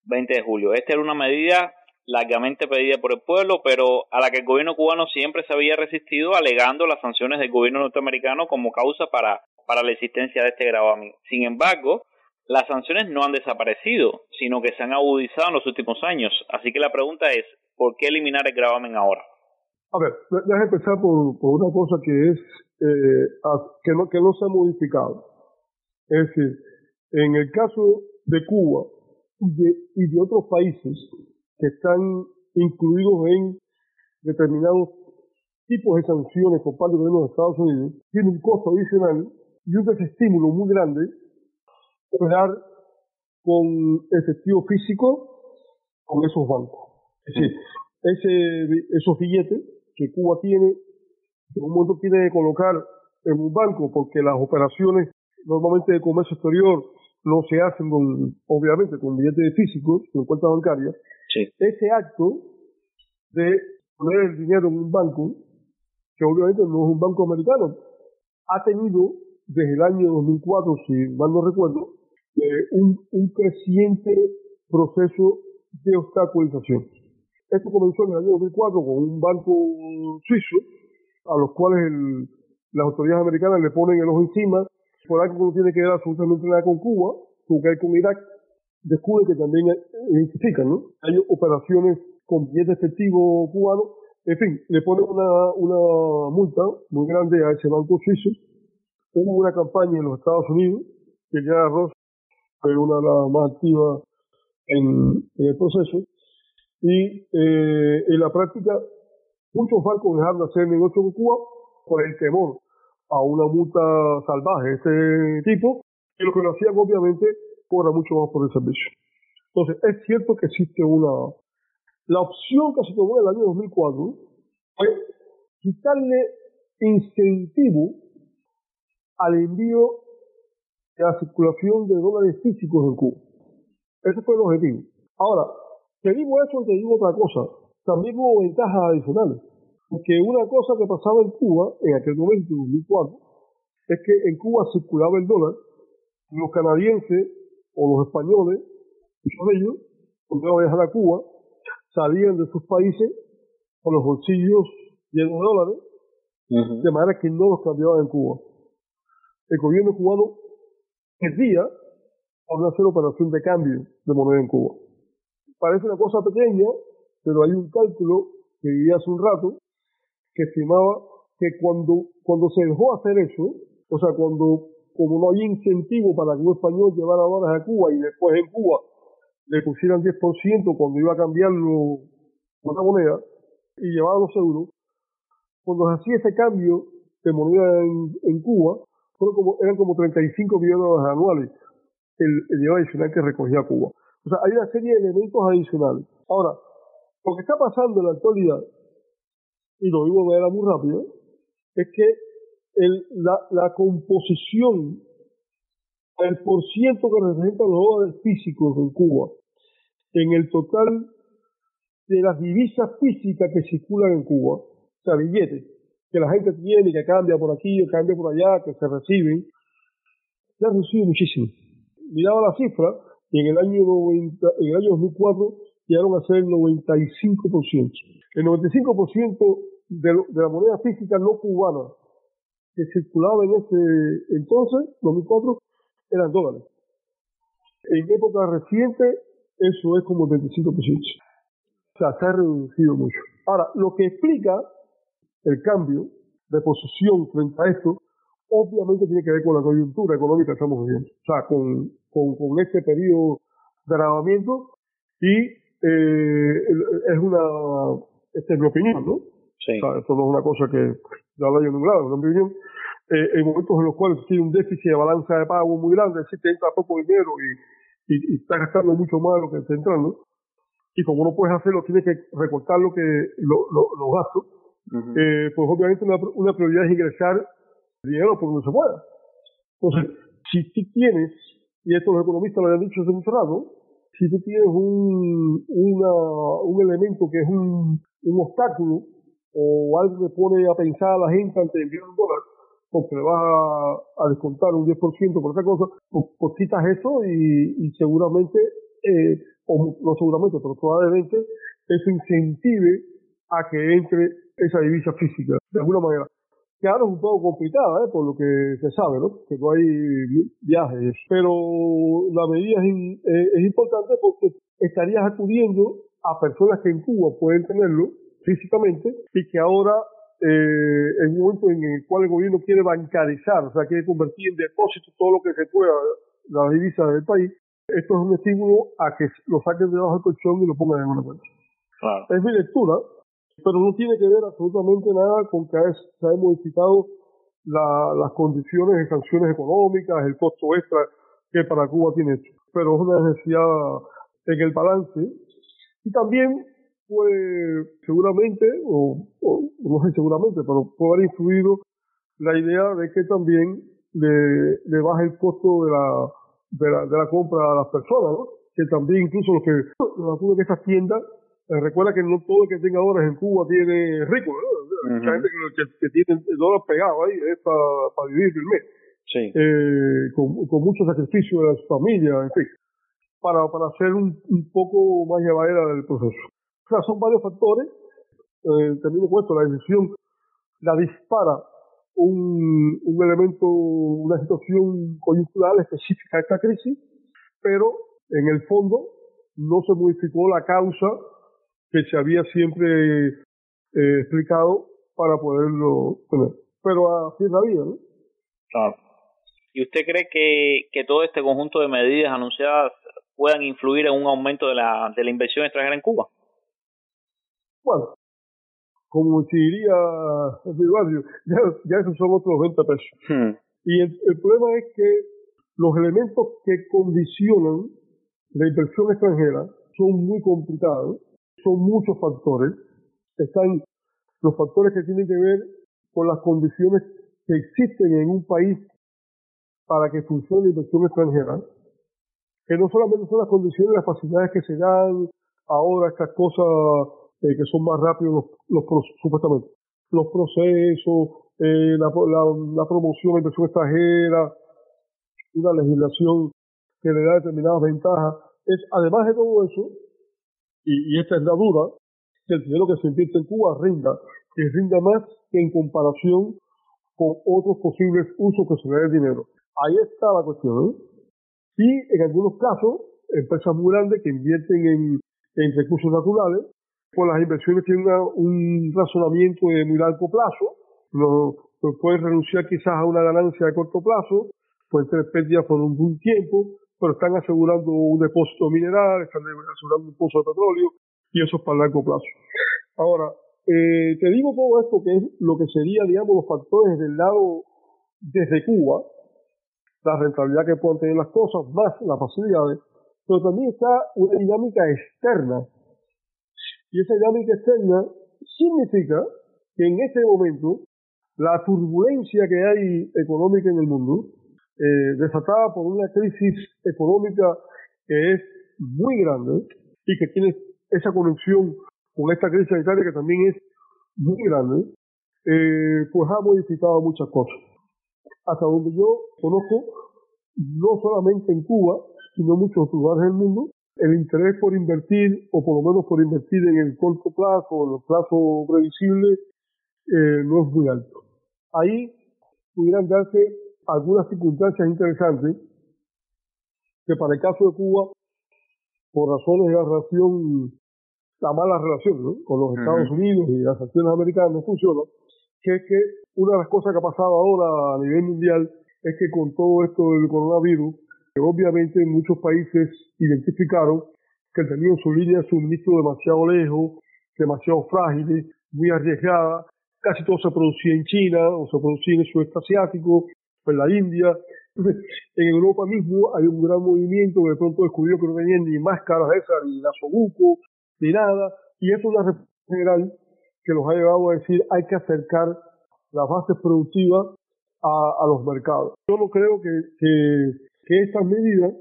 20 de julio. Esta era una medida largamente pedida por el pueblo, pero a la que el gobierno cubano siempre se había resistido, alegando las sanciones del gobierno norteamericano como causa para, para la existencia de este gravamen. Sin embargo, las sanciones no han desaparecido, sino que se han agudizado en los últimos años. Así que la pregunta es, ¿por qué eliminar el gravamen ahora? A ver, déjame empezar por, por una cosa que es eh, que, no, que no se ha modificado. Es decir, en el caso de Cuba y de, y de otros países que están incluidos en determinados tipos de sanciones por parte del gobierno de Estados Unidos, tiene un costo adicional y un desestímulo muy grande operar con efectivo físico con esos bancos. Es decir, ese, esos billetes que Cuba tiene, en un momento tiene que colocar en un banco porque las operaciones normalmente de comercio exterior no se hacen con, obviamente, con billetes físicos, con cuentas bancarias. Ese acto de poner el dinero en un banco, que obviamente no es un banco americano, ha tenido desde el año 2004, si mal no recuerdo, eh, un, un creciente proceso de obstaculización. Esto comenzó en el año 2004 con un banco suizo, a los cuales el- las autoridades americanas le ponen el ojo encima, por algo que no tiene que ver absolutamente nada con Cuba, con hay con Irak, descubren que también identifican, ¿no? Hay operaciones con billete efectivo cubano, en fin, le ponen una, una multa muy grande a ese banco suizo. Hubo una campaña en los Estados Unidos, que ya Ross fue una de las más activas en, en el proceso, y eh, en la práctica muchos bancos dejaron de hacer negocio con Cuba por el temor a una multa salvaje de ese tipo, y lo que lo hacían obviamente cobra mucho más por el servicio. Entonces, es cierto que existe una... La opción que se tomó en el año 2004 fue quitarle incentivo al envío de la circulación de dólares físicos en Cuba. Ese fue el objetivo. Ahora, te digo eso y te digo otra cosa. También hubo ventajas adicionales. Porque una cosa que pasaba en Cuba, en aquel momento, en 2004, es que en Cuba circulaba el dólar, los canadienses o los españoles, muchos de ellos, cuando iban a viajar a Cuba, salían de sus países con los bolsillos llenos de dólares, de manera que no los cambiaban en Cuba. El gobierno cubano perdía por hacer operación de cambio de moneda en Cuba. Parece una cosa pequeña, pero hay un cálculo que viví hace un rato que estimaba que cuando, cuando se dejó hacer eso, o sea, cuando como no había incentivo para que un español llevara dólares a Cuba y después en Cuba le pusieran 10% cuando iba a cambiarlo por una moneda y llevaba los euros, cuando se hacía ese cambio de moneda en, en Cuba, fueron como, eran como 35 millones de dólares anuales el, el dinero adicional que recogía Cuba. O sea, hay una serie de elementos adicionales. Ahora, lo que está pasando en la actualidad, y lo digo de manera muy rápida, es que el, la, la composición, el por ciento que representan los dólares físicos en Cuba, en el total de las divisas físicas que circulan en Cuba, o sea, billetes, que la gente tiene, que cambia por aquí, que cambia por allá, que se reciben, se ha reducido muchísimo. Miraba la cifra, y en el año 90, en el año 2004 llegaron a ser el 95%. El 95% de, lo- de la moneda física no cubana que circulaba en ese entonces, 2004, eran dólares. En época reciente, eso es como el 25%. O sea, se ha reducido mucho. Ahora, lo que explica el cambio de posición frente a esto, obviamente tiene que ver con la coyuntura económica que estamos viviendo. O sea, con, con, con este periodo de agravamiento y eh, es una, esta es mi opinión, ¿no? O sea, esto no es una cosa que en lado, es mi opinión. Eh, en momentos en los cuales tiene un déficit de balanza de pago muy grande, es decir, te entra poco dinero y, y, y estás gastando mucho más de lo que está entrando, y como no puedes hacerlo, tienes que recortar lo que lo- lo- los gastos, eh, pues obviamente una, una prioridad es ingresar dinero por donde se pueda. Entonces, si tú tienes, y esto los economistas lo han dicho desde mucho rato, si tú tienes un, una, un elemento que es un, un obstáculo o algo que pone a pensar a la gente ante enviar un dólar, porque le vas a, descontar un 10% por esa cosa, pues, pues quitas eso y, seguramente, eh, o no seguramente, pero probablemente, eso incentive a que entre esa divisa física, de alguna manera. Ahora es un poco complicada, ¿eh? por lo que se sabe, ¿no? Que no hay viajes. Pero la medida es, in- eh, es importante porque estarías acudiendo a personas que en Cuba pueden tenerlo físicamente y que ahora, eh, en un momento en el cual el gobierno quiere bancarizar, o sea, quiere convertir en depósito todo lo que se pueda la divisa del país, esto es un estímulo a que lo saquen debajo del colchón y lo pongan en una cuenta. Es mi lectura, pero no tiene que ver absolutamente nada con que es- se hayan modificado la- las condiciones de sanciones económicas, el costo extra que para Cuba tiene esto. Pero es una necesidad en el balance. Y también puede, seguramente, o, o no sé seguramente, pero puede haber influido la idea de que también le, le baje el costo de la, de la, de la compra a las personas, ¿no? Que también incluso los que, los que estas tiendas, eh, recuerda que no todo el que tenga dólares en Cuba tiene rico, ¿no? Mucha gente que, que- tiene el dólar pegado ahí es para vivir el mes. Eh, con, con mucho sacrificio de su familia, en fin, para, para hacer un, un poco más llevadera del proceso. O sea, son varios factores. Eh, también cuento la decisión la dispara un, un elemento, una situación coyuntural específica de esta crisis, pero en el fondo no se modificó la causa que se había siempre eh, explicado para poderlo tener. Pero así es la vida, ¿no? Claro. ¿Y usted cree que, que todo este conjunto de medidas anunciadas puedan influir en un aumento de la, de la inversión extranjera en Cuba? Bueno, como se diría mi barrio, ya, ya esos son otros 20 pesos. Y el, el problema es que los elementos que condicionan la inversión extranjera son muy complicados, son muchos factores. Están los factores que tienen que ver con las condiciones que existen en un país para que funcione la inversión extranjera, que no solamente son las condiciones, las facilidades que se dan ahora, estas cosas eh, que son más rápidos los, los supuestamente, los procesos, eh, la, la, la promoción de inversión extranjera, una legislación que le da determinadas ventajas. Es, además de todo eso, y, y esta es la duda, que el dinero que se invierte en Cuba rinda, que rinda más que en comparación con otros posibles usos que se le dé el dinero. Ahí está la cuestión. ¿eh? Y en algunos casos, empresas muy grandes que invierten en, en recursos naturales, pues las inversiones tienen un razonamiento de muy largo plazo, no, no pueden renunciar quizás a una ganancia de corto plazo, pueden tener pérdidas por un, un tiempo, pero están asegurando un depósito mineral, están asegurando un pozo de petróleo y eso es para largo plazo. Ahora, eh, te digo todo esto que es lo que sería, digamos, los factores del lado desde Cuba, la rentabilidad que puedan tener las cosas, más las facilidades, pero también está una dinámica externa. Y esa dinámica externa significa que en este momento la turbulencia que hay económica en el mundo, eh, desatada por una crisis económica que es muy grande y que tiene esa conexión con esta crisis sanitaria que también es muy grande, eh, pues ha modificado muchas cosas. Hasta donde yo conozco, no solamente en Cuba, sino en muchos lugares del mundo, el interés por invertir, o por lo menos por invertir en el corto plazo, en el plazo previsible, eh, no es muy alto. Ahí pudieran darse algunas circunstancias interesantes que para el caso de Cuba, por razones de la relación, la mala relación ¿no? con los Estados Unidos y las acciones americanas no funciona, que es que una de las cosas que ha pasado ahora a nivel mundial es que con todo esto del coronavirus, obviamente muchos países identificaron que tenían su línea de suministro demasiado lejos, demasiado frágiles, muy arriesgada, casi todo se producía en China o se producía en el sudeste asiático, en la India. [laughs] En Europa mismo hay un gran movimiento que de pronto descubrió que no tenían ni máscaras esas, ni gasobuco, ni nada, y eso es una respuesta general que los ha llevado a decir hay que acercar las bases productivas a, a los mercados. Yo no creo que, que, que estas medidas,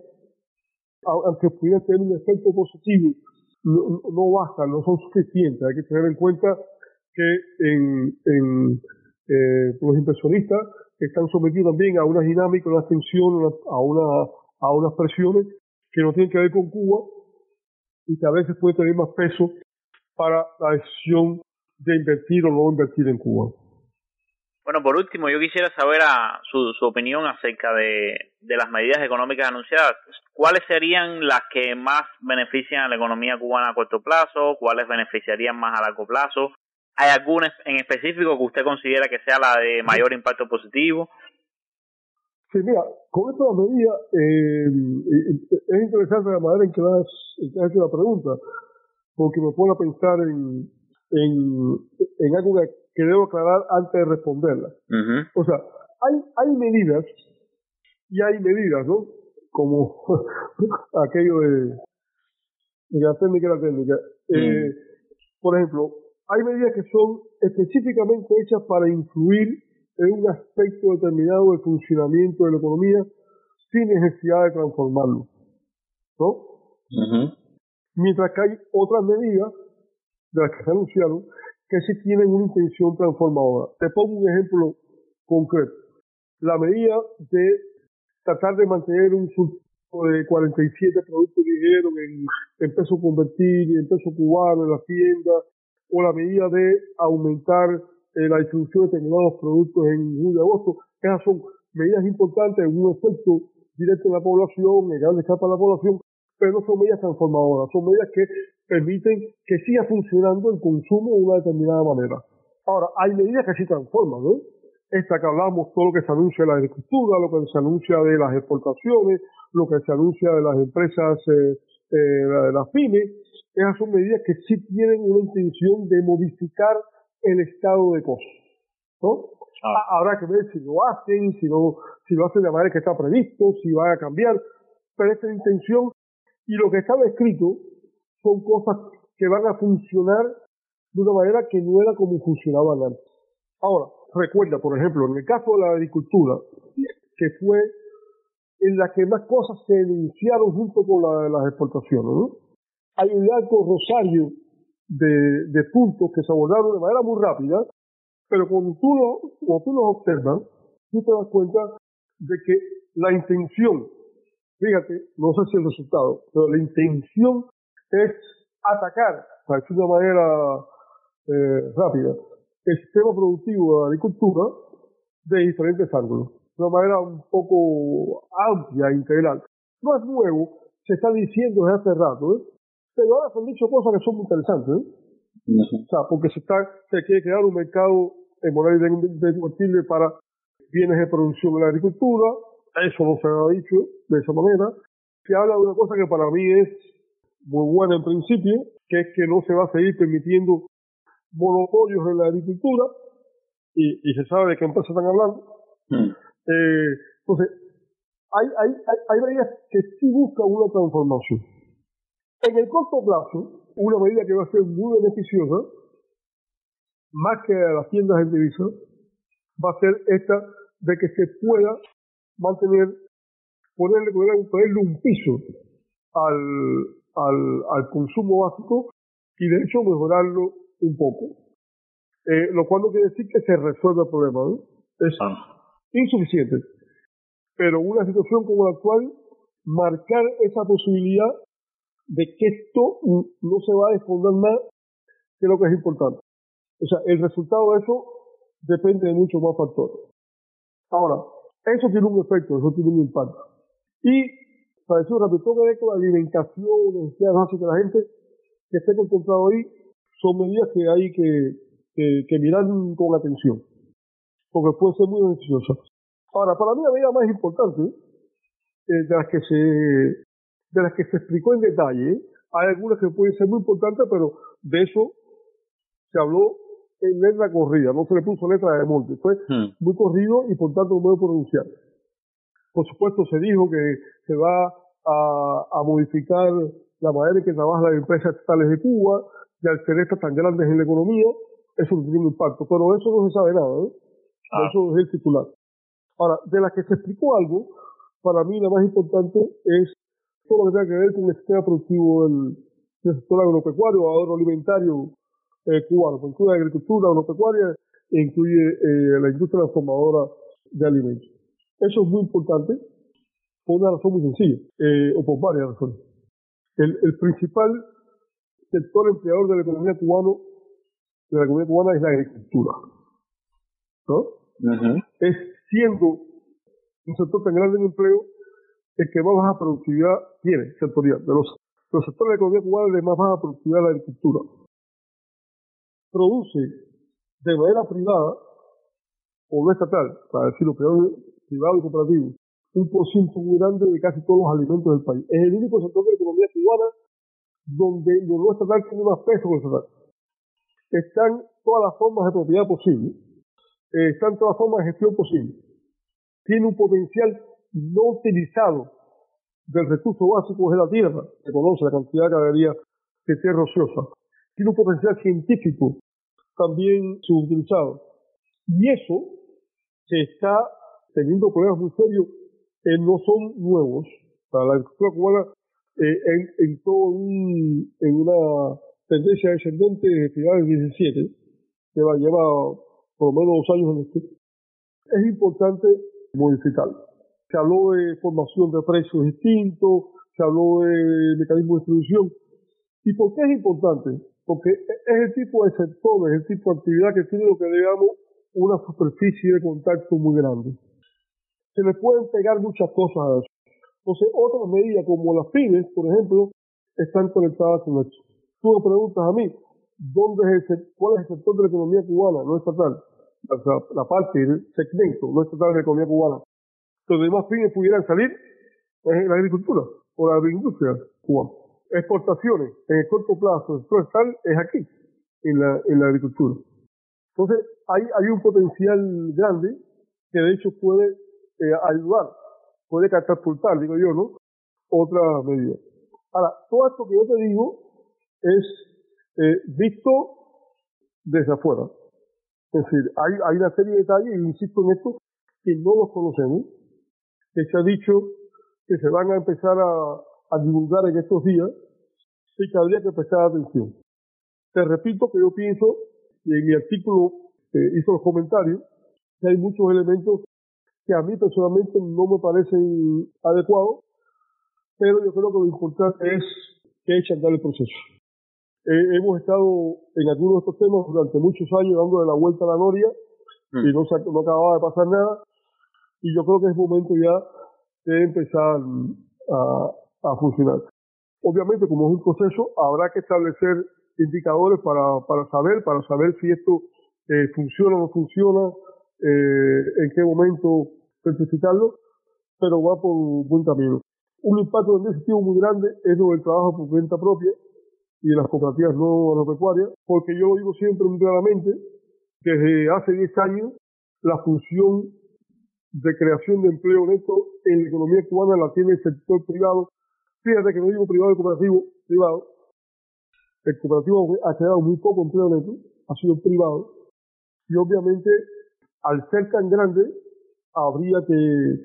aunque pudieran tener un efecto positivo, no, no bastan, no son suficientes. Hay que tener en cuenta que en, en eh, los inversionistas están sometidos también a una dinámica, una tensión, a, una, a unas presiones que no tienen que ver con Cuba y que a veces puede tener más peso para la decisión de invertir o no invertir en Cuba. Bueno, por último, yo quisiera saber a su, su opinión acerca de, de las medidas económicas anunciadas. ¿Cuáles serían las que más benefician a la economía cubana a corto plazo? ¿Cuáles beneficiarían más a largo plazo? ¿Hay alguna en específico que usted considera que sea la de mayor impacto positivo? Sí, mira, con esta medida eh, es interesante la manera en que has, en que has hecho la pregunta, porque me pone a pensar en, en, en algo que, que debo aclarar antes de responderla. O sea, hay, hay medidas y hay medidas, ¿no? Como [laughs] aquello de, de la técnica la técnica. Eh, por ejemplo, hay medidas que son específicamente hechas para influir en un aspecto determinado del funcionamiento de la economía sin necesidad de transformarlo. ¿No? Mientras que hay otras medidas de las que se anunciaron que sí tienen una intención transformadora. Te pongo un ejemplo concreto. La medida de tratar de mantener un surto de 47 productos ligeros en, en peso convertido y en peso cubano en las tiendas, o la medida de aumentar eh, la distribución de determinados productos en julio y agosto. Esas son medidas importantes, un efecto directo en la población, en gran escala para la población, pero no son medidas transformadoras, son medidas que permiten que siga funcionando el consumo de una determinada manera. Ahora, hay medidas que sí transforman, ¿no? Esta que hablamos, todo lo que se anuncia de la agricultura, lo que se anuncia de las exportaciones, lo que se anuncia de las empresas, eh, eh, de las pymes, esas son medidas que sí tienen una intención de modificar el estado de cosas. ¿no? Ah. Habrá que ver si lo hacen, si, no, si lo hacen de manera que está previsto, si va a cambiar, pero esa es la intención y lo que estaba escrito son cosas que van a funcionar de una manera que no era como funcionaban antes. Ahora, recuerda, por ejemplo, en el caso de la agricultura, que fue en la que más cosas se denunciaron junto con la las exportaciones, ¿no? Hay un largo rosario de, puntos que se abordaron de manera muy rápida, pero cuando tú, cuando tú los observas, tú te das cuenta de que la intención, fíjate, no sé si el resultado, pero la intención es atacar, para de manera eh, rápida, el sistema productivo de la agricultura de diferentes ángulos, de una manera un poco amplia, integral. No es nuevo, se está diciendo desde hace rato, ¿eh? pero ahora se han dicho cosas que son muy interesantes. ¿eh? O sea, porque se, está, se quiere crear un mercado en moneda invertible para bienes de producción en la agricultura, eso no se ha dicho de esa manera. Se habla de una cosa que para mí es muy buena en principio, que es que no se va a seguir permitiendo monopolios en la agricultura, y, y se sabe de qué empresa están hablando. Eh, entonces, hay, hay, hay, hay medidas que sí buscan una transformación. En el corto plazo, una medida que va a ser muy beneficiosa, más que a las tiendas en divisa, va a ser esta de que se pueda mantener, ponerle, ponerle un piso al, al, al consumo básico y de hecho mejorarlo un poco. Eh, lo cual no quiere decir que se resuelva el problema, ¿no? Es insuficiente. Pero una situación como la actual, marcar esa posibilidad de que esto no se va a desfondar más que lo que es importante. O sea, el resultado de eso depende de muchos más factores. Ahora, eso tiene un efecto, eso tiene un impacto. Y para decir rápido, todo que ver con la alimentación, básicas de la gente que esté contemplado ahí, son medidas que hay que, que, que mirar con atención, porque puede ser muy beneficiosa. Ahora, para mí la medida más importante, eh, de las que se de las que se explicó en detalle, hay algunas que pueden ser muy importantes, pero de eso se habló en letra corrida, no se le puso letra de monte, fue muy corrido y por tanto no puedo pronunciar. Por supuesto se dijo que se va a, a modificar la manera en que trabajan las empresas estatales de Cuba, y al ser estas tan grandes en la economía, eso tiene un impacto, pero eso no se sabe nada, ¿eh? Eso es el titular. Ahora, de las que se explicó algo, para mí la más importante es todo lo que tenga que ver con el sistema productivo del, del sector agropecuario, agroalimentario eh, cubano, que incluye agricultura agropecuaria e incluye eh, la industria transformadora de alimentos. Eso es muy importante por una razón muy sencilla, eh, o por varias razones. El, el principal sector empleador de la economía cubana, de la economía cubana es la agricultura. ¿No? Es siendo un sector tan grande en empleo, el que más baja productividad tiene, sectorial. De los, los sectores de la economía cubana, el de más baja productividad la agricultura. Produce de manera privada, o no estatal, para decirlo privado, privado y cooperativo, un porcentaje muy grande de casi todos los alimentos del país. Es el único sector de la economía cubana donde lo no estatal tiene más peso que el estatal. Están todas las formas de propiedad posibles, eh, están todas las formas de gestión posibles. Tiene un potencial no utilizado del recurso básico de la tierra, se conoce la cantidad que habría de tierra ociosa. Tiene un potencial científico también subutilizado. Y eso se está teniendo problemas muy serios, que no son nuevos. Para la agricultura cubana eh, en, en, todo un, en una tendencia descendente de finales del 17, que va a llevar por lo menos dos años en esto, es importante modificarlo. Se habló de formación de precios distintos, se habló de mecanismo de distribución. ¿Y por qué es importante? Porque es el tipo de sector, es el tipo de actividad que tiene lo que digamos una superficie de contacto muy grande. Se le pueden pegar muchas cosas a eso. Entonces, otras medidas como las pymes, por ejemplo, están conectadas con esto. Tú me preguntas a mí, ¿dónde es el, ¿cuál es el sector de la economía cubana no estatal? O sea, la parte, el segmento no estatal de la economía cubana. Donde más pymes pudieran salir es en la agricultura o la agroindustria cubana. Exportaciones en el corto plazo, el estatal es aquí, en la, en la agricultura. Entonces, hay, hay un potencial grande que de hecho puede eh, ayudar puede catapultar, digo yo, ¿no? Otra medida. Ahora, todo esto que yo te digo es eh, visto desde afuera. Es decir, hay, hay una serie de detalles, insisto en esto, que no los conocemos, que se ha dicho que se van a empezar a, a divulgar en estos días y que habría que prestar atención. Te repito que yo pienso, y en mi artículo eh, hizo los comentarios, que hay muchos elementos que a mí personalmente no me parecen adecuados, pero yo creo que lo importante es que eche a andar el proceso. Eh, hemos estado en algunos de estos temas durante muchos años dándole la vuelta a la noria y no, se, no acababa de pasar nada y yo creo que es momento ya de empezar a, a funcionar. Obviamente, como es un proceso, habrá que establecer indicadores para, para saber, para saber si esto eh, funciona o no funciona, eh, en qué momento certificarlo, pero va por buen camino. Un impacto en ese sentido muy grande es lo del trabajo por cuenta propia y las cooperativas no agropecuarias, porque yo lo digo siempre muy claramente, desde hace 10 años la función de creación de empleo neto en la economía cubana la tiene el sector privado. Fíjate que no digo privado y cooperativo, privado. El cooperativo ha creado muy poco empleo neto, ha sido privado. Y obviamente, al ser tan grande, habría que,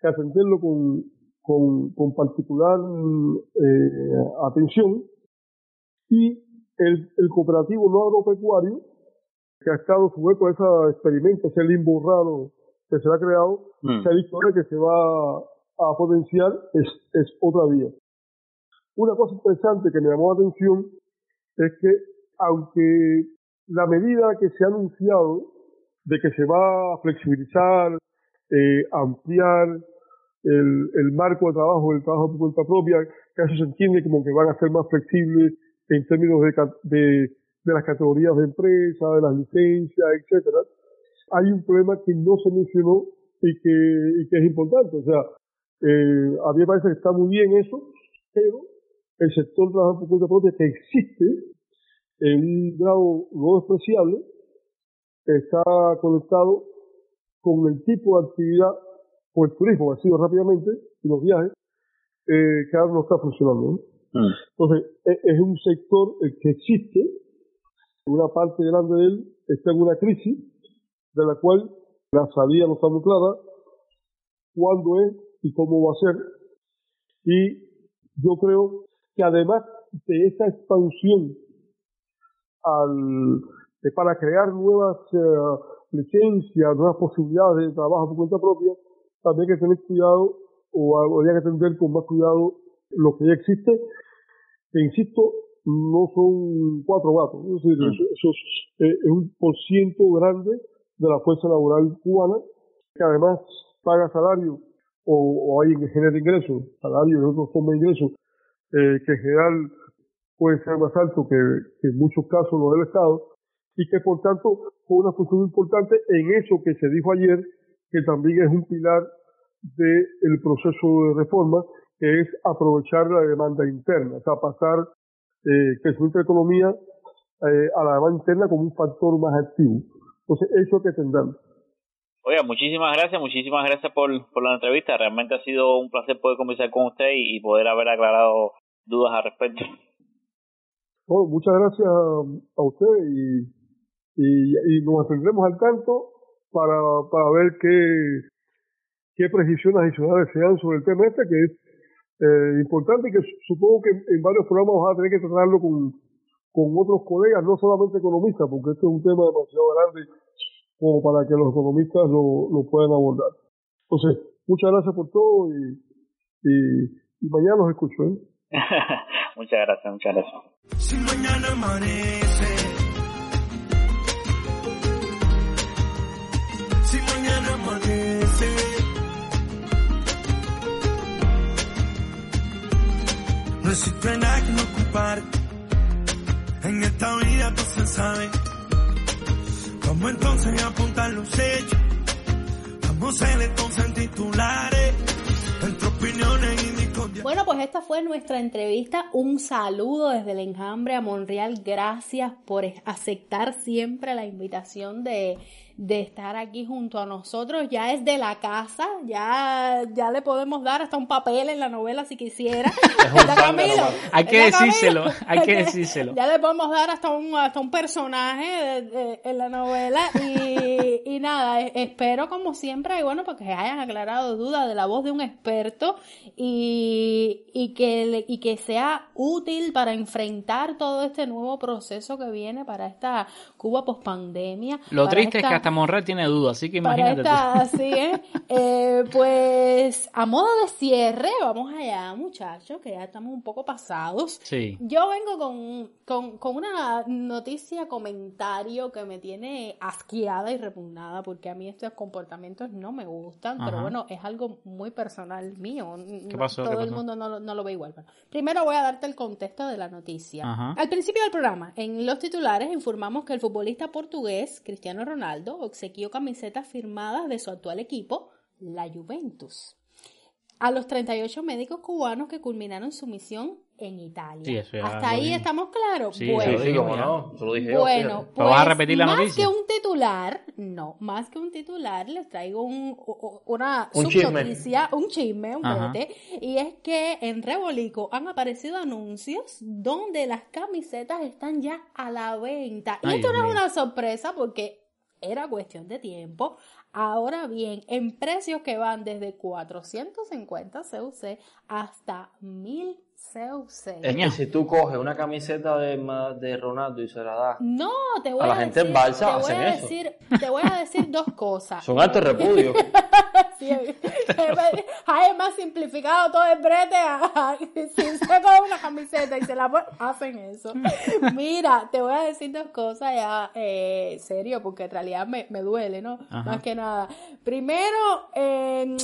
que atenderlo con, con, con particular eh, atención. Y el, el cooperativo no agropecuario, que ha estado sujeto a ese experimento, ese limbo raro que se ha creado, Mm. se ha visto ahora que se va a potenciar, es, es otra vía. Una cosa interesante que me llamó la atención es que, aunque la medida que se ha anunciado de que se va a flexibilizar, eh, ampliar el, el marco de trabajo, el trabajo por cuenta propia, que eso se entiende como que van a ser más flexibles en términos de, de, de las categorías de empresa, de las licencias, etcétera. Hay un problema que no se mencionó y que, y que es importante. O sea, eh, a mí me parece que está muy bien eso, pero el sector trabajo por cuenta propia que existe en un grado no despreciable está conectado con el tipo de actividad o el turismo, ha sido rápidamente, y los viajes, eh, que ahora no está funcionando. ¿no? Entonces, e- es un sector eh, que existe, una parte grande de él está en una crisis, de la cual la salida no está muy clara, cuándo es y cómo va a ser. Y yo creo que además de esa expansión al, eh, para crear nuevas eh, licencias, nuevas posibilidades de trabajo por cuenta propia, también hay que tener cuidado o habría que atender con más cuidado lo que ya existe, que insisto, no son cuatro gatos, es decir, eso, eso es, eh, es un por ciento grande de la fuerza laboral cubana, que además paga salario o, o hay que genera ingresos, salario y otras formas de ingresos, eh, que en general puede ser más alto que, que en muchos casos lo del Estado, y que por tanto fue una función importante en eso que se dijo ayer, que también es un pilar del proceso de reforma, que es aprovechar la demanda interna, o sea, pasar eh, crecimiento de economía eh, a la demanda interna como un factor más activo. Entonces, eso que atenderlo. Oiga, muchísimas gracias, muchísimas gracias por, por la entrevista. Realmente ha sido un placer poder conversar con usted y, y poder haber aclarado dudas al respecto. Bueno, muchas gracias a usted y, y, y nos mantendremos al tanto para, para ver qué, qué precisiones adicionales se dan sobre el tema este, que es eh, importante y que supongo que en varios programas vas a tener que tratarlo con, con otros colegas, no solamente economistas, porque este es un tema demasiado grande como para que los economistas lo, lo puedan abordar. Entonces, muchas gracias por todo y, y, y mañana los escucho. ¿eh? [laughs] muchas gracias, muchas gracias. Bueno, pues esta fue nuestra entrevista. Un saludo desde el enjambre a Monreal. Gracias por aceptar siempre la invitación de, de estar aquí junto a nosotros. Ya es de la casa, ya, ya le podemos dar hasta un papel en la novela si quisiera. [laughs] ¿Verdad, Camilo? Hay que decírselo, hay que [laughs] decírselo. Ya le podemos dar hasta un, hasta un personaje de- de- en la novela y, y nada, e- espero como siempre, y bueno, porque hayan aclarado dudas de la voz de un experto y, y, que, y que sea útil para enfrentar todo este nuevo proceso que viene para esta Cuba pospandemia. Lo triste es que hasta Monreal tiene dudas, así que para imagínate tú. esta, [laughs] así es. Eh, pues a modo de cierre, vamos allá, muchachos, que ya estamos un poco pasados. Sí. Yo vengo con, con, con una noticia, comentario que me tiene asqueada y repugnada, porque a mí estos comportamientos no me gustan, pero bueno, es algo muy personal mío. ¿Qué pasó? Todo ¿Qué el mundo no, lo- no lo ve igual. Primero voy a darte el contexto de la noticia. Ajá. Al principio del programa, en los titulares informamos que el futbolista portugués Cristiano Ronaldo obsequió camisetas firmadas de su actual equipo, la Juventus. a los 38 médicos cubanos que culminaron su misión en Italia. Sí, eso ya Hasta ahí estamos claros. Sí, bueno, sí, sí, cómo no, eso lo dije yo, bueno. ¿Pero vas a pues, repetir la más noticia? que un titular, no, más que un titular, les traigo un, una Un chisme. subnoticia, un chisme, un Ajá. brete, y es que en Rebolico han aparecido anuncios donde las camisetas están ya a la venta. Y Ay, esto no es una sorpresa porque era cuestión de tiempo. Ahora bien, en precios que van desde 450 CUC hasta 1000 CUC. Es que si tú coges una camiseta de, de Ronaldo y se la das No, te voy A a, la gente en decir, balsa te voy hacen a eso. decir, te voy a decir dos cosas. Son alto repudio. [laughs] Sí, [laughs] Hay más simplificado todo el brete. a- Si se coge una camiseta y se la hacen eso. Mira, te voy a decir dos cosas ya, eh, serio, porque en realidad me, me duele, ¿no? Ajá. Más que nada. Primero, eh,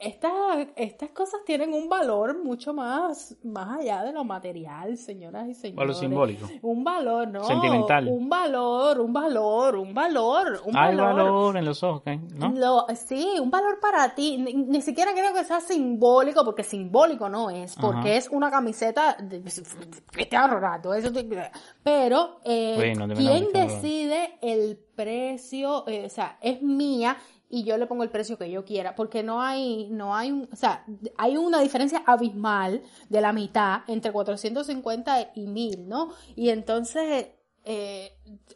estas, estas cosas tienen un valor mucho más, más allá de lo material, señoras y señores. Valor simbólico. Un valor, ¿no? Sentimental. Un valor, un valor, un valor, un Hay valor. valor en los ojos. ¿no? Lo- sí, un valor para ti. Ni, ni siquiera creo que sea simbólico, porque simbólico no es, porque Ajá. es una camiseta de Cristiano Ronaldo. Eso te- pero, eh, Bueno, ¿quién decide el precio? Eh, o sea, es mía y yo le pongo el precio que yo quiera, porque no hay, no hay, un, o sea, hay una diferencia abismal de la mitad entre 450 y 1000, ¿no? Y entonces, eh,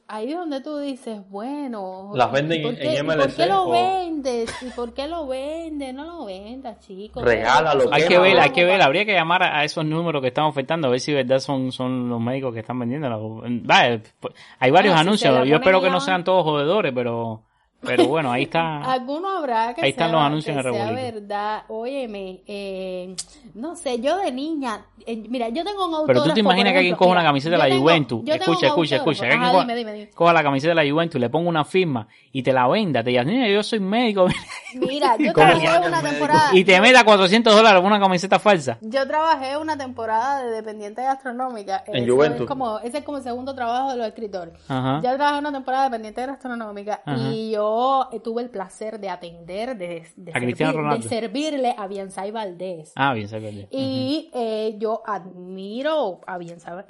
ahí es donde tú dices, bueno, Las venden ¿y por en- qué- en y ¿Por MLC qué lo o- vendes? ¿Y por qué lo vendes? No lo vendas, chicos. Regálalo, Hay que ver, hay que ver, habría que llamar a esos números que están ofertando, a ver si verdad son, son los médicos que están vendiendo. Vaya, pues, hay varios Bueno, si anuncios, yo espero que no sean todos jodedores, pero, pero bueno, ahí está. [laughs] Alguno habrá que Ahí están sea, los anuncios que en el sea verdad. Óyeme, eh, no sé, yo de niña, eh, mira, yo tengo un autógrafo. Pero tú te imaginas que alguien coja una camiseta de la tengo- Juventus, yo tengo escucha, un escucha, escucha, Ajá, coja, dime, dime, dime. coja la camiseta de la Juventus y le ponga una firma y te la venda, te diga, mira, yo soy médico, [laughs] Mira, yo trabajé una temporada. y te meta 400 dólares por una camiseta falsa. Yo trabajé una temporada de dependiente gastronómica. En Eso Juventus. Es como, ese es como el segundo trabajo de los escritores. Ajá. Yo trabajé una temporada de dependiente gastronómica Ajá. y yo eh, tuve el placer de atender, de, de, A Cristiano servir- Ronaldo. de servirle a Bianzai Valdés. Ah, bien, sabe. Y eh, yo admiro a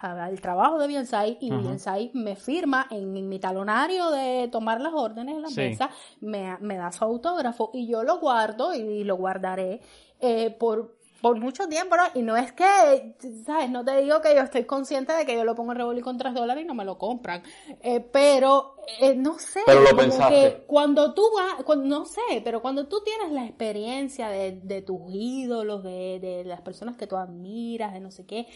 al trabajo de Biensai y Ajá. Biensai me firma en, en mi talonario de tomar las órdenes en la Sí. mesa, me, me da su autógrafo y yo lo guardo y lo guardaré eh, por, por mucho tiempo, ¿no? Y no es que, ¿sabes? No te digo que yo estoy consciente de que yo lo pongo en Revolí con 3 dólares y no me lo compran, Eh, pero eh, no sé. Pero lo como pensaste. que cuando tú vas, cuando- no sé, pero cuando tú tienes la experiencia de, de tus ídolos, de, de las personas que tú admiras, de no sé qué,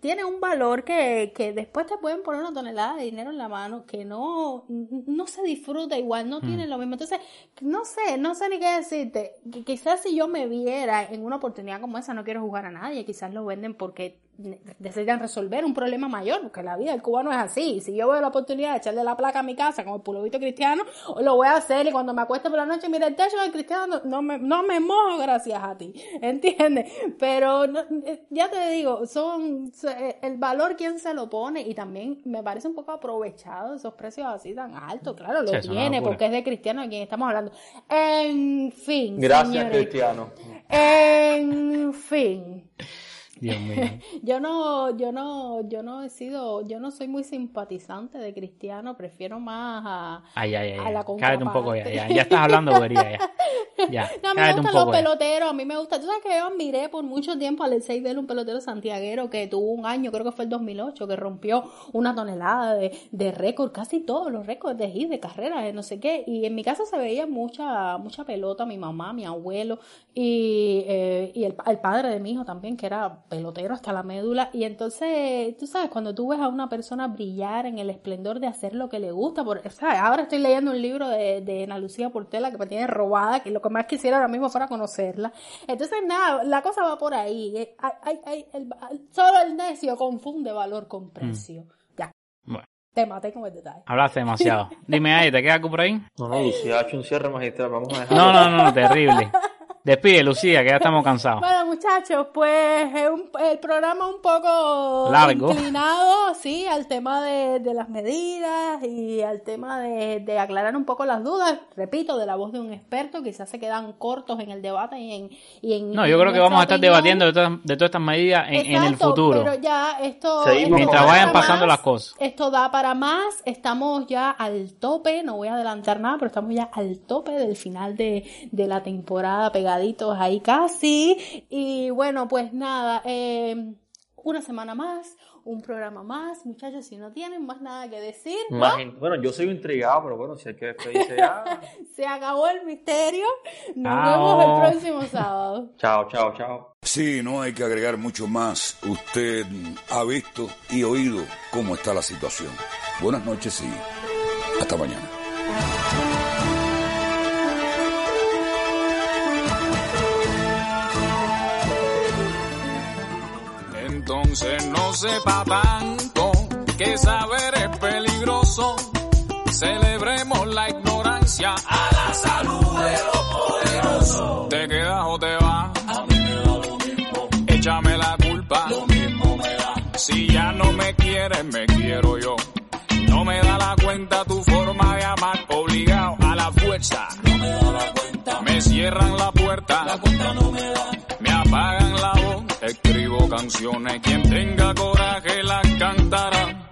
tiene un valor que, que después te pueden poner una tonelada de dinero en la mano que no, no se disfruta igual, no Mm. tiene lo mismo. Entonces, no sé, no sé ni qué decirte. Qui- Quizás si yo me viera en una oportunidad como esa, no quiero jugar a nadie, quizás lo venden porque necesitan resolver un problema mayor, porque la vida del cubano es así. Si yo veo la oportunidad de echarle la placa a mi casa con el pulovito cristiano, lo voy a hacer y cuando me acueste por la noche, mira el techo del cristiano, no me, no me mojo gracias a ti, [laughs] ¿entiendes? Pero no- eh, ya te digo, son el valor quien se lo pone y también me parece un poco aprovechado esos precios así tan altos, claro, lo Sí, tiene porque es de cristiano de quien estamos hablando. En fin. Gracias, señores. Cristiano. En fin. Dios mío. [laughs] Yo no, yo no, yo no he sido, yo no soy muy simpatizante de Cristiano, prefiero más a, Ay, ay, ay. a la. Cállate un poco ya, ya. Ya estás hablando [laughs] bobería ya. Ya, No, a mí me gustan los poco peloteros, a mí me gusta. Tú sabes que yo admiré por mucho tiempo a Alexei Bell, un pelotero santiaguero que tuvo un año, creo que fue el 2008, que rompió una tonelada de, de récord, casi todos los récords de hit, de carrera, de no sé qué. Y en mi casa se veía mucha mucha pelota, mi mamá, mi abuelo y, eh, y el, el padre de mi hijo también, que era pelotero hasta la médula. Y entonces, tú sabes, cuando tú ves a una persona brillar en el esplendor de hacer lo que le gusta, por, ¿sabes? ahora estoy leyendo un libro de, de Ana Lucía Portela que me tiene robada, que lo que más quisiera ahora mismo fuera conocerla. Entonces, nada, la cosa va por ahí. Eh, hay- hay- hay- el- solo el necio confunde valor con precio. Ya, Bueno, te maté con el detalle. hablaste demasiado. [laughs] Dime ahí, ¿te queda algo por ahí? No, no, Lucía ha hecho un cierre magistral. Vamos a dejar. No, no, no, terrible. [laughs] Despide, Lucía, que ya estamos cansados. Bueno, muchachos, pues es un- el programa un poco Largo. inclinado, sí, al tema de, de las medidas y al tema de, de aclarar un poco las dudas. Repito, de la voz de un experto, quizás se quedan cortos en el debate y en... Y en No, yo creo que vamos a estar opinión. debatiendo de todas, de todas estas medidas en, en el Exacto, futuro. Pero ya esto... Esto Mientras vayan pasando más, las cosas. Esto da para más, estamos ya al tope, no voy a adelantar nada, pero estamos ya al tope del final de, de la temporada, pegaditos ahí casi. Y bueno, pues nada, eh, una semana más, un programa más, muchachos, si no tienen más nada que decir, ¿no? Imagín- Bueno, yo soy intrigado, pero bueno, si hay que despedirse ya. [laughs] se acabó el misterio, nos Chao. vemos el próximo sábado. chao, chao, chao. Sí, no hay que agregar mucho más. Usted ha visto y oído cómo está la situación. Buenas noches y hasta mañana. Entonces no sepa tanto que saber es peligroso. Celebremos la ignorancia a la salud de los poderosos. ¿Te quedas o te vas? A mí me da lo mismo. Échame la culpa. Lo mismo me da. Si ya no me quieres, me quiero yo. No me da la cuenta tu forma de amar, obligado a la fuerza. No me da la cuenta. Me cierran la puerta. La cuenta no me da. Escribo canciones, quien tenga coraje las cantará.